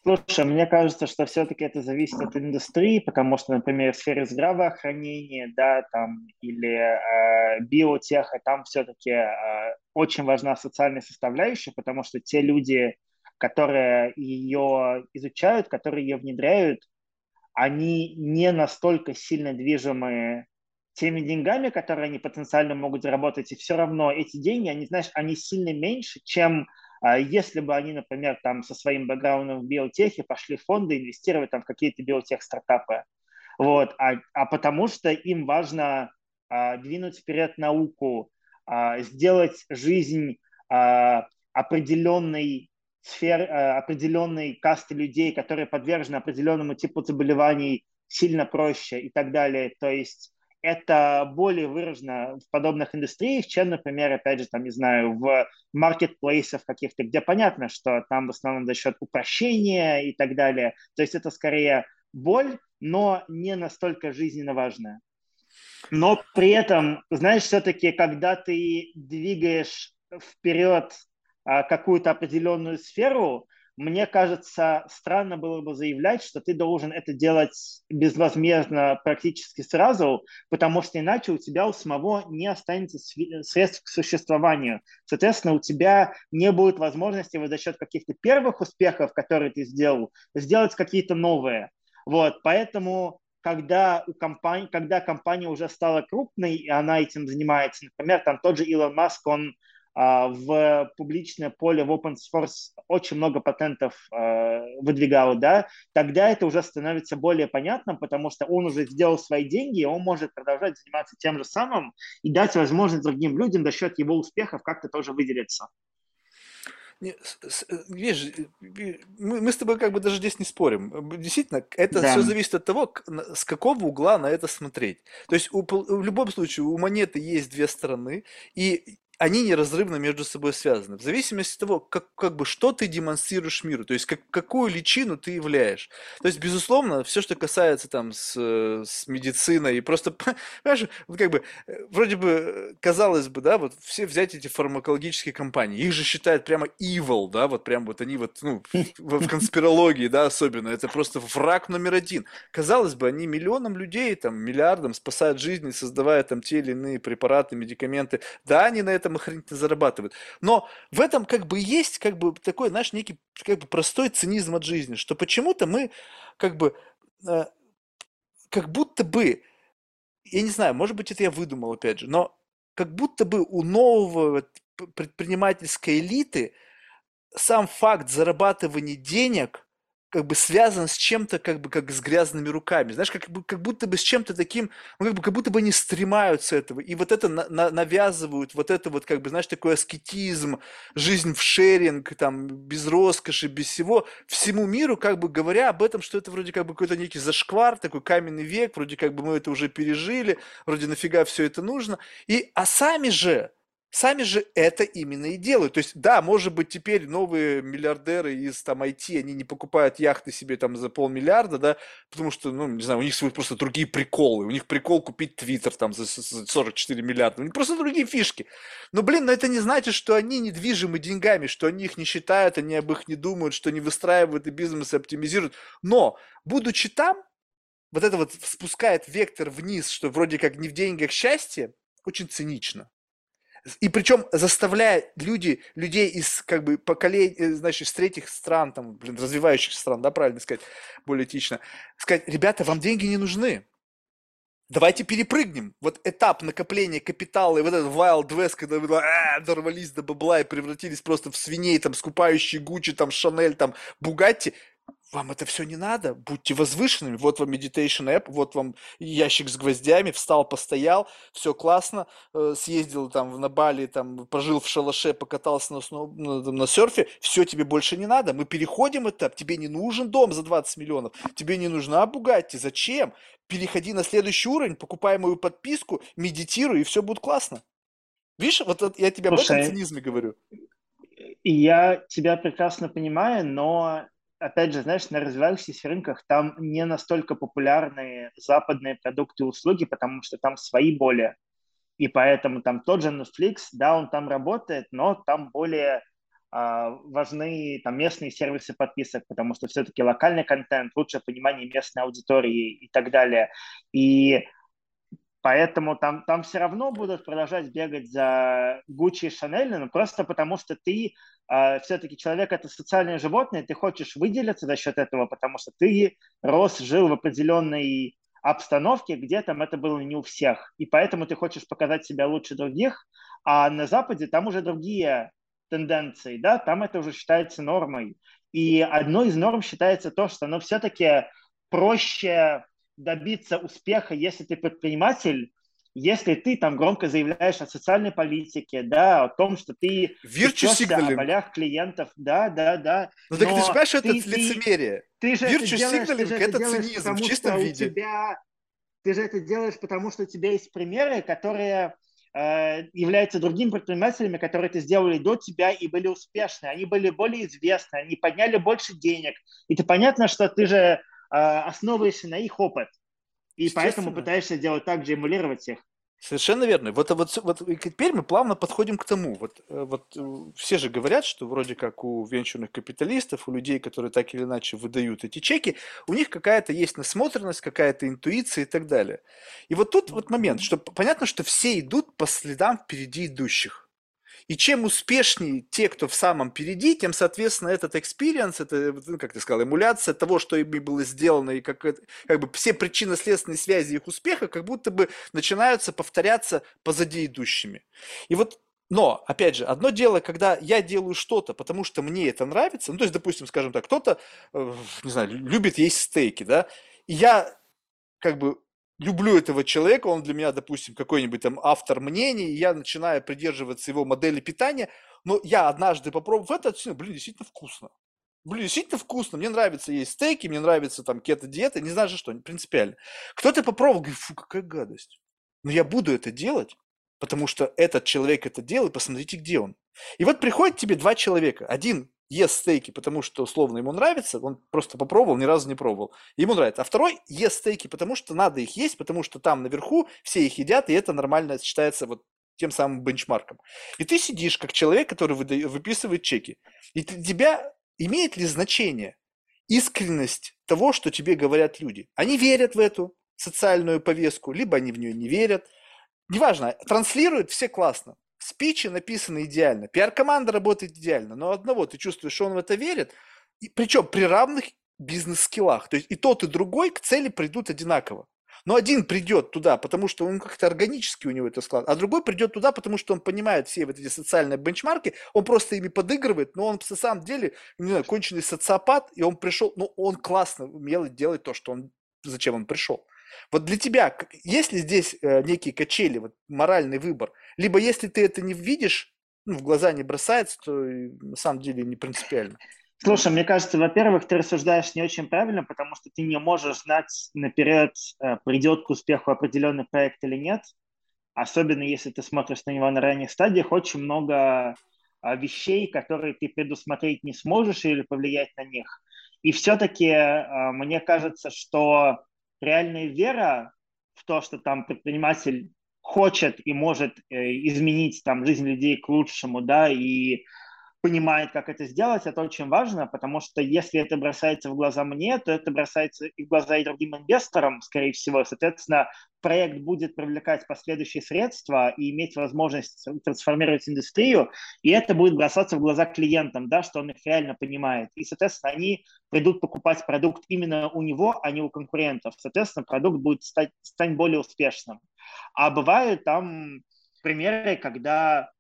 Слушай, мне кажется, что все-таки это зависит от индустрии, потому что, например, в сфере здравоохранения, да, там, или э, биотеха, там все-таки э, очень важна социальная составляющая, потому что те люди, которые ее изучают, которые ее внедряют, они не настолько сильно движимы теми деньгами, которые они потенциально могут заработать, и все равно эти деньги, они, знаешь, они сильно меньше, чем если бы они, например, там со своим бэкграундом в биотехе пошли в фонды инвестировать там в какие-то биотех-стартапы. Вот. А, а потому что им важно а, двинуть вперед науку, а, сделать жизнь а, определенной сфер, а, определенной касты людей, которые подвержены определенному типу заболеваний, сильно проще и так далее. То есть это более выражено в подобных индустриях, чем, например, опять же, там, не знаю, в маркетплейсах каких-то, где понятно, что там в основном за счет упрощения и так далее. То есть это скорее боль, но не настолько жизненно важная. Но при этом, знаешь, все-таки, когда ты двигаешь вперед а, какую-то определенную сферу, мне кажется, странно было бы заявлять, что ты должен это делать безвозмездно практически сразу, потому что иначе у тебя у самого не останется средств к существованию. Соответственно, у тебя не будет возможности вот за счет каких-то первых успехов, которые ты сделал, сделать какие-то новые. Вот, поэтому когда, у компании, когда компания уже стала крупной, и она этим занимается, например, там тот же Илон Маск, он в публичное поле, в open source очень много патентов а, выдвигал, да, тогда это уже становится более понятным, потому что он уже сделал свои деньги, и он может продолжать заниматься тем же самым и дать возможность другим людям за счет его успехов как-то тоже выделиться. Видишь, мы, мы с тобой как бы даже здесь не спорим. Действительно, это да. все зависит от того, с какого угла на это смотреть. То есть у, в любом случае у монеты есть две стороны, и они неразрывно между собой связаны. В зависимости от того, как, как бы, что ты демонстрируешь миру, то есть как, какую личину ты являешь. То есть, безусловно, все, что касается там с, с медициной, и просто, понимаешь, вот как бы, э, вроде бы, казалось бы, да, вот все взять эти фармакологические компании, их же считают прямо evil, да, вот прям вот они вот, ну, в, в конспирологии, да, особенно, это просто враг номер один. Казалось бы, они миллионам людей, там, миллиардам спасают жизни, создавая там те или иные препараты, медикаменты. Да, они на этом этом охренительно зарабатывают. Но в этом как бы есть как бы такой, знаешь, некий как бы простой цинизм от жизни, что почему-то мы как бы э, как будто бы, я не знаю, может быть, это я выдумал опять же, но как будто бы у нового предпринимательской элиты сам факт зарабатывания денег как бы связан с чем-то, как бы как с грязными руками. Знаешь, как, бы, как будто бы с чем-то таким, ну, как, бы, как будто бы они стремаются этого. И вот это на, на, навязывают, вот это вот, как бы, знаешь, такой аскетизм, жизнь в шеринг, там, без роскоши, без всего, всему миру, как бы говоря об этом, что это вроде как бы какой-то некий зашквар, такой каменный век, вроде как бы мы это уже пережили, вроде нафига все это нужно. И, а сами же, сами же это именно и делают. То есть, да, может быть, теперь новые миллиардеры из там IT, они не покупают яхты себе там за полмиллиарда, да, потому что, ну, не знаю, у них свои просто другие приколы. У них прикол купить Твиттер там за 44 миллиарда. У них просто другие фишки. Но, блин, но это не значит, что они недвижимы деньгами, что они их не считают, они об их не думают, что они выстраивают и бизнес оптимизируют. Но, будучи там, вот это вот спускает вектор вниз, что вроде как не в деньгах счастье, очень цинично. И причем заставляя люди, людей из как бы поколений, э, значит, из третьих стран, там, блин, развивающих стран, да, правильно сказать, более этично, сказать, ребята, вам деньги не нужны. Давайте перепрыгнем. Вот этап накопления капитала и вот этот Wild West, когда вы а, дорвались до бабла и превратились просто в свиней, там, скупающие Гуччи, там, Шанель, там, Бугатти вам это все не надо, будьте возвышенными, вот вам meditation app, вот вам ящик с гвоздями, встал, постоял, все классно, э, съездил там на Бали, там, пожил в шалаше, покатался на, сноу, на, на серфе, все тебе больше не надо, мы переходим этап, тебе не нужен дом за 20 миллионов, тебе не нужна Бугатти, зачем? Переходи на следующий уровень, покупай мою подписку, медитируй, и все будет классно. Видишь, вот я тебе Слушай, об этом цинизме говорю. Я тебя прекрасно понимаю, но опять же, знаешь, на развивающихся рынках там не настолько популярны западные продукты и услуги, потому что там свои более. И поэтому там тот же Netflix, да, он там работает, но там более а, важны там местные сервисы подписок, потому что все-таки локальный контент, лучшее понимание местной аудитории и так далее. И Поэтому там, там все равно будут продолжать бегать за Гуччи и Шанель, но просто потому что ты все-таки человек это социальное животное, ты хочешь выделиться за счет этого, потому что ты рос, жил в определенной обстановке, где там это было не у всех. И поэтому ты хочешь показать себя лучше других, а на Западе там уже другие тенденции, да, там это уже считается нормой. И одной из норм считается то, что оно все-таки проще добиться успеха, если ты предприниматель, если ты там громко заявляешь о социальной политике, да, о том, что ты о болях клиентов, да, да, да. Ну так ты же понимаешь, это лицемерие. Ты, ты же Virtue это делаешь, это, это цинизм потому, в чистом виде. Тебя, ты же это делаешь, потому что у тебя есть примеры, которые э, являются другими предпринимателями, которые это сделали до тебя и были успешны. Они были более известны, они подняли больше денег. И ты понятно, что ты же а, основываешься на их опыт. И поэтому пытаешься делать так же, эмулировать всех. Совершенно верно. Вот, вот, вот и теперь мы плавно подходим к тому. Вот, э, вот э, все же говорят, что вроде как у венчурных капиталистов, у людей, которые так или иначе выдают эти чеки, у них какая-то есть насмотренность, какая-то интуиция и так далее. И вот тут вот момент, что понятно, что все идут по следам впереди идущих. И чем успешнее те, кто в самом впереди, тем, соответственно, этот experience, это, ну, как ты сказал, эмуляция того, что ими было сделано, и как, как бы все причинно-следственные связи их успеха как будто бы начинаются повторяться позади идущими. И вот но, опять же, одно дело, когда я делаю что-то, потому что мне это нравится, ну, то есть, допустим, скажем так, кто-то, э, не знаю, любит есть стейки, да, и я как бы люблю этого человека, он для меня, допустим, какой-нибудь там автор мнений, и я начинаю придерживаться его модели питания, но я однажды попробовав это, блин, действительно вкусно. Блин, действительно вкусно, мне нравится есть стейки, мне нравится там кето-диета, не знаю же что, принципиально. Кто-то попробовал, говорит, фу, какая гадость. Но я буду это делать, потому что этот человек это делает, посмотрите, где он. И вот приходит тебе два человека. Один ест стейки, потому что условно ему нравится, он просто попробовал, ни разу не пробовал. Ему нравится. А второй ест стейки, потому что надо их есть, потому что там наверху все их едят, и это нормально считается вот тем самым бенчмарком. И ты сидишь как человек, который выда... выписывает чеки. И для тебя имеет ли значение искренность того, что тебе говорят люди? Они верят в эту социальную повестку, либо они в нее не верят. Неважно, транслируют все классно. Спичи написаны идеально, пиар-команда работает идеально, но одного ты чувствуешь, что он в это верит, и, причем при равных бизнес-скиллах. То есть и тот, и другой к цели придут одинаково. Но один придет туда, потому что он как-то органически у него это склад, а другой придет туда, потому что он понимает все вот эти социальные бенчмарки, он просто ими подыгрывает, но он на самом деле, не знаю, конченый социопат, и он пришел, ну, он классно умел делать то, что он, зачем он пришел. Вот для тебя, есть ли здесь э, некие качели, вот моральный выбор? Либо если ты это не видишь, ну, в глаза не бросается, то на самом деле не принципиально. Слушай, мне кажется, во-первых, ты рассуждаешь не очень правильно, потому что ты не можешь знать наперед, э, придет к успеху определенный проект или нет. особенно если ты смотришь на него на ранних стадиях, очень много а, вещей, которые ты предусмотреть не сможешь или повлиять на них. И все-таки а, мне кажется, что реальная вера в то, что там предприниматель хочет и может э, изменить там жизнь людей к лучшему, да, и понимает, как это сделать, это очень важно, потому что если это бросается в глаза мне, то это бросается и в глаза и другим инвесторам, скорее всего. Соответственно, проект будет привлекать последующие средства и иметь возможность трансформировать индустрию, и это будет бросаться в глаза клиентам, да, что он их реально понимает. И, соответственно, они придут покупать продукт именно у него, а не у конкурентов. Соответственно, продукт будет стать, стать более успешным. А бывают там примеры, когда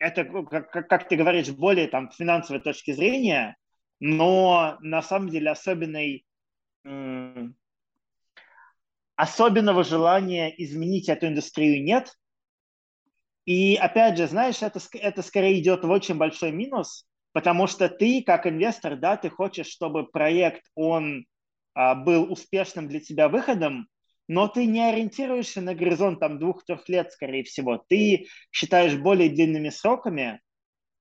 это, ну, как, как ты говоришь, более там финансовой точки зрения, но на самом деле особенной особенного желания изменить эту индустрию нет. И опять же, знаешь, это, это скорее идет в очень большой минус, потому что ты, как инвестор, да, ты хочешь, чтобы проект, он а, был успешным для тебя выходом, но ты не ориентируешься на горизонт там двух-трех лет, скорее всего. Ты считаешь более длинными сроками,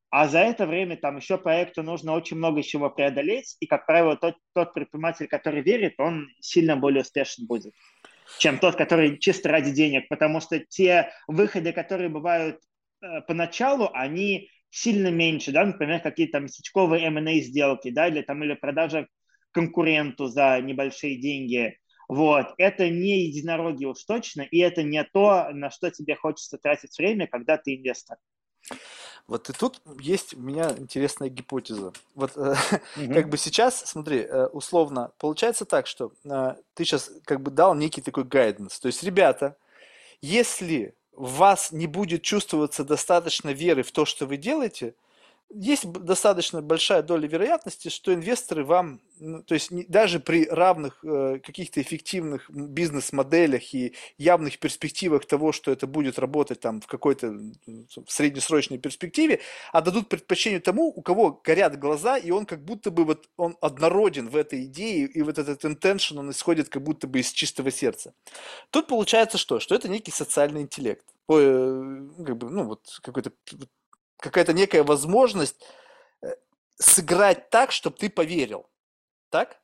а за это время там еще проекту нужно очень много чего преодолеть, и, как правило, тот, тот предприниматель, который верит, он сильно более успешен будет, чем тот, который чисто ради денег, потому что те выходы, которые бывают э, поначалу, они сильно меньше, да, например, какие-то местечковые M&A сделки, да, или там или продажа конкуренту за небольшие деньги – вот. Это не единороги уж точно, и это не то, на что тебе хочется тратить время, когда ты инвестор. Вот и тут есть у меня интересная гипотеза. Вот угу. как бы сейчас, смотри, э, условно, получается так, что э, ты сейчас как бы дал некий такой гайденс. То есть, ребята, если в вас не будет чувствоваться достаточно веры в то, что вы делаете, есть достаточно большая доля вероятности, что инвесторы вам, ну, то есть даже при равных э, каких-то эффективных бизнес-моделях и явных перспективах того, что это будет работать там в какой-то среднесрочной перспективе, отдадут предпочтение тому, у кого горят глаза, и он как будто бы вот он однороден в этой идее, и вот этот intention, он исходит как будто бы из чистого сердца. Тут получается что? Что это некий социальный интеллект. Ой, э, как бы, ну вот какой-то какая-то некая возможность э, сыграть так, чтобы ты поверил. Так?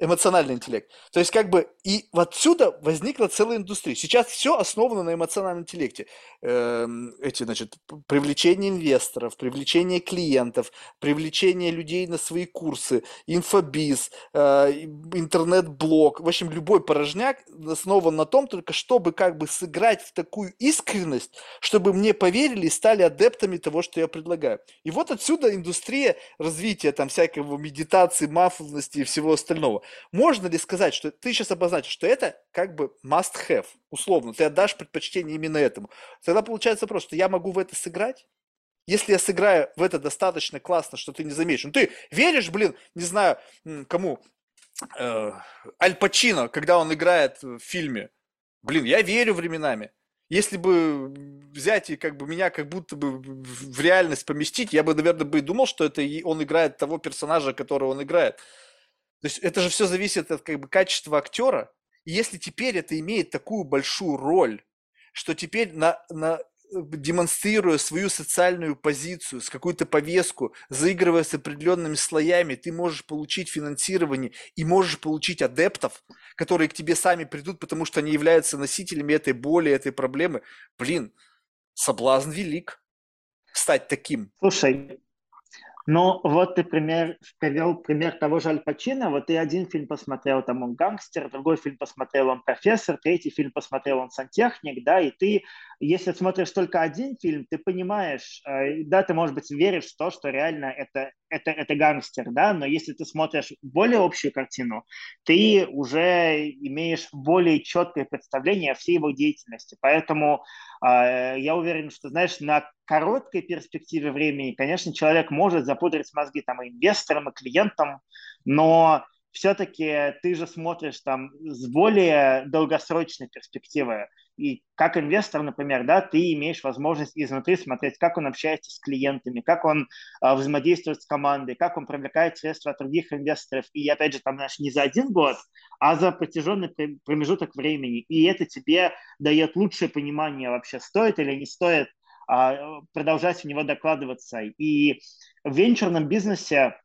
эмоциональный интеллект. То есть как бы и отсюда возникла целая индустрия. Сейчас все основано на эмоциональном интеллекте. Эм, эти, значит, привлечение инвесторов, привлечение клиентов, привлечение людей на свои курсы, инфобиз, э, интернет-блог. В общем, любой порожняк основан на том, только чтобы как бы сыграть в такую искренность, чтобы мне поверили и стали адептами того, что я предлагаю. И вот отсюда индустрия развития там всякого медитации, маффлности и всего остального. Можно ли сказать, что ты сейчас обозначишь, что это как бы must have, условно, ты отдашь предпочтение именно этому. Тогда получается просто, я могу в это сыграть, если я сыграю в это достаточно классно, что ты не заметишь. Ну ты веришь, блин, не знаю, кому, э, Аль Пачино, когда он играет в фильме. Блин, я верю временами. Если бы взять и как бы меня как будто бы в реальность поместить, я бы, наверное, бы думал, что это он играет того персонажа, которого он играет. То есть это же все зависит от как бы, качества актера. И если теперь это имеет такую большую роль, что теперь на, на, демонстрируя свою социальную позицию, с какую-то повестку, заигрывая с определенными слоями, ты можешь получить финансирование и можешь получить адептов, которые к тебе сами придут, потому что они являются носителями этой боли, этой проблемы. Блин, соблазн велик стать таким. Слушай, ну, вот ты пример, привел пример того же Аль Пачино. Вот ты один фильм посмотрел, там он гангстер, другой фильм посмотрел, он профессор, третий фильм посмотрел, он сантехник, да, и ты, если смотришь только один фильм, ты понимаешь, э, да, ты, может быть, веришь в то, что реально это, это, это гангстер, да, но если ты смотришь более общую картину, ты уже имеешь более четкое представление о всей его деятельности. Поэтому э, я уверен, что, знаешь, на короткой перспективе времени, конечно, человек может запудрить мозги там и инвесторам, и клиентам, но все-таки ты же смотришь там с более долгосрочной перспективы. И как инвестор, например, да, ты имеешь возможность изнутри смотреть, как он общается с клиентами, как он э, взаимодействует с командой, как он привлекает средства от других инвесторов. И опять же, там, знаешь, не за один год, а за протяженный промежуток времени. И это тебе дает лучшее понимание вообще, стоит или не стоит продолжать в него докладываться. И в венчурном бизнесе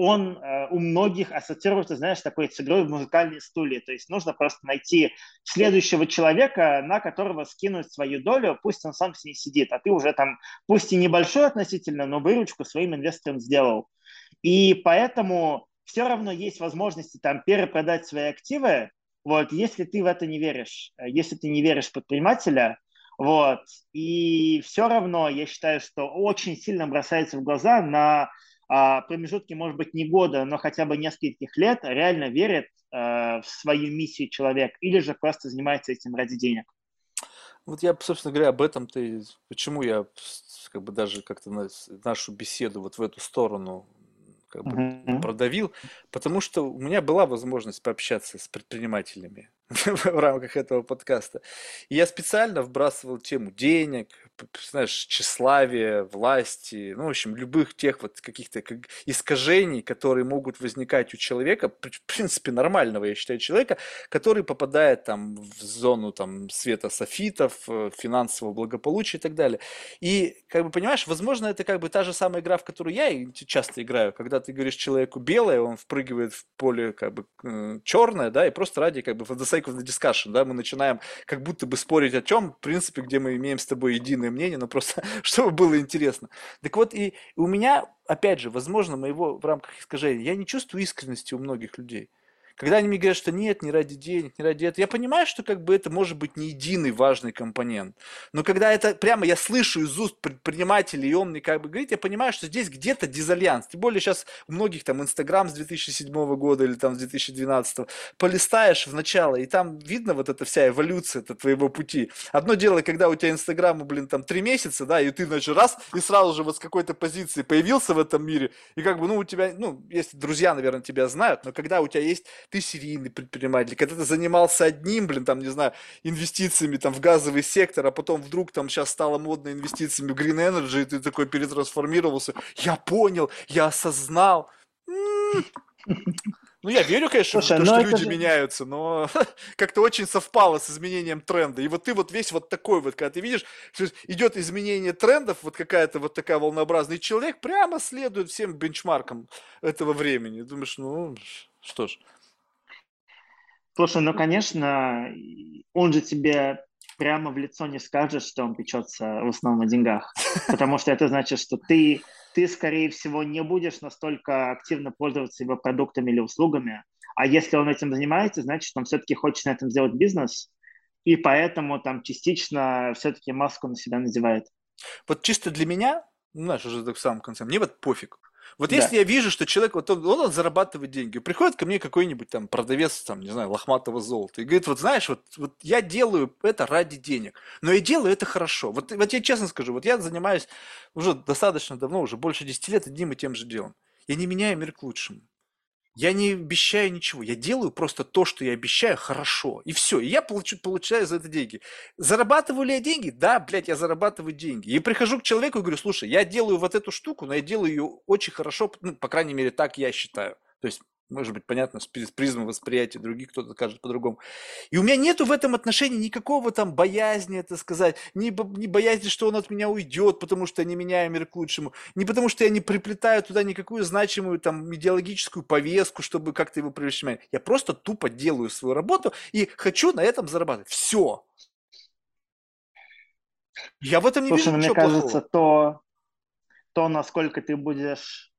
он э, у многих ассоциируется, знаешь, такой с игрой в музыкальные стулья. То есть нужно просто найти следующего человека, на которого скинуть свою долю, пусть он сам с ней сидит, а ты уже там, пусть и небольшой относительно, но выручку своим инвесторам сделал. И поэтому все равно есть возможности там перепродать свои активы, вот, если ты в это не веришь, э, если ты не веришь предпринимателя, вот, и все равно я считаю, что очень сильно бросается в глаза на а, промежутки, может быть, не года, но хотя бы нескольких лет реально верит э, в свою миссию человек или же просто занимается этим ради денег. Вот я, собственно говоря, об этом ты, почему я как бы даже как-то нашу беседу вот в эту сторону как бы mm-hmm. продавил, потому что у меня была возможность пообщаться с предпринимателями в рамках этого подкаста. И я специально вбрасывал тему денег, знаешь, тщеславия, власти, ну, в общем, любых тех вот каких-то искажений, которые могут возникать у человека, в принципе, нормального, я считаю, человека, который попадает там в зону там света софитов, э, финансового благополучия и так далее. И, как бы, понимаешь, возможно, это как бы та же самая игра, в которую я часто играю, когда ты говоришь человеку белое, он впрыгивает в поле как бы черное, да, и просто ради как бы the sake of the discussion, да, мы начинаем как будто бы спорить о чем, в принципе, где мы имеем с тобой единое мнение, но просто чтобы было интересно. Так вот, и у меня, опять же, возможно, моего в рамках искажения, я не чувствую искренности у многих людей. Когда они мне говорят, что нет, не ради денег, не ради этого, я понимаю, что как бы это может быть не единый важный компонент. Но когда это прямо я слышу из уст предпринимателей, и он мне как бы говорит, я понимаю, что здесь где-то дизальянс. Тем более сейчас у многих там Инстаграм с 2007 года или там с 2012 полистаешь в начало, и там видно вот эта вся эволюция это твоего пути. Одно дело, когда у тебя Инстаграму, блин, там три месяца, да, и ты, значит, раз, и сразу же вот с какой-то позиции появился в этом мире, и как бы, ну, у тебя, ну, если друзья, наверное, тебя знают, но когда у тебя есть ты серийный предприниматель, когда ты занимался одним, блин, там, не знаю, инвестициями там в газовый сектор, а потом вдруг там сейчас стало модно инвестициями в Green Energy, и ты такой перетрансформировался, я понял, я осознал. Ну, я верю, конечно, Слушай, в то, что люди же... меняются, но как-то очень совпало с изменением тренда. И вот ты вот весь вот такой вот, когда ты видишь, что идет изменение трендов, вот какая-то вот такая волнообразная, человек прямо следует всем бенчмаркам этого времени. Думаешь, ну, что ж. Слушай, ну, конечно, он же тебе прямо в лицо не скажет, что он печется в основном о деньгах, потому что это значит, что ты, ты, скорее всего, не будешь настолько активно пользоваться его продуктами или услугами, а если он этим занимается, значит, он все-таки хочет на этом сделать бизнес, и поэтому там частично все-таки маску на себя надевает. Вот чисто для меня, ну, знаешь, уже в самом конце, мне вот пофиг. Вот да. если я вижу, что человек, вот он, он зарабатывает деньги, приходит ко мне какой-нибудь там продавец, там, не знаю, лохматого золота, и говорит, вот знаешь, вот, вот я делаю это ради денег, но я делаю это хорошо. Вот, вот я честно скажу, вот я занимаюсь уже достаточно давно, уже больше 10 лет одним и тем же делом. Я не меняю мир к лучшему. Я не обещаю ничего. Я делаю просто то, что я обещаю, хорошо. И все. И я получу, получаю за это деньги. Зарабатываю ли я деньги? Да, блядь, я зарабатываю деньги. И прихожу к человеку и говорю, слушай, я делаю вот эту штуку, но я делаю ее очень хорошо, ну, по крайней мере, так я считаю. То есть может быть, понятно, с призмы восприятия других кто-то скажет по-другому. И у меня нету в этом отношении никакого там боязни это сказать, ни, ни боязни, что он от меня уйдет, потому что я не меняю мир к лучшему, не потому что я не приплетаю туда никакую значимую там идеологическую повестку, чтобы как-то его привлечь внимание. Я просто тупо делаю свою работу и хочу на этом зарабатывать. Все. Я в этом не Слушай, вижу ничего мне кажется, то, то, насколько ты будешь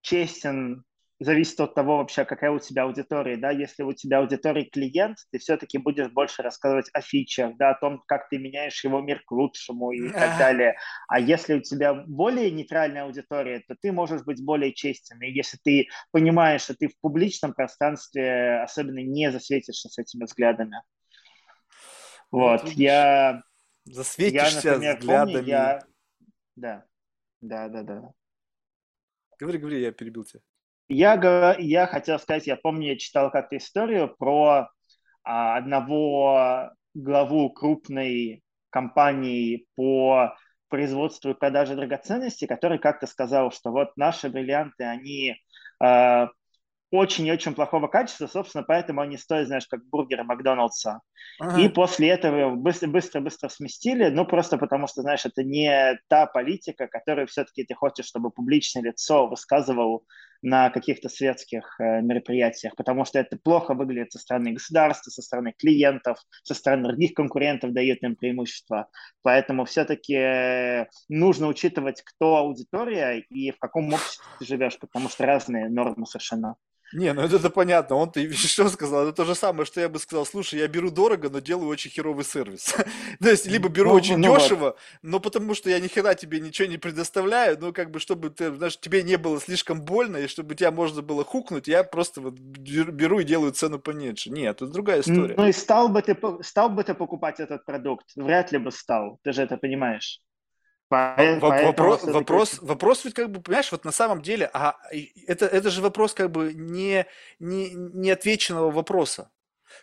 честен зависит от того вообще, какая у тебя аудитория, да, если у тебя аудитория клиент, ты все-таки будешь больше рассказывать о фичах, да, о том, как ты меняешь его мир к лучшему и так далее. А если у тебя более нейтральная аудитория, то ты можешь быть более честен. И если ты понимаешь, что ты в публичном пространстве особенно не засветишься с этими взглядами. Ну, вот, вот я... Засветишься я, например, взглядами. Помню, я... Да, да, да, да. Говори, говори, я перебил тебя. Я, я хотел сказать, я помню, я читал как-то историю про а, одного главу крупной компании по производству и продаже драгоценностей, который как-то сказал, что вот наши бриллианты, они э, очень и очень плохого качества, собственно, поэтому они стоят, знаешь, как бургеры Макдоналдса. Ага. И после этого быстро-быстро-быстро сместили, ну, просто потому что, знаешь, это не та политика, которую все-таки ты хочешь, чтобы публичное лицо высказывал на каких-то светских э, мероприятиях, потому что это плохо выглядит со стороны государства, со стороны клиентов, со стороны других конкурентов дает им преимущество. Поэтому все-таки э, нужно учитывать, кто аудитория и в каком обществе ты живешь, потому что разные нормы совершенно. Не, ну это, это понятно. Он-то что сказал? Это то же самое, что я бы сказал. Слушай, я беру дорого, но делаю очень херовый сервис. то есть, либо беру ну, очень ну, дешево, вот. но потому что я ни хера тебе ничего не предоставляю, ну, как бы, чтобы ты, знаешь, тебе не было слишком больно, и чтобы тебя можно было хукнуть, я просто вот беру и делаю цену поменьше. Нет, это другая история. Ну и стал бы ты, стал бы ты покупать этот продукт? Вряд ли бы стал. Ты же это понимаешь. Вопрос, вопрос, вопрос ведь как бы, понимаешь, вот на самом деле, а это, это же вопрос как бы не, не, не отвеченного вопроса.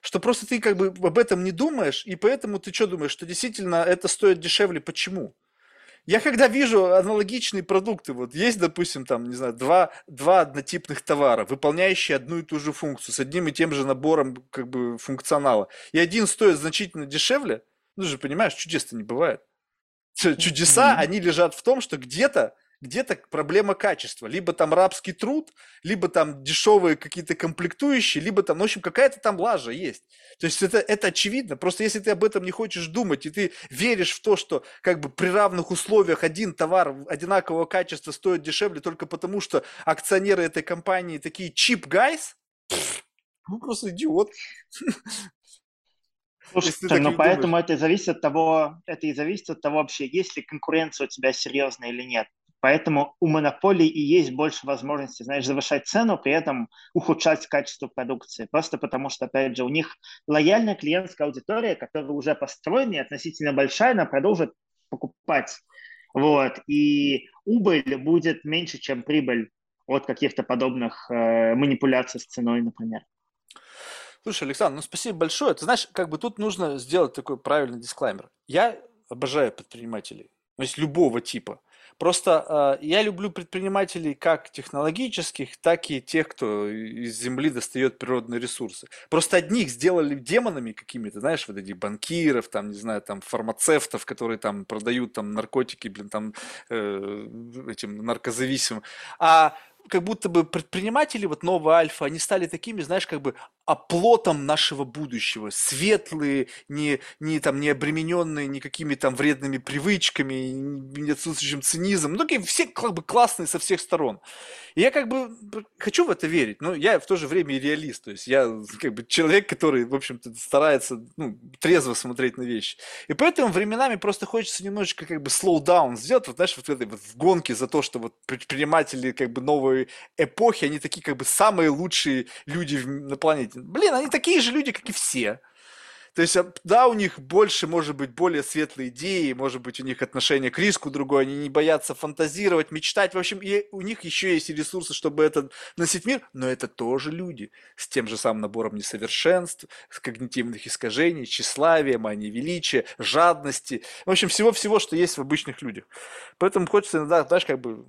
Что просто ты как бы об этом не думаешь, и поэтому ты что думаешь, что действительно это стоит дешевле. Почему? Я когда вижу аналогичные продукты, вот есть, допустим, там, не знаю, два, два однотипных товара, выполняющие одну и ту же функцию, с одним и тем же набором как бы функционала, и один стоит значительно дешевле, ну же понимаешь, чудес-то не бывает чудеса, mm-hmm. они лежат в том, что где-то где-то проблема качества. Либо там рабский труд, либо там дешевые какие-то комплектующие, либо там, ну, в общем, какая-то там лажа есть. То есть это, это очевидно. Просто если ты об этом не хочешь думать, и ты веришь в то, что как бы при равных условиях один товар одинакового качества стоит дешевле только потому, что акционеры этой компании такие cheap guys, ну, просто идиот. Слушай, ну поэтому думаешь. это зависит от того, это и зависит от того вообще, есть ли конкуренция у тебя серьезная или нет. Поэтому у монополий и есть больше возможностей, знаешь, завышать цену, при этом ухудшать качество продукции. Просто потому что, опять же, у них лояльная клиентская аудитория, которая уже построена и относительно большая, она продолжит покупать. Вот. И убыль будет меньше, чем прибыль от каких-то подобных э, манипуляций с ценой, например. Слушай, Александр, ну спасибо большое. Ты знаешь, как бы тут нужно сделать такой правильный дисклаймер. Я обожаю предпринимателей, то есть любого типа. Просто э, я люблю предпринимателей как технологических, так и тех, кто из земли достает природные ресурсы. Просто одних сделали демонами какими-то, знаешь, вот этих банкиров, там, не знаю, там, фармацевтов, которые там продают там наркотики, блин, там, э, этим наркозависимым. А как будто бы предприниматели, вот новая альфа, они стали такими, знаешь, как бы оплотом нашего будущего. Светлые, не, не, там, не обремененные никакими там вредными привычками, не отсутствующим цинизмом. Ну, все как бы классные со всех сторон. И я как бы хочу в это верить, но я в то же время и реалист. То есть я как бы человек, который, в общем-то, старается ну, трезво смотреть на вещи. И поэтому временами просто хочется немножечко как бы slow down сделать, вот знаешь, вот в этой вот в гонке за то, что вот предприниматели как бы новой эпохи, они такие как бы самые лучшие люди на планете. Блин, они такие же люди, как и все. То есть, да, у них больше, может быть, более светлые идеи, может быть, у них отношение к риску другое, они не боятся фантазировать, мечтать. В общем, и у них еще есть ресурсы, чтобы это носить мир, но это тоже люди с тем же самым набором несовершенств, с когнитивных искажений, тщеславия, мании величия, жадности. В общем, всего-всего, что есть в обычных людях. Поэтому хочется иногда, знаешь, как бы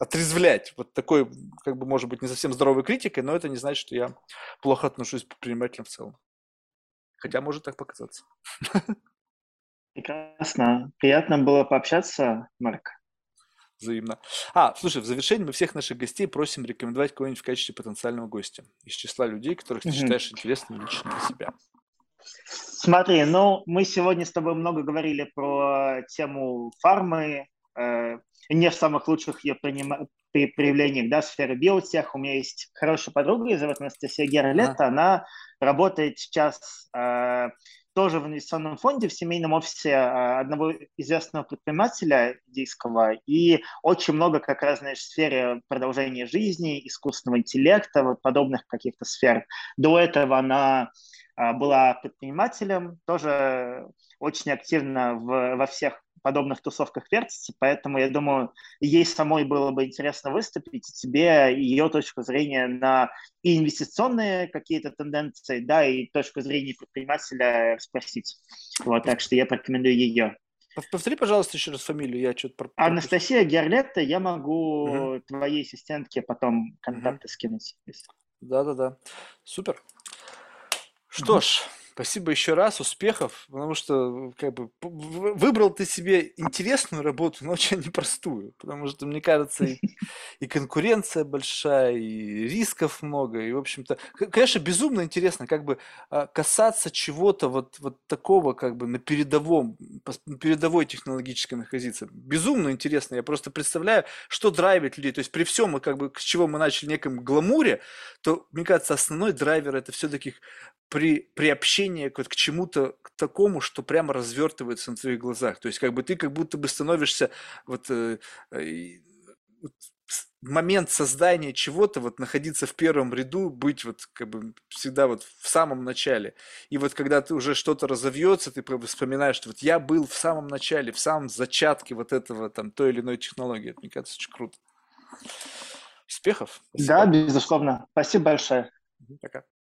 отрезвлять вот такой, как бы, может быть, не совсем здоровой критикой, но это не значит, что я плохо отношусь к предпринимателям в целом. Хотя может так показаться. Прекрасно. Приятно было пообщаться, Марк. Взаимно. А, слушай, в завершении мы всех наших гостей просим рекомендовать кого-нибудь в качестве потенциального гостя из числа людей, которых ты считаешь интересными лично для себя. Смотри, ну, мы сегодня с тобой много говорили про тему фармы, э, не в самых лучших ее приним... при проявлениях, да, сферы биотех. У меня есть хорошая подруга, ее зовут Анастасия Гералетта, а. она работает сейчас э, тоже в инвестиционном фонде, в семейном офисе э, одного известного предпринимателя индийского, и очень много как раз, знаешь, в сфере продолжения жизни, искусственного интеллекта, вот подобных каких-то сфер. До этого она э, была предпринимателем, тоже очень активно в, во всех подобных тусовках вертится, поэтому я думаю, ей самой было бы интересно выступить, и тебе ее точку зрения на и инвестиционные какие-то тенденции, да, и точку зрения предпринимателя спросить. Вот, так что я порекомендую ее. Повтори, пожалуйста, еще раз фамилию, я что-то пропустил. Анастасия Герлетта, я могу угу. твоей ассистентке потом контакты угу. скинуть. Да-да-да, супер. Что угу. ж, Спасибо еще раз, успехов, потому что как бы выбрал ты себе интересную работу, но очень непростую, потому что, мне кажется, и, и конкуренция большая, и рисков много, и, в общем-то, конечно, безумно интересно, как бы а, касаться чего-то вот, вот такого, как бы на передовом, на передовой технологической находиться. Безумно интересно, я просто представляю, что драйвит людей, то есть при всем, как бы, с чего мы начали в неком гламуре, то, мне кажется, основной драйвер это все-таки при, приобщение к, к чему-то к такому, что прямо развертывается на твоих глазах. То есть как бы ты как будто бы становишься вот, э, э, вот момент создания чего-то, вот находиться в первом ряду, быть вот как бы всегда вот в самом начале. И вот когда ты уже что-то разовьется, ты вспоминаешь, что вот я был в самом начале, в самом зачатке вот этого там той или иной технологии. Это, мне кажется, очень круто. Успехов. Спасибо. Да, безусловно. Спасибо большое. Пока.